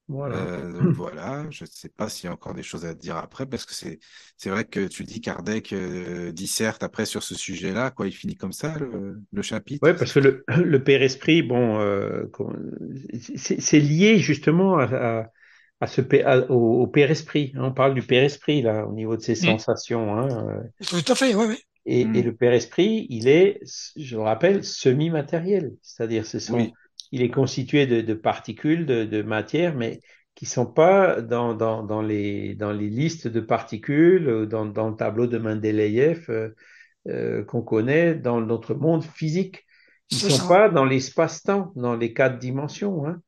Voilà. Euh, donc voilà, je ne sais pas s'il y a encore des choses à dire après, parce que c'est c'est vrai que tu dis Kardec euh, disserte après sur ce sujet-là, quoi. Il finit comme ça le, le chapitre. Ouais, parce que le, [CLEARS THROAT] le Père Esprit, bon, euh, c'est c'est lié justement à, à, à ce à- au, au Père Esprit. hein. On parle du Père Esprit là, au niveau de ses Mm. sensations. Hein, euh. Tout à fait, ouais, ouais. Et, et le Père Esprit, il est, je le rappelle, semi-matériel. C'est-à-dire, ce sont, Oui, il est constitué de, de particules, de, de matière, mais qui sont pas dans, dans, dans les, dans les listes de particules, ou dans, dans le tableau de Mendeleïev euh, euh, qu'on connaît dans notre monde physique. Ils sont ça. pas dans l'espace-temps, dans les quatre dimensions. Hein.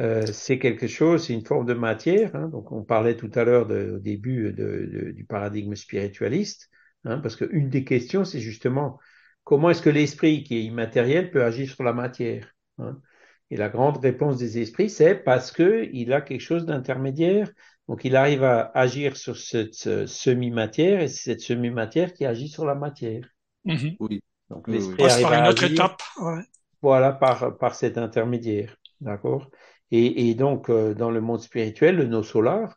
Euh, c'est quelque chose, c'est une forme de matière. Hein. Donc, on parlait tout à l'heure au début de- de- du paradigme spiritualiste, hein, parce qu'une des questions, c'est justement comment est-ce que l'esprit qui est immatériel peut agir sur la matière. hein. Et la grande réponse des esprits, c'est parce que il a quelque chose d'intermédiaire. Donc, il arrive à agir sur cette ce semi-matière, et c'est cette semi-matière qui agit sur la matière. Mhm. oui, Donc, oui, oui. l'esprit Passe arrive par à une autre agir étape. Ouais. voilà, par, par cet intermédiaire. D'accord? Et, et donc, euh, dans le monde spirituel, le no solar,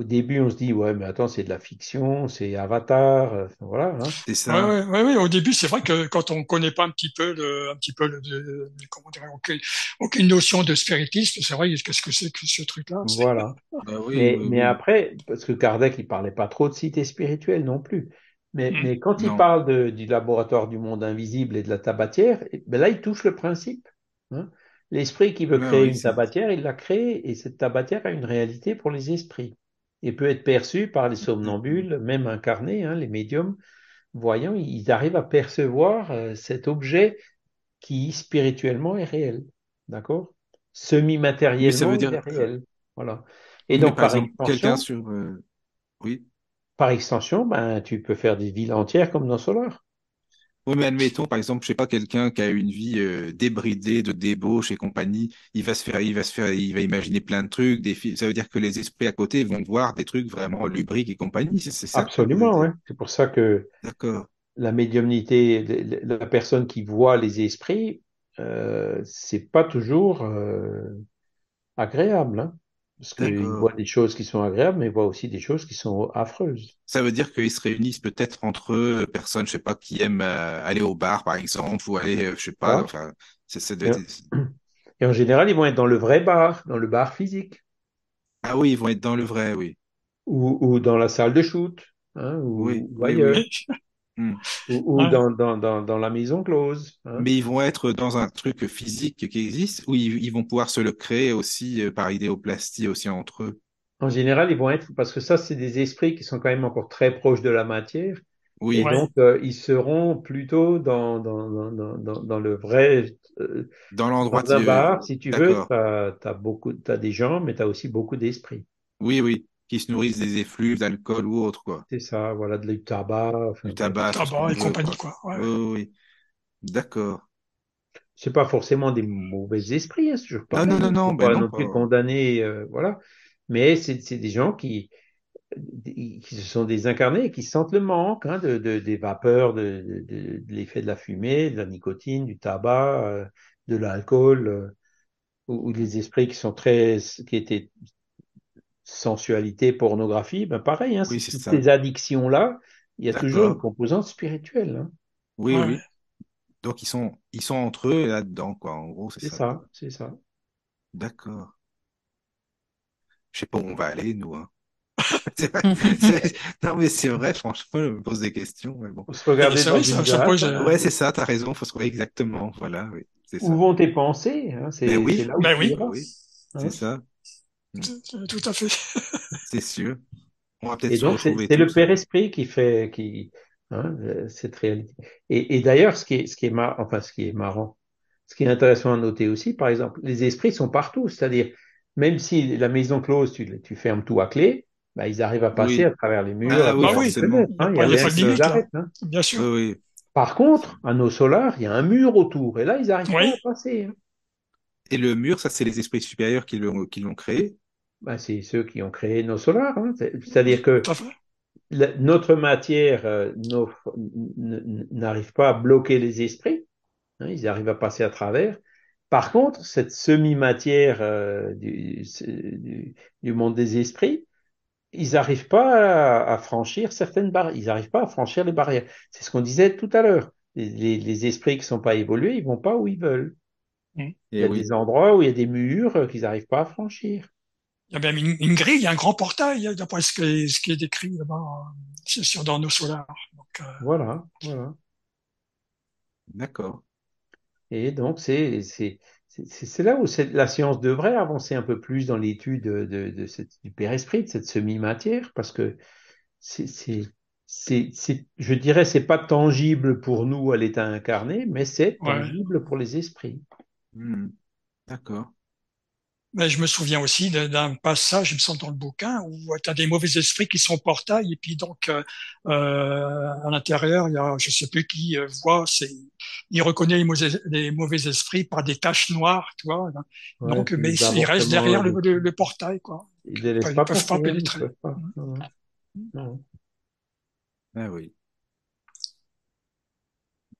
au début, on se dit, ouais, mais attends, c'est de la fiction, c'est Avatar, euh, voilà. Hein. c'est ça. ouais, ouais, ouais. Au début, c'est vrai que quand on connaît pas un petit peu le, un petit peu le, de- comment dire, aucune, aucune notion de spiritisme, c'est vrai, qu'est-ce que c'est que ce truc-là? Voilà. Bah oui, Mais, oui, mais oui. après, parce que Kardec, il parlait pas trop de cité spirituelle non plus. Mais, Mm. mais quand il parle de, du laboratoire du monde invisible et de la tabatière, eh ben là, il touche le principe. hein. L'esprit qui veut Ah créer oui, une tabatière, il l'a créée, et cette tabatière a une réalité pour les esprits, et peut être perçue par les somnambules, même incarnés, hein, les médiums voyants, ils arrivent à percevoir euh, cet objet qui spirituellement est réel. D'accord? Mais ça veut Semi-matériellement, dire, est réel. Voilà. Et donc, par par exemple, quelqu'un extension, sur, euh, oui. par extension, ben, tu peux faire des villes entières comme dans Solar. Oui, mais admettons, par exemple, je sais pas, quelqu'un qui a une vie euh, débridée de débauche et compagnie, il va se faire, il va se faire, il va imaginer plein de trucs, des films. Ça veut dire que les esprits à côté vont voir des trucs vraiment lubriques et compagnie. C'est ça Absolument, ouais. C'est pour ça que la médiumnité, la personne qui voit les esprits, euh, c'est pas toujours euh, agréable, hein. Parce qu'il D'accord. voit des choses qui sont agréables, mais il voit aussi des choses qui sont affreuses. Ça veut dire qu'ils se réunissent peut-être entre eux, personnes, je sais pas, qui aiment euh, aller au bar, par exemple, ou aller, euh, je sais pas, Voilà. enfin, c'est, Et, [CLEARS THROAT] et en général, ils vont être dans le vrai bar, dans le bar physique, Ah oui, ils vont être dans le vrai, oui. ou, ou dans la salle de shoot, hein, Oui, ou, oui, ailleurs. oui. [LAUGHS] Hmm. ou, ou Ouais. dans, dans, dans, dans la maison close. hein. Mais ils vont être dans un truc physique qui existe ou ils, ils vont pouvoir se le créer aussi euh, par idéoplastie aussi entre eux? En général, ils vont être, parce que ça, c'est des esprits qui sont quand même encore très proches de la matière, et Oui, Ouais. donc euh, ils seront plutôt dans, dans, dans, dans, le vrai. euh, dans l'endroit dans un de- bar, si tu veux, tu as, beaucoup, t'as des gens, mais tu as aussi beaucoup d'esprits. Oui, oui, qui se nourrissent des effluves d'alcool ou autre, quoi. C'est ça, voilà, de du tabac. Enfin, Du tabac, Tabac et veut, compagnie, quoi. quoi. Ouais. Oui, oui. D'accord. c'est pas forcément des mauvais esprits, hein, toujours Non, pareil. non, non, non, ben pas non, non plus pas- condamner, euh, voilà. Mais c'est c'est des gens qui, qui se sont désincarnés et qui sentent le manque hein, de, de- des vapeurs, de, de, de- de l'effet de la fumée, de la nicotine, du tabac, euh, de l'alcool, euh, ou, ou des esprits qui sont très, qui étaient sensualité, pornographie, ben pareil, hein, Oui, c'est c'est toutes ça. ces addictions-là, il y a toujours une composante spirituelle. hein. Oui, Ouais. oui. Donc ils sont, ils sont entre eux là-dedans, quoi. En gros, c'est C'est ça. c'est ça. D'accord. Je sais pas où on va aller, nous. Hein. [LAUGHS] C'est vrai- c'est- Non, mais c'est vrai, franchement, je me pose des questions. Mais bon. Faut se regarder C'est dans ça- euh, Ouais, c'est ça, t'as raison, faut se trouver exactement. Voilà, oui, c'est Où ça. vont tes pensées hein, Ben C'est oui. c'est là où Ben tu oui. iras. Oui, hein. c'est ça, Tout tout à fait. [LAUGHS] c'est sûr. On va peut-être Et se donc, c'est le. Père Esprit qui fait qui, hein, euh, cette réalité. Et, et d'ailleurs, ce qui est, ce qui est mar- enfin, ce qui est marrant, ce qui est intéressant à noter aussi, par exemple, les esprits sont partout. C'est-à-dire, même si la maison close, tu, tu fermes tout à clé, bah, ils arrivent à passer Oui. à travers les murs, Ah oui, Bah forcément. hein. Il y a a rien pas de qui les limite, là. arrête. hein. Bien sûr. Oui, oui. Par contre, à nos solars, il y a un mur autour. Et là, ils n'arrivent pas Oui. à passer. Et le mur, ça, c'est les esprits supérieurs qui l'ont qui l'ont créé. Bah, c'est ceux qui ont créé nos solars. hein. C'est- C'est-à-dire que la- notre matière euh, n'arrive pas à bloquer les esprits. hein, ils arrivent à passer à travers. Par contre, cette semi-matière euh, du, du, du monde des esprits, ils n'arrivent pas à, à franchir certaines barrières. Ils n'arrivent pas à franchir les barrières. C'est ce qu'on disait tout à l'heure. Les, les- les esprits qui ne sont pas évolués, ils vont pas où ils veulent. Il y a oui. des endroits où il y a des murs euh, qu'ils n'arrivent pas à franchir. Il y a même une, une grille, un grand portail, hein, d'après ce qui est, ce qui est décrit là-bas, euh, c'est sur dans nos solars. Donc, euh, Voilà, voilà. D'accord. Et donc, c'est c'est- c'est- c'est là où la science devrait avancer un peu plus dans l'étude de, de, de cette, du Père-Esprit, de cette semi-matière, parce que c'est, c'est, c'est, c'est- je dirais, c'est pas tangible pour nous à l'état incarné, mais c'est ouais. tangible pour les esprits. Hmm. D'accord. Mais je me souviens aussi de- d'un passage, il me semble, dans le bouquin, où tu as des mauvais esprits qui sont portail, et puis donc euh, euh, à l'intérieur, il y a, je sais plus qui euh, voit, c'est, il reconnaît les mauvais, les mauvais esprits par des taches noires, tu vois. Ouais, donc, mais ils restent avortements, derrière le, les- le, le portail, quoi. ils ne Ils pas peuvent pas ils pénétrer. peuvent pas. Non, non. Non. Ah oui.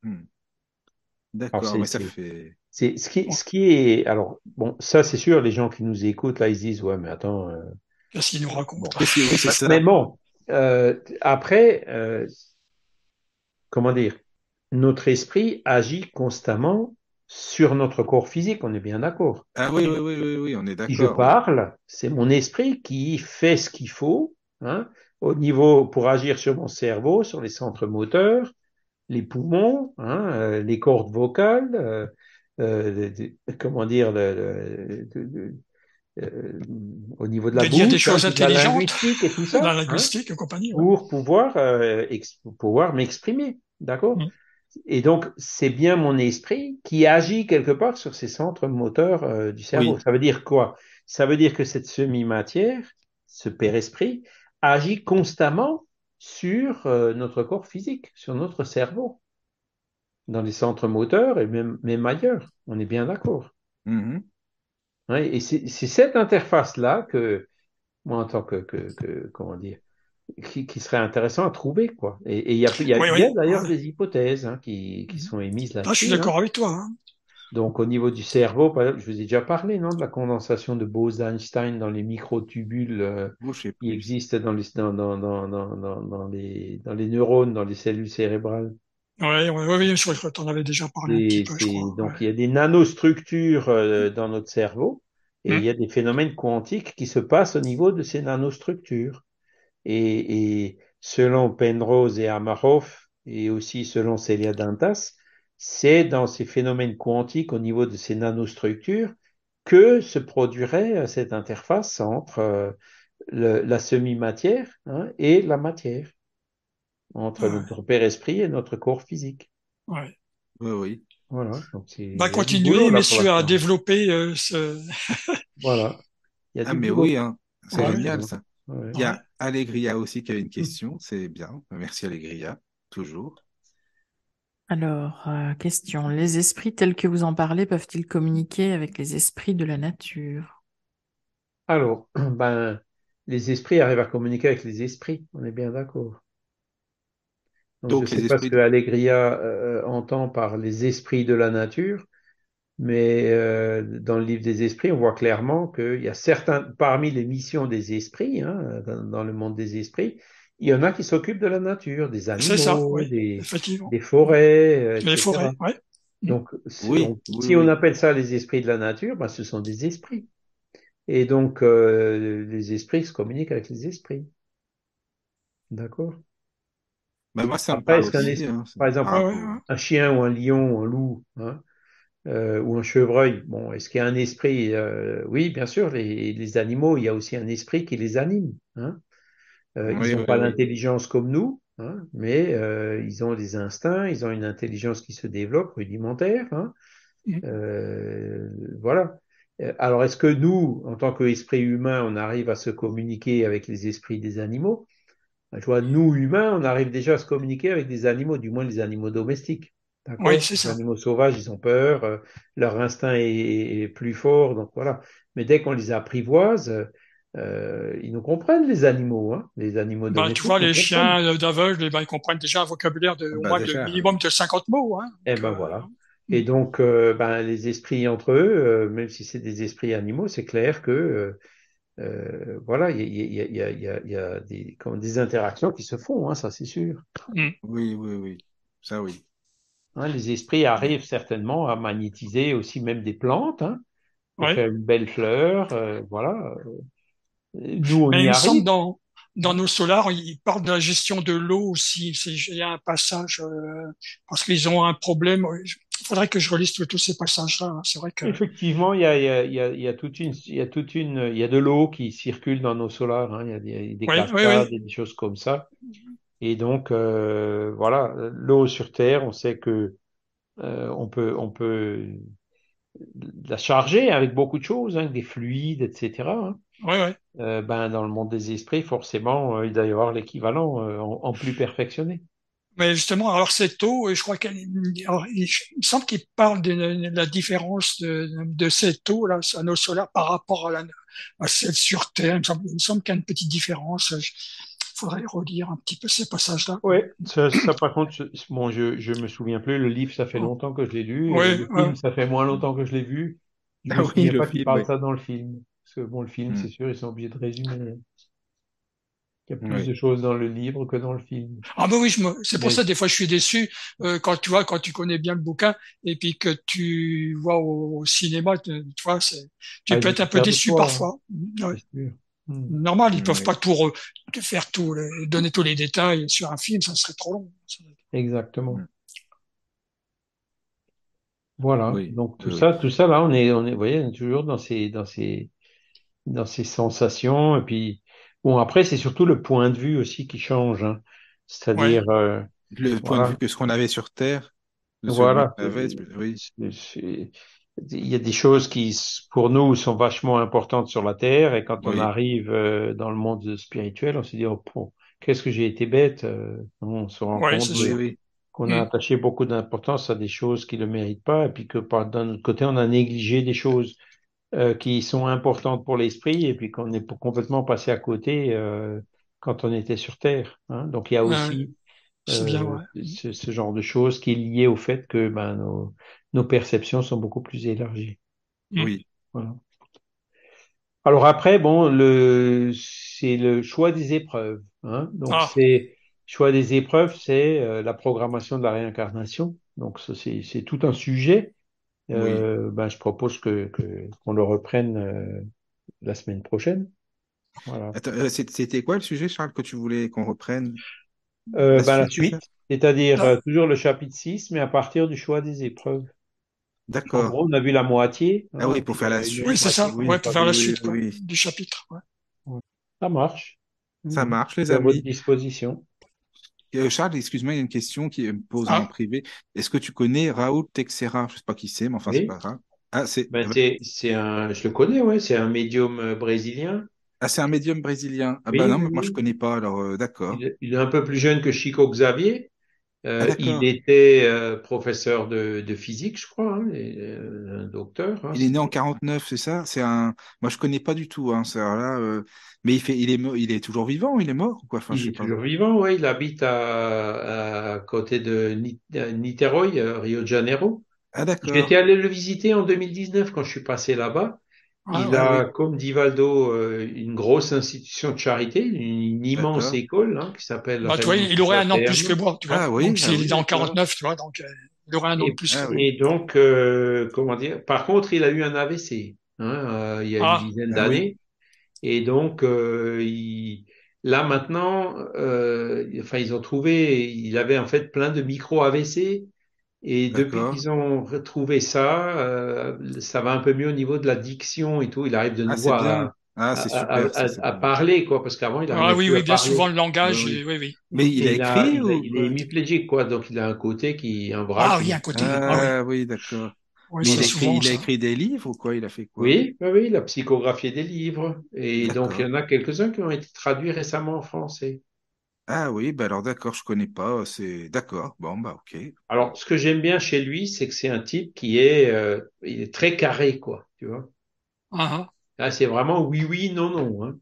Hmm. Alors, D'accord, c'est, mais ça c'est, fait. C'est, ce qui, ce qui est, alors, bon, ça, c'est sûr, les gens qui nous écoutent, là, ils se disent, ouais, mais attends, euh, Qu'est-ce qu'il nous bon. raconte? Oui, c'est oui, [LAUGHS] c'est ça. Mais bon, euh, après, euh, comment dire, notre esprit agit constamment sur notre corps physique, on est bien d'accord. Ah oui, oui, oui, oui, oui, on est Si je d'accord. parle, c'est mon esprit qui fait ce qu'il faut, hein, au niveau pour agir sur mon cerveau, sur les centres moteurs, les poumons, hein, euh, les cordes vocales, euh, de- de- comment dire, le- euh, au niveau de la De dire des bouche, hein, choses la et tout ça, [LAUGHS] la hein, linguistique et compagnie. ouais. pour pouvoir, euh, ex- pouvoir m'exprimer, d'accord? Mm. Et donc, c'est bien mon esprit qui agit quelque part sur ces centres moteurs euh, du cerveau. Oui. Ça veut dire quoi? Ça veut dire que cette semi-matière, ce père-esprit, agit constamment sur euh, notre corps physique, sur notre cerveau, dans les centres moteurs et même, même ailleurs. On est bien d'accord. Mhm. Ouais, et c'est cette interface-là que, moi, en tant que, que, que comment dire, qui, qui serait intéressant à trouver, quoi. Et il y a, y Oui, d'ailleurs des hypothèses hein, qui, qui sont émises Ah, je suis là-dessus. hein. d'accord avec toi. Hein. Donc, au niveau du cerveau, par exemple, je vous ai déjà parlé, non, de la condensation de Bose-Einstein dans les microtubules euh, Oh, qui existent dans les, dans, dans, dans, dans, dans, dans les, dans les neurones, dans les cellules cérébrales. Ouais, ouais, ouais, oui, je crois que t'en avais déjà parlé un petit peu, je crois. donc, Ouais. il y a des nanostructures euh, dans notre cerveau et il Hum. y a des phénomènes quantiques qui se passent au niveau de ces nanostructures. Et, et selon Penrose et Amarov, et aussi selon Celia Dantas, c'est dans ces phénomènes quantiques au niveau de ces nanostructures que se produirait cette interface entre le, la semi-matière hein, et la matière, entre Ouais. notre père esprit et notre corps physique. Ouais. Oui, oui. Voilà. Donc Bah, a continuez, boulot, là, pour messieurs, à développer euh, ce. [LAUGHS] Voilà. Il y a Ah, mais boulot. oui, hein. C'est Ouais. génial, ça. Ouais. Il y a. Allegria aussi qui avait une question. C'est bien. Merci, Allegria. Toujours. Alors, euh, question. Les esprits tels que vous en parlez peuvent-ils communiquer avec les esprits de la nature? Alors, [CLEARS THROAT] ben, les esprits arrivent à communiquer avec les esprits, on est bien d'accord. Donc, je Donc, sais pas ce que Allegria euh, entend par les esprits de la nature, mais euh, dans le livre des esprits, on voit clairement qu'il y a certains, parmi les missions des esprits, hein, dans, dans le monde des esprits, il y en a qui s'occupent de la nature, des ça, animaux, oui, des, forêts, euh, Les etc. forêts, ouais. Donc, si Oui, on, oui, si on oui. appelle ça les esprits de la nature, ben, ce sont des esprits. Et donc, euh, les esprits se communiquent avec les esprits. D'accord? Moi, ça me parle aussi, hein, par exemple, ouais, ouais. un chien ou un lion ou un loup, hein, euh, ou un chevreuil, bon, est-ce qu'il y a un esprit? Euh, oui, bien sûr, les, les animaux, il y a aussi un esprit qui les anime. Hein. Euh, ils n'ont oui, pas oui. l'intelligence comme nous, mais ils ont des instincts, ils ont une intelligence qui se développe, rudimentaire. Euh, voilà. Alors, est-ce que nous, en tant qu'esprit humain, on arrive à se communiquer avec les esprits des animaux? Je vois, nous, humains, on arrive déjà à se communiquer avec des animaux, du moins les animaux domestiques. Oui, c'est Les ça. animaux sauvages, ils ont peur, euh, leur instinct est, est plus fort, donc voilà. Mais dès qu'on les apprivoise, euh, ils nous comprennent, les animaux, hein. Les animaux Bah, tu domestiques vois, les chiens d'aveugles, eh ben, ils comprennent déjà un vocabulaire de, au Ben, moins de minimum de 50 mots, hein. Eh Donc, ben euh, voilà. mm. Et donc, euh, ben, les esprits entre eux, euh, même si c'est des esprits animaux, c'est clair que euh, voilà, il y a, il y a, il y a, il y a, il y a des, comme des interactions qui se font, hein, ça c'est sûr. Mm. Oui, oui, oui. Ça, oui. Hein, les esprits arrivent certainement à magnétiser aussi même des plantes, hein, pour Ouais. faire une belle fleur, euh, voilà. Nous, on Mais y arrive. dans, dans nos solars, ils parlent de la gestion de l'eau aussi. C'est- Il y a un passage, euh, parce qu'ils ont un problème. Il faudrait que je relise tous ces passages-là. hein. C'est vrai que, Effectivement, il y a, il y a, il y a, il y a toute une, il y a toute une, il y a de l'eau qui circule dans nos solars, hein, il y a des, des oui, oui, cascades oui. des choses comme ça. Et donc, euh, voilà, l'eau sur Terre, on sait que euh, on peut, on peut la charger avec beaucoup de choses, hein, des fluides, etc. hein. Oui, oui. Euh, ben, dans le monde des esprits, forcément, il doit y avoir l'équivalent en, en plus perfectionné. Mais justement, alors cette eau, je crois qu'elle, alors, il il me semble qu'il parle de, de la différence de, de cette eau là, à nos solaires par rapport à, la, à celle sur Terre. Il me semble, qu'il y a une petite différence. Il faudrait relire un petit peu ces passages-là. Ouais, ça, ça par contre, je- bon, je, je me souviens plus. Le livre, ça fait Oh. longtemps que je l'ai lu. Oui, et le ouais. film, ça fait moins longtemps que je l'ai vu. Je Ah me oui, souviens pas qu'il film, parle oui. ça dans le film. Parce que bon, le film, Mm. c'est sûr, ils sont obligés de résumer. Il y a plus Oui. de choses dans le livre que dans le film. Ah ben oui, je me... c'est pour Mais ça des fois je suis déçu euh, quand tu vois quand tu connais bien le bouquin et puis que tu vois au, au cinéma, tu, tu vois, c'est, tu ah, peux être un peu déçu toi, hein, parfois. Ouais. c'est sûr. Mm. Normal, ils peuvent Oui. pas tout re- faire tout, le- donner tous les détails sur un film, ça serait trop long. Exactement. Mm. Voilà. Oui, Donc tout ça, tout ça là, on est, on est, vous voyez, on est toujours dans ces, dans ces, dans ces sensations. Et puis, bon, après, c'est surtout le point de vue aussi qui change. hein. Ouais, C'est-à-dire, euh, Le point de vue que ce qu'on avait sur Terre, voilà. avait, oui. Il y a des choses qui, pour nous, sont vachement importantes sur la Terre. Et quand on arrive euh, dans le monde spirituel, on se dit, oh, qu'est-ce que j'ai été bête. euh, On se rend ouais, compte Oui, qu'on a Mm. attaché beaucoup d'importance à des choses qui ne le méritent pas, et puis que par d'un autre côté, on a négligé des choses euh, qui sont importantes pour l'esprit, et puis qu'on est pour- complètement passé à côté euh, quand on était sur Terre. hein. Donc il y a aussi bien, euh, ouais. ce, ce genre de choses qui est lié au fait que ben, nos, nos perceptions sont beaucoup plus élargies. Mm. Oui. Voilà. Alors après, bon, le, c'est le choix des épreuves. Hein. Donc Ah, c'est choix des épreuves, c'est euh, la programmation de la réincarnation. Donc c'est tout un sujet. Oui. Euh, ben, je propose que que- qu'on le reprenne euh, la semaine prochaine. Voilà. Euh, c'était quoi le sujet, Charles, que tu voulais qu'on reprenne? Euh, La ben, la suite, C'est-à-dire Là, euh, toujours le chapitre 6, mais à partir du choix des épreuves. En D'accord. gros, on a vu la moitié. Ah hein, oui, pour puis, faire la suite. oui, c'est ça. Oui, Ouais, pour faire la suite quoi, oui. du chapitre. ouais. Ça marche. Ça marche, les C'est à votre amis. disposition. Euh, Charles, excuse-moi, il y a une question qui me pose en Ah, privé. Est-ce que tu connais Raoul Texera? Je sais pas qui c'est, mais enfin, c'est pas grave. Ah, c'est Ben, c'est, c'est un, je le connais, ouais, c'est un médium euh, brésilien. ah, c'est un médium brésilien. Ah bah Oui, non, oui, mais moi je connais pas, alors euh, d'accord. Il est un peu plus jeune que Chico Xavier. Ah Euh, il était euh, professeur de, de physique, je crois, hein, et, euh, un docteur. hein, Il est né en c'était. 49, c'est ça? C'est un. Moi je connais pas du tout, hein. C'est alors là, mais il fait, il est, il est toujours vivant, il est mort ou quoi? Enfin, je Il sais est pas. toujours vivant, ouais. Il habite à, à côté de Niterói, Rio de Janeiro. Ah J'étais d'accord. allé le visiter en 2019 quand je suis passé là-bas. Ah Il. Ah a, oui, comme dit Valdo, euh, une grosse institution de charité, une immense école hein, qui s'appelle Bah, tu vois, il aurait un an de plus que moi, tu vois. Ah Donc, oui, ah s'il oui, est en d'accord. 49, tu vois, donc, euh, il aurait un an de plus Ah que et donc, euh, comment dire, par contre, il a eu un AVC hein, euh, il y a une Ah, dizaine Ah oui, d'années. Et donc, euh, il, là maintenant, euh, enfin, ils ont trouvé, il avait en fait plein de micro-AVC. Et depuis qu'ils ont retrouvé ça, euh, ça va un peu mieux au niveau de la diction et tout. Il arrive de Ah nouveau à, Ah à, c'est à, super, à, à parler, quoi, parce qu'avant, il ah oui, oui, bien souvent, le langage, oui. oui, oui. Mais il a Et il a, écrit il a- ou il est hémiplégique, quoi. Donc, il a un côté qui, un bras Ah qui oui, un côté. plus, Ah oui. Ah oui, d'accord. Oui, Mais il a écrit, souvent il a écrit des livres ou quoi? Il a fait quoi? Oui, oui, oui, il a psychographié des livres. Et donc, il y en a quelques-uns qui ont été traduits récemment en français. Ah oui, bah alors d'accord, je connais pas. C'est d'accord. Bon bah ok. Alors, ce que j'aime bien chez lui, c'est que c'est un type qui est, euh, il est très carré, quoi. Tu vois. Ah, ah. Là, c'est vraiment oui, oui, non, non. hein.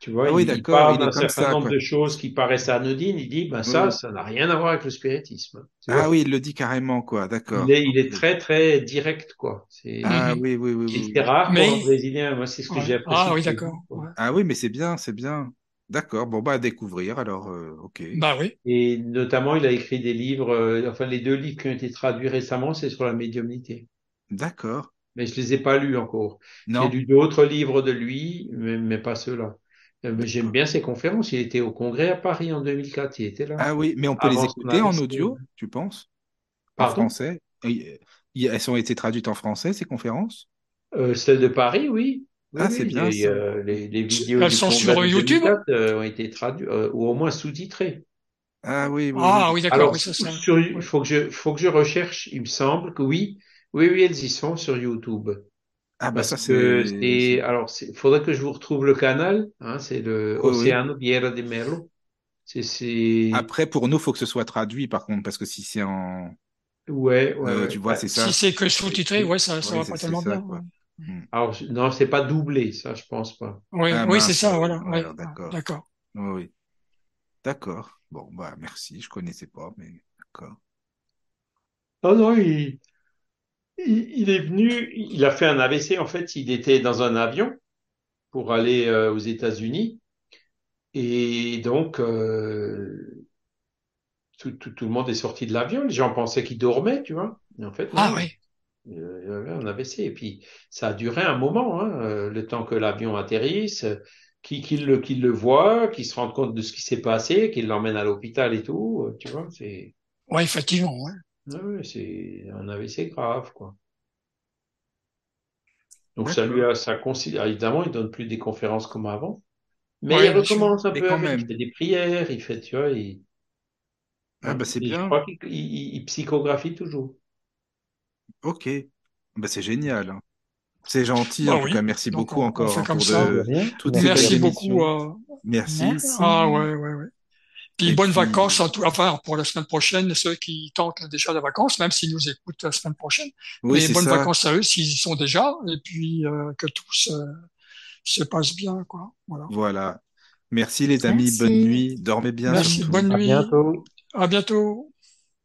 Tu vois, Ah oui, il, il d'accord. parle d'un certain ça nombre quoi. de choses qui paraissent anodines. Il dit, ben Oui, ça, oui. ça n'a rien à voir avec le spiritisme. Tu Ah vois. oui, il le dit carrément quoi. Il D'accord. est, il est très, très direct, quoi. C'est, Ah oui, oui, oui, oui, c'est oui. rare pour un Mais, Brésilien. Moi, c'est ce que ouais. j'ai Ah apprécié oui, chez lui, d'accord. Ouais. Ah oui, mais c'est bien, c'est bien. D'accord. Bon bah à découvrir. Alors euh, ok. Bah oui. Et notamment, il a écrit des livres, euh, enfin, les deux livres qui ont été traduits récemment, c'est sur la médiumnité. D'accord. Mais je les ai pas lus encore. J'ai lu d'autres livres de lui, mais, mais pas ceux-là. Euh, Mais j'aime bien ses conférences. Il était au congrès à Paris en 2004. Il était là. Ah oui, mais on peut les écouter en audio, tu penses? En français? Elles ont été traduites en français, ces conférences? Euh, celle de Paris, oui. Oui, Ah, c'est oui. bien Les, ça. euh, les, les vidéos Elles du sont sur de YouTube? 2004 euh, ont été traduites, euh, ou au moins sous-titrées. Ah oui, oui. Ah oui, d'accord. Alors, Oui, c'est ça. sur, il Ouais. faut que je, faut que je recherche. Il me semble que oui. Oui, oui, elles y sont sur YouTube. Ah bah Parce ça c'est... alors, il faudrait que je vous retrouve le canal. Hein, c'est le oui. Océano Vieira de Merlo. C'est, c'est, Après, pour nous, faut que ce soit traduit, par contre, parce que si c'est en... ouais, ouais, euh, ouais. tu vois, c'est Si ça. c'est que sous-titré, ouais, ça, ça Oui, va pas tellement ça, bien. Hmm. alors, je- non, c'est pas doublé, ça, je pense pas. Oui, Ah oui, c'est ça, voilà. ouais, Ouais. alors, d'accord. D'accord. Oui, oui. D'accord. Bon, bah merci, je connaissais pas, mais d'accord. Non, non, il, il, il est venu, il a fait un AVC, en fait, il était dans un avion pour aller euh, aux États-Unis. Et donc, euh, tout, tout, tout le monde est sorti de l'avion. Les gens pensaient qu'il dormait, tu vois. Et en fait, Ah oui. Un AVC. Et puis, ça a duré un moment, hein, euh, le temps que l'avion atterrisse, euh, qu'il le, voit, qu'il se rende compte de ce qui s'est passé, qu'il l'emmène à l'hôpital et tout. euh, Tu vois, c'est Ouais, effectivement. Ouais. ouais, ouais, c'est un AVC grave, quoi. Donc, ça lui a, ça considère, évidemment, il donne plus des conférences comme avant. Mais il Ouais, bien recommence un peu quand avec, il fait des prières, il fait, tu vois, il, Ah bah c'est Et je bien. crois qu'il il, il- il psychographie toujours. Ok. Bah c'est génial. hein. C'est gentil, en Bah tout cas. oui. Merci Donc, beaucoup on, encore hein, comme pour ça. De toutes Merci à beaucoup. émissions. euh, Merci. Merci. Ah ouais, ouais, ouais. Puis Et bonnes puis, vacances, en tout, enfin, pour la semaine prochaine, ceux qui tentent déjà la vacances, même s'ils nous écoutent la semaine prochaine. oui, Mais bonnes ça. vacances à eux s'ils y sont déjà, et puis euh, que tout se, se passe bien, quoi. Voilà. Voilà. Merci les amis. Bonne Merci. nuit. Dormez bien Merci, surtout. bonne À nuit, bientôt. à bientôt.